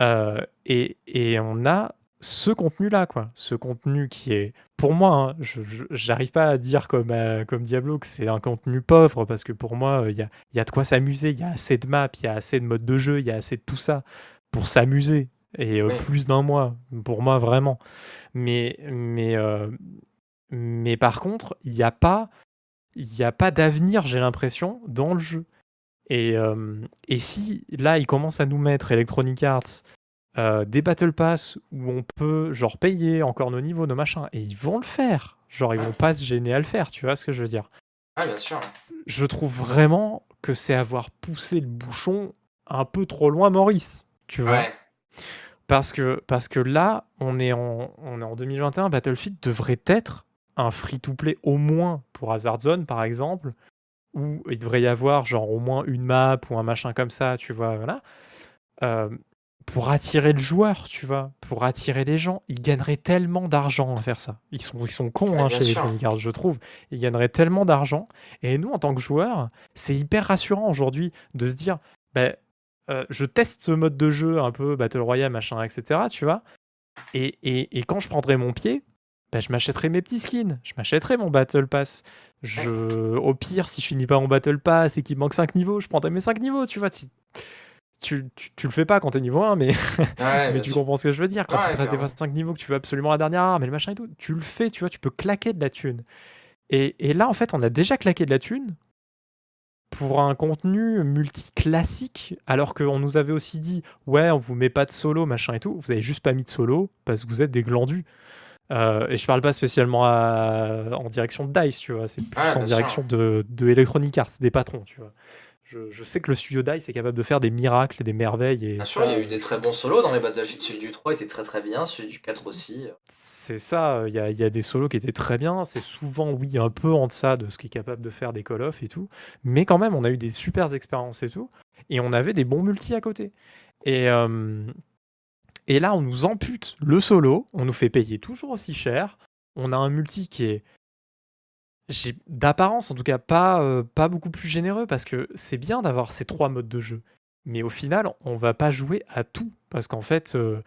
Euh, et, et on a ce contenu-là, quoi. Ce contenu qui est, pour moi, hein, je j'arrive pas à dire comme, euh, comme Diablo que c'est un contenu pauvre, parce que pour moi, il y a, y a de quoi s'amuser, il y a assez de maps, il y a assez de modes de jeu, il y a assez de tout ça pour s'amuser. Et euh, Oui. plus d'un mois, pour moi, vraiment. Mais, mais, euh, mais par contre, il n'y a pas, y a pas d'avenir, j'ai l'impression, dans le jeu. Et, euh, et si là, ils commencent à nous mettre Electronic Arts euh, des Battle Pass où on peut genre payer encore nos niveaux, nos machins, et ils vont le faire. Genre, ils vont pas se gêner à le faire, tu vois ce que je veux dire. Ah, bien sûr. Je trouve vraiment que c'est avoir poussé le bouchon un peu trop loin, Maurice. Tu vois Ouais. parce que, parce que là, on est, en, on est en 2021, Battlefield devrait être un free-to-play au moins pour Hazard Zone, par exemple, où il devrait y avoir genre au moins une map ou un machin comme ça, tu vois, voilà. Euh, pour attirer le joueur, tu vois, pour attirer les gens, ils gagneraient tellement d'argent à faire ça. Ils sont, ils sont cons Ouais, hein, chez sûr. Electronic je trouve. Ils gagneraient tellement d'argent. Et nous, en tant que joueurs, c'est hyper rassurant aujourd'hui de se dire, ben, euh, je teste ce mode de jeu un peu Battle Royale, machin, etc. Tu vois. Et, et, et quand je prendrai mon pied, ben, je m'achèterai mes petits skins. Je m'achèterai mon Battle Pass. Je, au pire, si je finis pas mon Battle Pass et qu'il me manque 5 niveaux, je prendrai mes 5 niveaux. Tu vois. Tu, tu, tu, tu le fais pas quand t'es niveau 1, mais, Ouais, mais tu comprends ce que je veux dire. Quand Ouais, il te reste des clairement. fois 5 niveaux que tu veux absolument la dernière arme et le machin et tout, tu le fais, tu vois. Tu peux claquer de la thune. Et, et là, en fait, on a déjà claqué de la thune pour un contenu multi-classique, alors qu'on nous avait aussi dit ouais, on vous met pas de solo, machin et tout. Vous avez juste pas mis de solo parce que vous êtes des glandus. Euh, et je parle pas spécialement à- en direction de DICE, tu vois, c'est plus Ouais, en direction de, de Electronic Arts, des patrons, tu vois. Je, je sais que le studio DICE est capable de faire des miracles des merveilles. Et Bien sûr, il y a eu des très bons solos dans les Battlefield. Celui du 3 était très très bien, celui du 4 aussi. C'est ça, il y a, il y a des solos qui étaient très bien. C'est souvent, oui, un peu en deçà de ce qu'est capable de faire des Call of et tout. Mais quand même, on a eu des super expériences et tout. Et on avait des bons multi à côté. Et, euh, et là, on nous ampute le solo. On nous fait payer toujours aussi cher. On a un multi qui est, d'apparence en tout cas, pas, euh, pas beaucoup plus généreux parce que c'est bien d'avoir ces trois modes de jeu. Mais au final, on va pas jouer à tout. Parce qu'en fait, euh,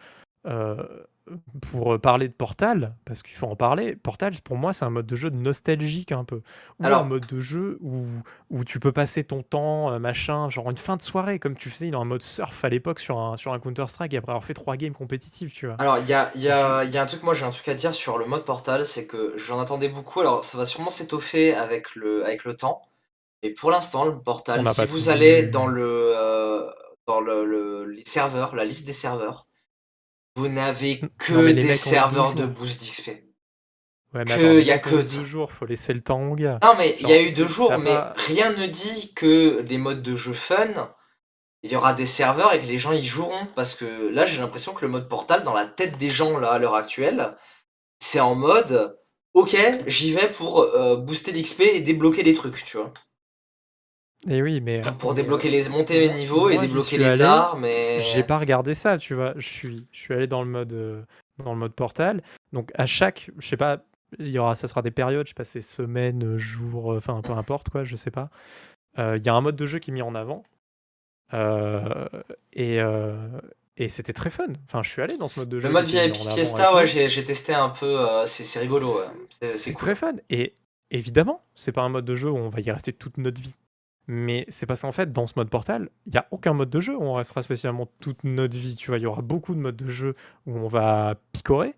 pour parler de Portal, parce qu'il faut en parler, Portal, pour moi, c'est un mode de jeu nostalgique un peu. Ou un mode de jeu où, où tu peux passer ton temps, euh, machin, genre une fin de soirée, comme tu faisais dans un mode surf à l'époque sur un, sur un Counter-Strike, après avoir fait trois games compétitifs, tu vois. alors il y a, y, a, y a un truc, moi j'ai un truc à dire sur le mode Portal, c'est que j'en attendais beaucoup. Alors ça va sûrement s'étoffer avec le, avec le temps. Mais pour l'instant, le Portal, si vous tout allez dans le euh, dans le, le- les serveurs, la liste des serveurs, vous n'avez que Non, des serveurs de boost d'XP. Ouais, Que- les y a que eu de deux jours, faut laisser le temps aux gars. Non, mais il y a eu deux jours, mais pas- rien ne dit que les modes de jeu fun, il y aura des serveurs et que les gens y joueront. Parce que là, j'ai l'impression que le mode Portal, dans la tête des gens, là, à l'heure actuelle, c'est en mode, ok, j'y vais pour euh, booster l'XP et débloquer des trucs, tu vois. Et oui, mais Pour, pour débloquer euh, les, monter mes moi- niveaux et moi, débloquer les allé, armes et... J'ai pas regardé ça, tu vois. Je suis, je suis allé dans le mode, euh, dans le mode portal. Donc à chaque, je sais pas, il y aura, ça sera des périodes. Je sais pas, c'est semaines, jours, euh, enfin peu importe quoi, je sais pas. il y a un mode de jeu qui est mis en avant. et, et c'était très fun. Enfin, je suis allé dans ce mode de jeu. Le mode VIP Fiesta, ouais, j'ai testé un peu. c'est rigolo. C'est très fun. Et évidemment, c'est pas un mode de jeu où on va y rester toute notre vie. Mais c'est parce qu'en fait, dans ce mode Portal, il n'y a aucun mode de jeu où on restera spécialement toute notre vie. Tu vois, il y aura beaucoup de modes de jeu où on va picorer.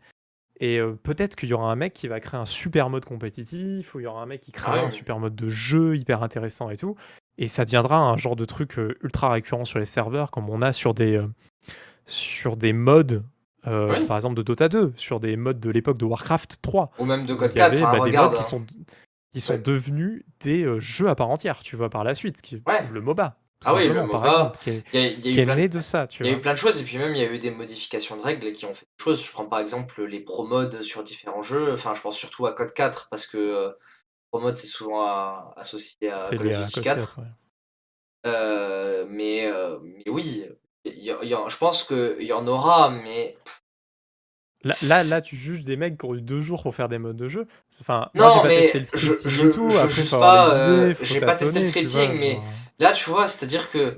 Et peut-être qu'il y aura un mec qui va créer un super mode compétitif, ou il y aura un mec qui créera ah un super mode de jeu hyper intéressant et tout. Et ça deviendra un genre de truc ultra récurrent sur les serveurs, comme on a sur des, sur des modes, par exemple de Dota 2, sur des modes de l'époque de Warcraft 3. Ou même de Code 4, hein, bah, des modes qui hein. sont, qui sont devenus des jeux à part entière, tu vois, par la suite, qui, le MOBA. Ah oui, le MOBA, qui est, y a, né de ça. Il y a eu plein de choses, et puis même il y a eu des modifications de règles qui ont fait des choses. Je prends par exemple les pro modes sur différents jeux, enfin je pense surtout à Code 4, parce que euh, pro mode c'est souvent associé à Call of Duty 4. Euh, mais, euh, mais oui, je pense qu'il y en aura, mais Là, là, tu juges des mecs qui ont eu deux jours pour faire des modes de jeu. Enfin, non, moi, j'ai pas testé le scripting je, et tout. Je, je pas, j'ai pas testé le scripting, mais Là, tu vois, c'est-à-dire que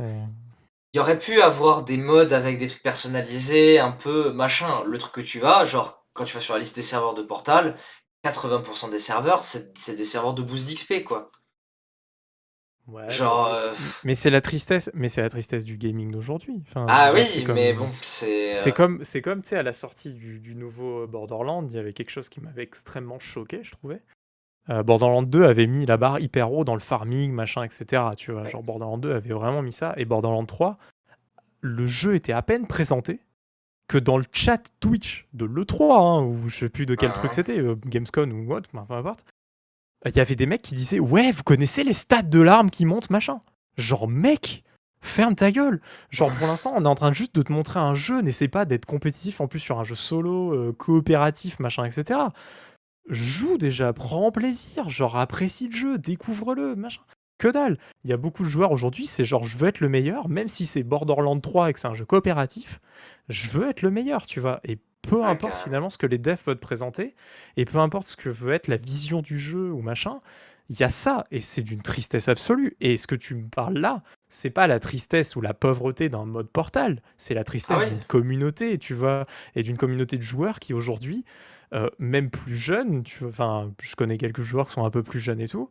il y aurait pu avoir des modes avec des trucs personnalisés, un peu machin. Le truc que tu vas, genre quand tu vas sur la liste des serveurs de Portal, 80% des serveurs, c'est des serveurs de boost d'XP, quoi. Ouais, genre, euh, mais c'est la tristesse, mais c'est la tristesse du gaming d'aujourd'hui. Enfin, ah oui, mais bon, c'est. C'est euh comme, c'est comme, tu sais, à la sortie du, du, nouveau Borderlands, il y avait quelque chose qui m'avait extrêmement choqué, je trouvais. Euh, Borderlands 2 avait mis la barre hyper haut dans le farming, machin, etc. Tu vois, genre Borderlands 2 avait vraiment mis ça. Et Borderlands 3, le jeu était à peine présenté que dans le chat Twitch de l'E3, hein, ou je sais plus de quel truc c'était, euh, Gamescom ou what, peu importe, il y avait des mecs qui disaient Ouais, vous connaissez les stats de l'arme qui monte, machin. Genre, mec, ferme ta gueule. Genre, pour l'instant, on est en train juste de te montrer un jeu, n'essaie pas d'être compétitif en plus sur un jeu solo, euh, coopératif, machin, etc joue déjà, prends plaisir, genre apprécie le jeu, découvre-le, machin. Que dalle Il y a beaucoup de joueurs aujourd'hui, c'est genre je veux être le meilleur, même si c'est Borderlands 3 et que c'est un jeu coopératif, je veux être le meilleur, tu vois. Peu importe finalement ce que les devs peuvent présenter, et peu importe ce que veut être la vision du jeu ou machin, il y a ça, et c'est d'une tristesse absolue. Et ce que tu me parles là, c'est pas la tristesse ou la pauvreté d'un mode portal, c'est la tristesse ah d'une communauté, tu vois, et d'une communauté de joueurs qui aujourd'hui euh, même plus jeune, tu enfin, je connais quelques joueurs qui sont un peu plus jeunes et tout.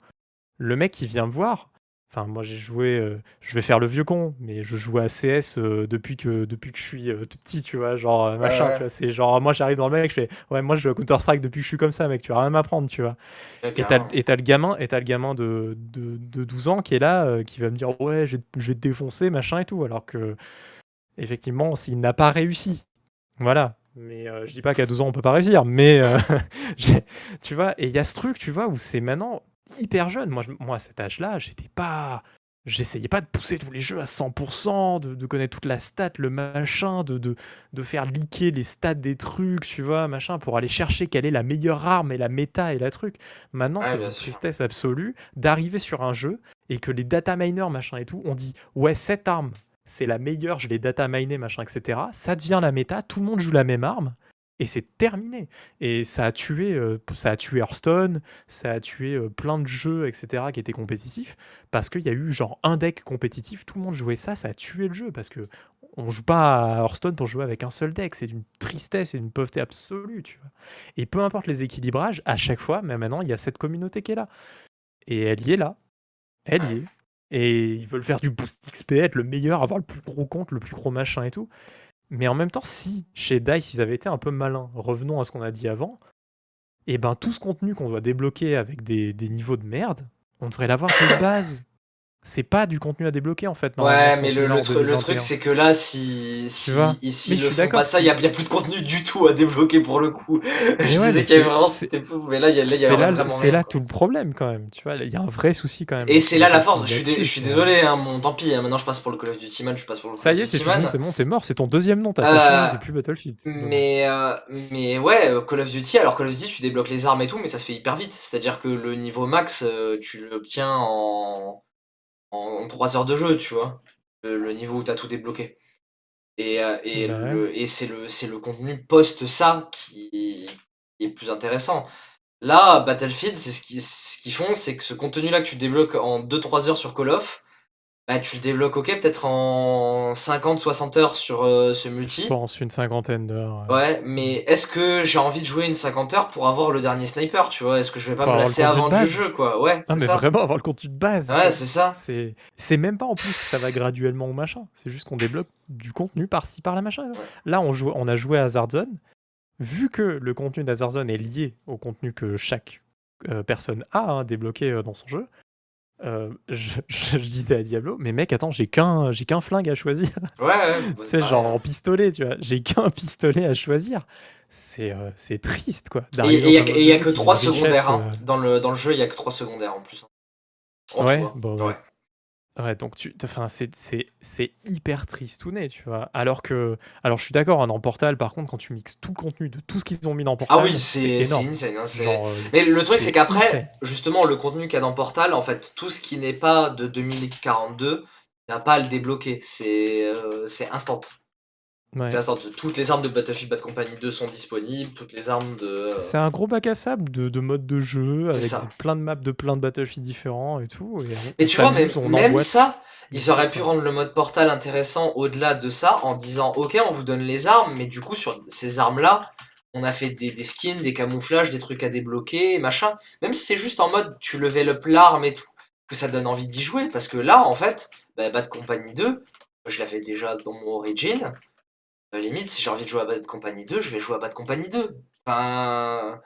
Le mec qui vient me voir, enfin, moi j'ai joué, euh, je vais faire le vieux con, mais je joue à CS euh, depuis que depuis que je suis tout petit, tu vois, genre machin, tu vois, c'est genre moi j'arrive dans le mec, je fais ouais moi je joue à Counter Strike depuis que je suis comme ça, mec, tu vas rien m'apprendre, tu vois. et t'as le gamin, et as le gamin de, de, de, 12 ans qui est là, qui va me dire ouais je, je vais te défoncer, machin et tout, alors que effectivement s'il n'a pas réussi, voilà, mais euh, je dis pas qu'à 12 ans on peut pas réussir, mais euh, tu vois, et il y a ce truc, tu vois, où c'est maintenant hyper jeune. Moi, moi à cet âge-là, j'étais pas. J'essayais pas de pousser tous les jeux à 100%, de, de connaître toute la stat, le machin, de, de, de, faire leaker les stats des trucs, tu vois, machin, pour aller chercher quelle est la meilleure arme et la méta et la truc. Maintenant, c'est une tristesse absolue d'arriver sur un jeu et que les data miners, machin et tout, on dit, ouais, cette arme, c'est la meilleure, je l'ai data miné, machin, etc. Ça devient la méta, tout le monde joue la même arme, et c'est terminé. Et ça a tué, euh, ça a tué Hearthstone, ça a tué euh, plein de jeux, etc. qui étaient compétitifs, parce qu'il y a eu genre un deck compétitif, tout le monde jouait ça, ça a tué le jeu, parce que on joue pas à Hearthstone pour jouer avec un seul deck, c'est d'une tristesse et d'une pauvreté absolue, tu vois. Et peu importe les équilibrages, à chaque fois, mais maintenant, il y a cette communauté qui est là. Et elle y est là. Elle y est. Et ils veulent faire du boost XP, être le meilleur, avoir le plus gros compte, le plus gros machin et tout. Mais en même temps, si chez DICE ils avaient été un peu malins, revenons à ce qu'on a dit avant, et eh ben tout ce contenu qu'on doit débloquer avec des, des niveaux de merde, on devrait l'avoir de base c'est pas du contenu à débloquer en fait. Ouais, mais le, le, truc c'est que là, si, si ici mais le pas ça, il y, a, plus de contenu du tout à débloquer pour le coup. je disais qu'il y avait vraiment, c'était mais là, il y a, là, C'est là tout le problème quand même, tu vois, il y a un vrai souci quand même. Et c'est là la force. Je suis, je suis désolé, hein, mon, tant pis. Hein, maintenant, je passe pour le Call of Duty Man, je passe pour le Ça y est, c'est bon, c'est mort, c'est ton deuxième nom, t'as euh, c'est plus Battlefield. Mais euh, mais ouais, euh, Call of Duty. Alors Call of Duty, tu débloques les armes et tout, mais ça se fait hyper vite. C'est-à-dire que le niveau max, tu l'obtiens en en, 3 heures de jeu, tu vois, le, niveau où tu as tout débloqué. Et, euh, et, bah et c'est le, le contenu post ça qui, est plus intéressant. Là, Battlefield, c'est ce qu'ils ce qu'ils font, c'est que ce contenu-là que tu débloques en 2-3 heures sur Call of, bah, tu le débloques, OK, peut-être en 50-60 heures sur, heu, ce Je multi. pense une cinquantaine d'heures, ouais. Ouais, mais est-ce que j'ai envie de jouer une 50 heures pour avoir le dernier sniper, tu vois? Est-ce que je vais pas me lasser avant du jeu, quoi? Ouais, c'est mais ça. vraiment avoir le contenu de base, Ouais, c'est ça. C'est c'est même pas en plus que ça va graduellement ou machin, c'est juste qu'on débloque du contenu par-ci par-là machin. Ouais. Là, on joue on a joué à Hazard Zone. Vu que le contenu d'Hazard Zone est lié au contenu que chaque, heu, personne a, hein, débloqué, heu, dans son jeu, heu, je je je disais à Diablo: «Mais mec, attends, j'ai qu'un j'ai qu'un flingue à choisir». Ouais, ouais, bah, Tu sais, bah, genre en pistolet, tu vois? J'ai qu'un pistolet à choisir. C'est, heu, c'est triste, quoi, Et il y a que mode et il de y a jeu que qui est 3 une richesse, secondaires, hein. heu Dans le dans le jeu, il y a que 3 secondaires en plus, hein. En Ouais, hein. bah, ouais. Ouais. Donc tu enfin, c'est c'est c'est hyper tristouné, tu vois? Alors que alors je suis d'accord, hein, dans Portal, par contre, quand tu mixes tout le contenu de tout ce qu'ils ont mis dans Ah Portal, oui, c'est c'est énorme. insane, hein, Genre, heu, mais le truc, c'est qu'après, insane. justement, le contenu qu'il y a dans Portal, en fait, tout ce qui n'est pas de 2042, il y a pas à le débloquer. C'est, heu, c'est instant. Toutes les armes de Battlefield Bad Company 2 sont disponibles, toutes les armes de, heu C'est un gros bac à sable de de modes de jeu C'est avec ça. des plein de maps de plein de Battlefield différents et tout et on Et on tu vois, même s'amuse, on même emboîte ça, ils auraient pu rendre le mode Portal intéressant au-delà de ça, en disant: «OK, on vous donne les armes, mais du coup, sur ces armes-là, on a fait des des skins, des camouflages, des trucs à débloquer, machin». Même si c'est juste en mode, tu level up l'arme et tout, que ça donne envie d'y jouer. Parce que là, en fait, bah, Bad Company 2, je l'avais déjà dans mon origin. Heu, limite, si j'ai envie de jouer à Bad Company 2, je vais jouer à Bad Company 2. Enfin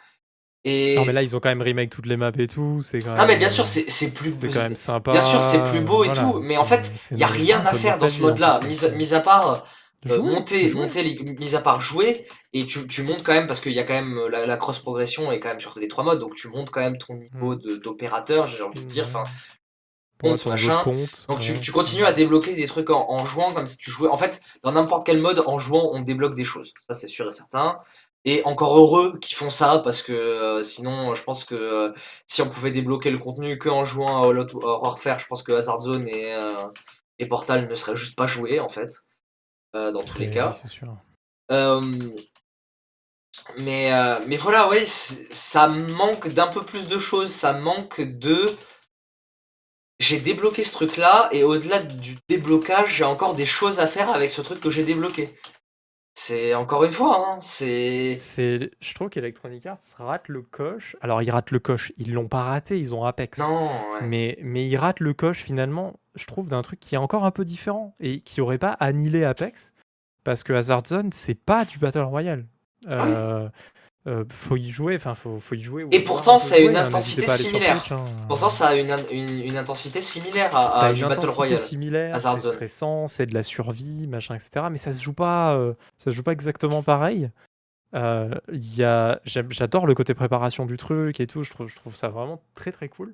Non, mais et là, ils ont quand même remake toutes les maps et tout, c'est quand non, mais bien sûr, c'est c'est plus c'est quand même bien sûr, c'est plus sympa, beau et voilà, tout, mais en fait, il y a rien à faire dans ce mode-là, mis mis à part, jouer, monter monter mis à part jouer et tu tu montes quand même parce qu'il y a quand même, heu, la la cross progression est quand même sur les 3 modes, donc tu montes quand même ton niveau de d'opérateur, j'ai envie de dire, enfin, Machin, compte, donc tu tu continues à débloquer des trucs en en jouant comme si tu jouais en fait, dans n'importe quel mode, en jouant, on débloque des choses. Ça, c'est sûr et certain et encore heureux qu'ils font ça parce que, heu, sinon, je pense que, heu, si on pouvait débloquer le contenu qu'en jouant à All Out War Warfare, je pense que Hazard Zone et heu, et Portal ne seraient juste pas joués, en fait, dans tous les cas. sûr. Mais mais voilà, ouais, ça manque d'un peu plus de choses, ça manque de j'ai débloqué ce truc-là et au-delà du déblocage, j'ai encore des choses à faire avec ce truc que j'ai débloqué. C'est encore une fois, hein, c'est C'est je trouve qu'Electronic Arts rate le coche. Alors ils ratent le coche, ils l'ont pas raté, ils ont Apex. Non, ouais. Mais mais ils ratent le coche finalement, je trouve, d'un truc qui est encore un peu différent et qui aurait pas annihilé Apex. Parce que Hazard Zone, c'est pas du battle royale. Ouais. Heu heu, faut y jouer, enfin faut faut y jouer ou Et voir pourtant, un peu ça a une hein, intensité similaire. Hein, Pourtant, ça a une in une une intensité similaire à Ça a à une du battle royale, similaire, c'est stressant, c'est de la survie, machin et cetera, mais ça se joue pas, heu, ça se joue pas exactement pareil. Il y a j'adore le côté préparation du truc et tout, je trouve je trouve ça vraiment très, très cool.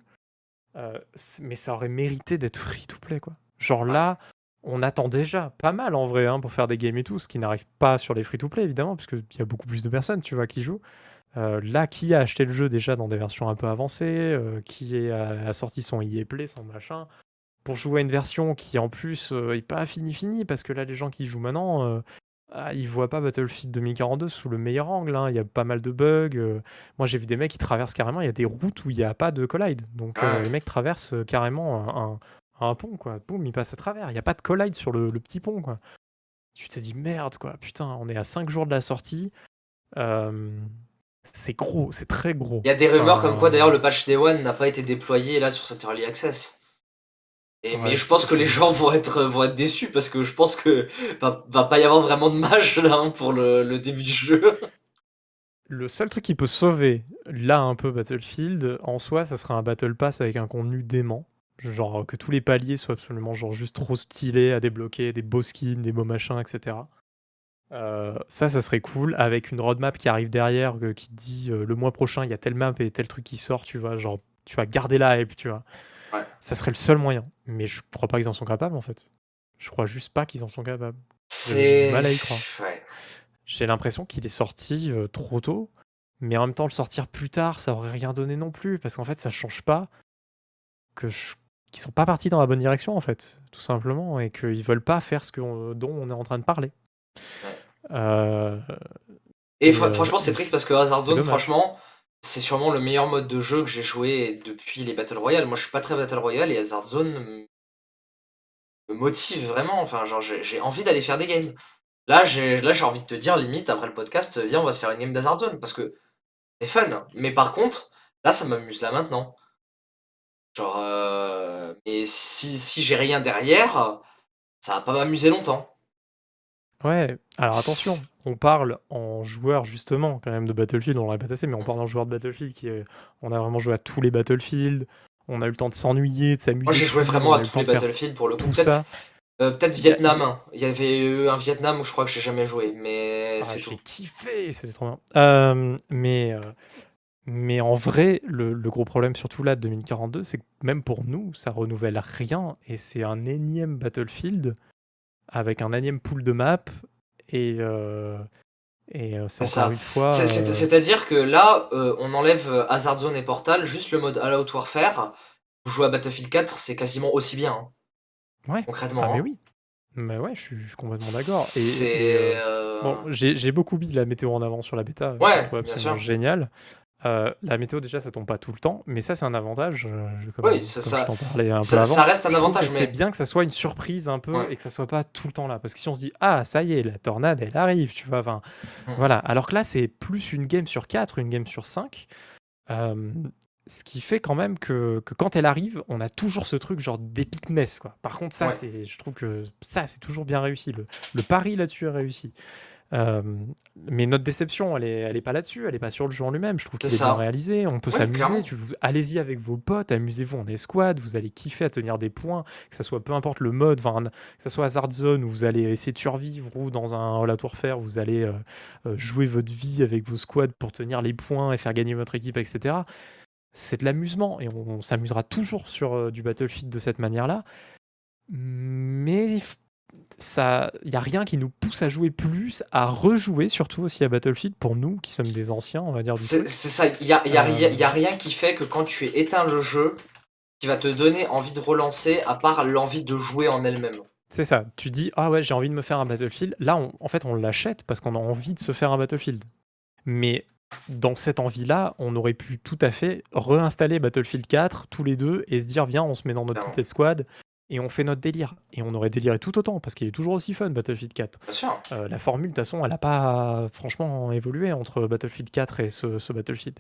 Heu, c mais ça aurait mérité d'être free to play, quoi. Genre Ouais. là, on attend déjà pas mal en vrai, hein, pour faire des games et tout, ce qui n'arrive pas sur les free to play évidemment, puisqu'il y a beaucoup plus de personnes, tu vois, qui jouent. Heu, là, qui a acheté le jeu déjà dans des versions un peu avancées? Heu, qui est a a sorti son EA Play, son machin? Pour jouer à une version qui en plus, heu, est pas finie, finie, parce que là, les gens qui y jouent maintenant, heu, ah, ils voient pas Battlefield 2042 sous le meilleur angle, hein. Il y a pas mal de bugs, moi j'ai vu des mecs qui traversent carrément, il y a des routes où il y a pas de collide. Donc Ouais. les mecs traversent, carrément un un un pont, quoi. Boum, ils passent à travers. Il y a pas de collide sur le le petit pont, quoi. Tu te dis: «Merde, quoi, putain, on est à 5 jours de la sortie». C'est gros, c'est très gros. Il y a des rumeurs comme quoi d'ailleurs Enfin le patch Day One n'a pas été déployé là sur cet early access. Et mais Ouais, je je pense que les gens vont être vont être déçus parce que je pense que va va pas y avoir vraiment de mage là, hein, pour le le début du jeu. Le seul truc qui peut sauver, là, un peu Battlefield, en soi, ça serait un battle pass avec un contenu dément. Genre que tous les paliers soient absolument genre juste trop stylés à débloquer, des beaux skins, des beaux machins, et cetera. Heu, ça, ça serait cool avec une roadmap qui arrive derrière, heu, qui te dit, heu: «Le mois prochain, il y a telle map et tel truc qui sort», tu vois? Genre, tu vas garder la hype, tu vois? Ouais. Ça serait le seul moyen, mais je crois pas qu'ils en sont capables, en fait. Je crois juste pas qu'ils en sont capables. J'ai du mal à y croire. Ouais. J'ai l'impression qu'il est sorti, heu, trop tôt, mais en même temps, le sortir plus tard, ça aurait rien donné non plus, parce qu'en fait, ça change pas que ch qu'ils sont pas partis dans la bonne direction, en fait, tout simplement et qu'ils veulent pas faire ce qu'on dont on est en train de parler. Heu Et heu, franchement, c'est triste parce que Hazard Zone, franchement, c'est sûrement le meilleur mode de jeu que j'ai joué depuis les Battle Royale. Moi, je suis pas très Battle Royale et Hazard Zone me motive vraiment. Enfin, genre, j'ai envie d'aller faire des games. Là, j'ai là, j'ai envie de te dire, limite, après le podcast, viens, on va se faire une game d'Hazard Zone parce que c'est fun. Mais par contre, là, ça m'amuse là maintenant. Genre, euh, mais si, si j'ai rien derrière, ça va pas m'amuser longtemps. Ouais, alors attention, on parle en joueur justement quand même de Battlefield, on l'aurait pas assez, mais on parle en joueur de Battlefield qui est- on a vraiment joué à tous les Battlefield, on a eu le temps de s'ennuyer, de s'amuser. Moi, j'ai joué vraiment à tous les Battlefield pour le coup. Peut-être euh, Vietnam. hein. Il y avait eu un Vietnam où je crois que j'ai jamais joué, mais Ah, c'est tout. l'ai kiffé, c'était trop bien. Euh, mais, euh, mais en vrai, le, le gros problème, surtout là, de 2042, c'est que même pour nous, ça renouvelle rien et c'est un énième Battlefield avec un énième pool de maps et, euh, et euh, c'est ça. une fois. Euh, C'est-à-dire que là, euh, on enlève Hazard Zone et Portal, juste le mode All Out Warfare. Vous jouez à Battlefield 4, c'est quasiment aussi bien, hein, Ouais. concrètement. Ah mais hein. oui. Mais ouais, je suis, je suis complètement d'accord. Et, euh, bon, j'ai beaucoup mis la météo en avant sur la bêta. Ouais, je trouve bien absolument sûr. génial. Euh, la météo déjà, ça tombe pas tout le temps, mais ça c'est un avantage. euh, je- comme, Oui, ça- ça- je un peu ça- reste un avantage, mais- C'est bien que ça soit une surprise un peu Ouais. et que ça soit pas tout le temps là, parce que si on se dit ah ça y est, la tornade elle arrive, tu vois. Enfin voilà. Alors que là c'est plus une game sur 4, une game sur 5. Euh, ce qui fait quand même que, que quand elle arrive, on a toujours ce truc genre d'épicness. Quoi. Par contre, ça, Ouais. c'est, je trouve que ça, c'est toujours bien réussi. Le, le pari là-dessus est réussi. Euh, mais notre déception, elle est, elle est pas là-dessus, elle est pas sur le jeu en lui-même. Je trouve qu'il est bien réalisé. On peut s'amuser. allez-y avec vos potes, amusez-vous en escouade. Vous allez kiffer à tenir des points, que ça soit peu importe le mode, que ça soit Hazard Zone où vous allez essayer de survivre ou dans un All Out Warfare, vous allez euh, euh, jouer votre vie avec vos squads pour tenir les points et faire gagner votre équipe, etc c'est de l'amusement et on, on s'amusera toujours sur euh, du Battlefield de cette manière-là. Mais ça, il y a rien qui nous pousse à jouer plus, à rejouer surtout aussi à Battlefield pour nous qui sommes des anciens, on va dire C'est ça, il y a, y a Euh, rien- y a rien qui fait que quand tu éteins le jeu, qui va te donner envie de relancer, à part l'envie de jouer en elle-même. C'est ça. Tu dis ah ouais j'ai envie de me faire un Battlefield. Là on- en fait on l'achète parce qu'on a envie de se faire un Battlefield. Mais dans cette envie-là, on aurait pu tout à fait réinstaller Battlefield 4 tous les deux et se dire viens on se met dans notre petite escouade et on fait notre délire. Et on aurait déliré tout autant parce qu'il est toujours aussi fun Battlefield 4. Bien sûr. Euh, la formule, de toute façon, elle n'a pas franchement évolué entre Battlefield 4 et ce, ce Battlefield.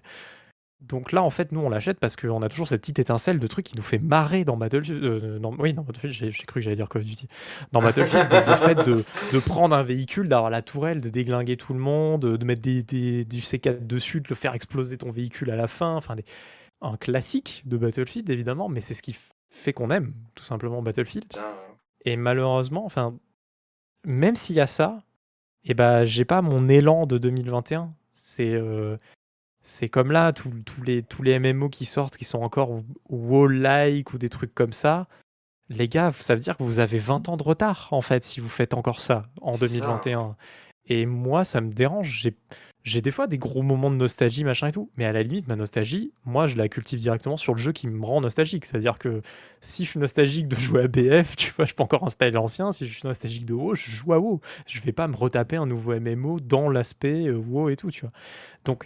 Donc là, en fait, nous, on l'achète parce qu'on a toujours cette petite étincelle de truc qui nous fait marrer dans Battlefield. euh, dans- oui, dans Battlefield, j'ai cru que j'allais dire Call of Duty. Dans Battlefield, donc, le fait de, de prendre un véhicule, d'avoir la tourelle, de déglinguer tout le monde, de mettre des, des- du C4 dessus, de le faire exploser ton véhicule à la fin. Enfin, des- un classique de Battlefield, évidemment, mais c'est ce qui fait qu'on aime, tout simplement, Battlefield. Et malheureusement, enfin, même s'il y a ça, et ben, j'ai pas mon élan de 2021. C'est euh, c'est comme là, tous les, tous les MMO qui sortent, qui sont encore WoW-like ou des trucs comme ça. Les gars, ça veut dire que vous avez 20 ans de retard, en fait, si vous faites encore ça en C'est ça. 2021. Et moi, ça me dérange. J'ai des fois des gros moments de nostalgie, machin et tout. Mais à la limite, ma nostalgie, moi, je la cultive directement sur le jeu qui me rend nostalgique. C'est-à-dire que si je suis nostalgique de jouer à BF, tu vois, je peux encore installer l'ancien. Si je suis nostalgique de WoW, je joue à WoW. Je vais pas me retaper un nouveau MMO dans l'aspect euh, WoW et tout, tu vois. Donc,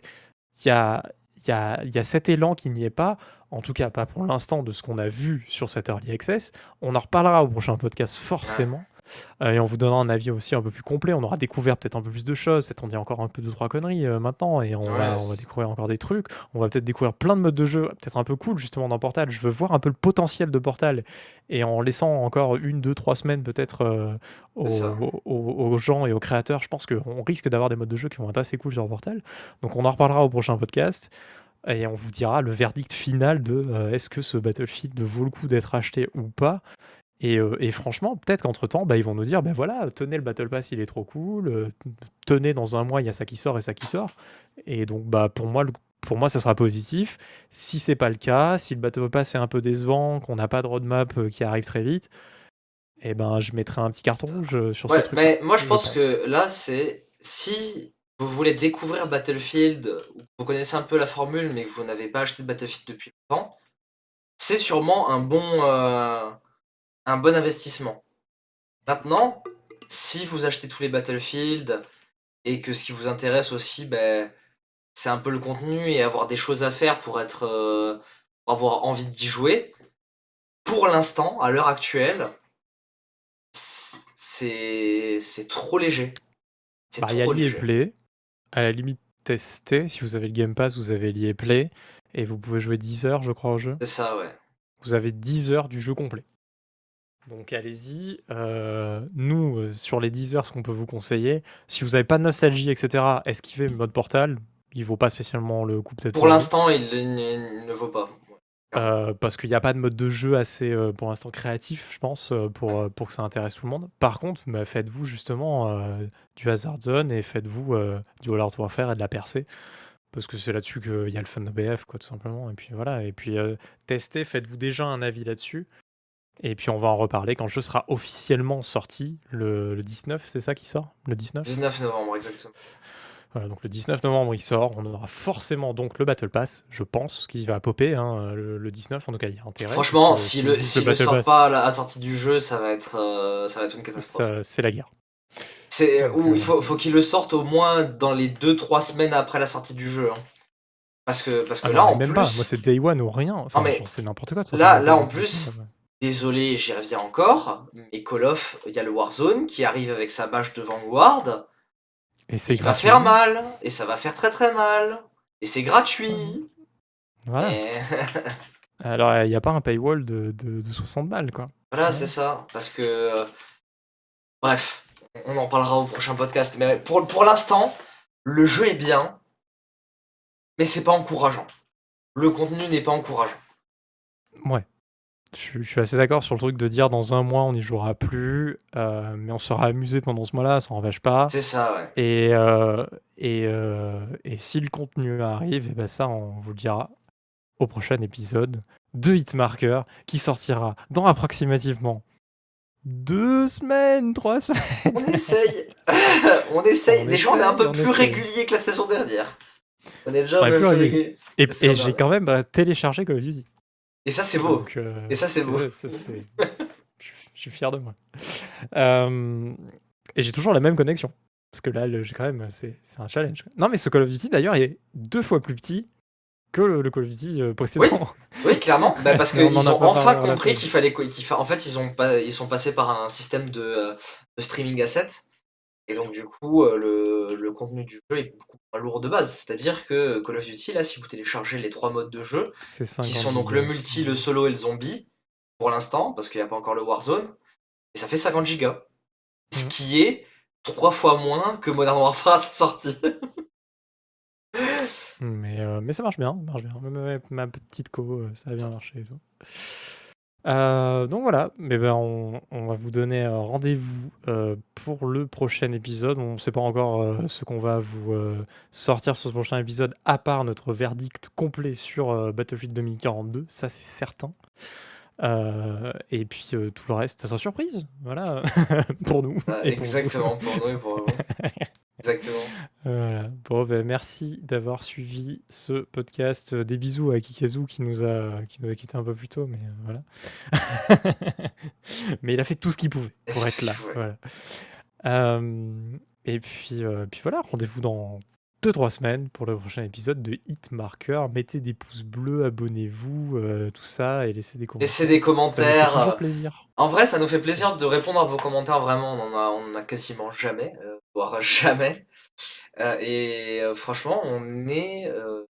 il y a, y a cet élan qui n'y est pas. En tout cas, pas pour l'instant de ce qu'on a vu sur cet Early Access. On en reparlera au prochain podcast, forcément. Euh, et on vous donnera un avis aussi un peu plus complet. On aura découvert peut-être un peu plus de choses. Peut-être on dit encore un peu de trois conneries euh, maintenant. Et on, Ouais, va, on va c'est- découvrir encore des trucs. On va peut-être découvrir plein de modes de jeu, peut-être un peu cool justement dans Portal. Je veux voir un peu le potentiel de Portal. Et en laissant encore une, deux, trois semaines peut-être euh, aux, C'est ça. aux- aux- aux gens et aux créateurs, je pense qu'on risque d'avoir des modes de jeu qui vont être assez cool sur Portal. Donc on en reparlera au prochain podcast. Et on vous dira le verdict final de euh, est-ce que ce Battlefield vaut le coup d'être acheté ou pas. Et, euh, et franchement, peut-être qu'entre-temps, bah, ils vont nous dire, ben voilà, tenez le Battle Pass, il est trop cool, euh, tenez, dans un mois, il y a ça qui sort et ça qui sort. Et donc, bah, pour moi, le- pour moi, ça sera positif. Si c'est pas le cas, si le Battle Pass est un peu décevant, qu'on n'a pas de roadmap euh, qui arrive très vite, eh ben, je mettrai un petit carton rouge sur ce truc. mais moi je pense que là, c'est si vous voulez découvrir Battlefield, vous connaissez un peu la formule, mais que vous n'avez pas acheté de Battlefield depuis longtemps, c'est sûrement un bon, euh, un bon investissement. Maintenant, si vous achetez tous les Battlefield et que ce qui vous intéresse aussi, ben, c'est un peu le contenu et avoir des choses à faire pour être euh, pour avoir envie d'y jouer. Pour l'instant, à l'heure actuelle, c'est c'est trop léger. C'est bah, Il y a l'EA Play. À la limite, tester. Si vous avez le Game Pass, vous avez l'EA Play. Et vous pouvez jouer 10 heures, je crois, au jeu. C'est ça, ouais. Vous avez 10 heures du jeu complet. Donc allez-y. Euh, nous, euh, sur les 10 heures, ce qu'on peut vous conseiller, si vous n'avez pas de nostalgie, etc., esquivez le mode portal. Il vaut pas spécialement le coup peut-être. Pour l'instant, il, ne vaut pas. Euh, parce qu'il n'y a pas de mode de jeu assez, pour l'instant, créatif, je pense, pour, pour que ça intéresse tout le monde. Par contre, bah, faites-vous justement du Hazard Zone et faites-vous du World of Warfare et de la percée. Parce que c'est là-dessus qu'il y a le fun de BF, quoi, tout simplement. Et puis voilà. Et puis testez, faites-vous déjà un avis là-dessus. Et puis on va en reparler quand le jeu sera officiellement sorti le, 19, c'est ça qui sort? Le 19 19 novembre, exactement. Voilà, donc le 19 novembre il sort, on aura forcément donc le Battle Pass, je pense, qui va popper hein, le, 19, en tout cas il y a intérêt. Franchement, si, le, si le sort pas à la sortie du jeu, ça va être, euh, ça va être une catastrophe. C'est la guerre. C'est il faut, faut qu'il le sorte au moins dans les 2-3 semaines après la sortie du jeu. Hein. Parce que, parce que ah là, en même plus... pas, moi c'est Day One ou rien, enfin, c'est n'importe quoi. Là, là en plus, Désolé, j'y reviens encore, mais Call of, il y a le Warzone qui arrive avec sa bâche de Vanguard. Et c'est va faire mal, et ça va faire très très mal. Et c'est gratuit. Voilà. Alors, il n'y a pas un paywall de, de, 60 balles, quoi. Voilà, c'est ça. Parce que. Bref, on en parlera au prochain podcast. Mais pour, pour l'instant, le jeu est bien, mais c'est pas encourageant. Le contenu n'est pas encourageant. Ouais. Je, suis assez d'accord sur le truc de dire dans un mois on n'y jouera plus, euh, mais on sera amusé pendant ce mois-là, ça n'empêche pas. C'est ça, ouais. Et, euh, et, euh, et, si le contenu arrive, et ben ça on vous le dira au prochain épisode de Hitmarker qui sortira dans approximativement deux semaines, trois semaines. On essaye, on essaye. Déjà on est un peu plus régulier que la saison dernière. On est déjà un peu plus régulier. Et, et j'ai quand même téléchargé Call of Duty. Et ça, c'est beau. Euh, et ça, c'est beau. je suis fier de moi. Euh, et j'ai toujours la même connexion. Parce que là, j'ai quand même, c'est un challenge. Non, mais ce Call of Duty, d'ailleurs, est deux fois plus petit que le, Call of Duty euh, précédent. Oui, clairement. Bah, parce qu'ils ont enfin compris qu'il fallait. en fait, ils, ont pas, ils sont passés par un système de, de streaming assets et donc, du coup, euh, le, contenu du jeu est beaucoup moins lourd de base. C'est-à-dire que Call of Duty, là, si vous téléchargez les trois modes de jeu, qui sont donc le multi, le solo et le zombie, pour l'instant, parce qu'il n'y a pas encore le Warzone, et ça fait 50 gigas. Ce mmh. qui est trois fois moins que Modern Warfare à sa sortie. mais, euh, mais ça marche bien, marche bien. ma petite co, euh, ça a bien marché et tout. Euh, donc voilà, mais ben on, va vous donner rendez-vous euh, pour le prochain épisode. On ne sait pas encore euh, ce qu'on va vous sortir sur ce prochain épisode, à part notre verdict complet sur Battlefield 2042, ça c'est certain. et puis tout le reste, ça sera surprise, voilà, pour nous. Ah, exactement, pour, nous et pour vous. Exactement. Bon, ben, merci d'avoir suivi ce podcast. Des bisous à Kikazu qui nous a, qui nous a quitté un peu plus tôt, mais voilà. mais il a fait tout ce qu'il pouvait pour être là. Voilà. et puis, puis voilà, rendez-vous dans 2-3 semaines pour le prochain épisode de Hitmarker. Mettez des pouces bleus, abonnez-vous, tout ça, et laissez des commentaires. Laissez des commentaires. Ça toujours plaisir. En vrai, ça nous fait plaisir de répondre à vos commentaires. Vraiment, on en a, on a quasiment jamais, voire jamais. Euh, et euh, franchement, on est. Euh,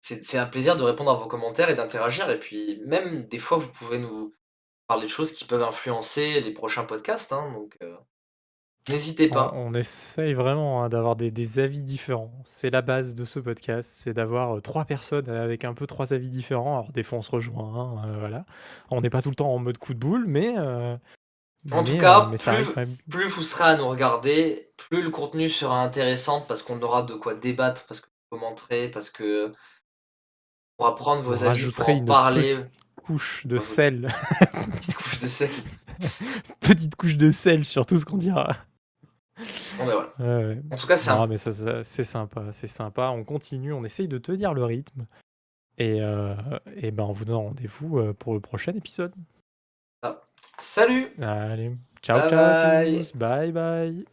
c'est un plaisir de répondre à vos commentaires et d'interagir. Et puis, même des fois, vous pouvez nous parler de choses qui peuvent influencer les prochains podcasts. Hein, donc, n'hésitez pas. On, essaye vraiment hein, d'avoir des, avis différents. C'est la base de ce podcast, c'est d'avoir trois personnes avec un peu trois avis différents. Alors, des fois, on se rejoint. Hein, voilà. On n'est pas tout le temps en mode coup de boule, mais en tout cas, euh, plus, vous serez à nous regarder, plus le contenu sera intéressant parce qu'on aura de quoi débattre, parce que vous commenterez, parce que on pourra prendre vos avis pour en parler. couche de sel. Petite couche de sel. Petite couche de sel sur tout ce qu'on dira. Bon, ben voilà. En tout cas, c'est sympa, c'est sympa. On continue, on essaye de tenir le rythme. Et, euh, et ben on vous donne rendez-vous euh, pour le prochain épisode. Salut Allez, ciao, ciao à tous. Bye bye.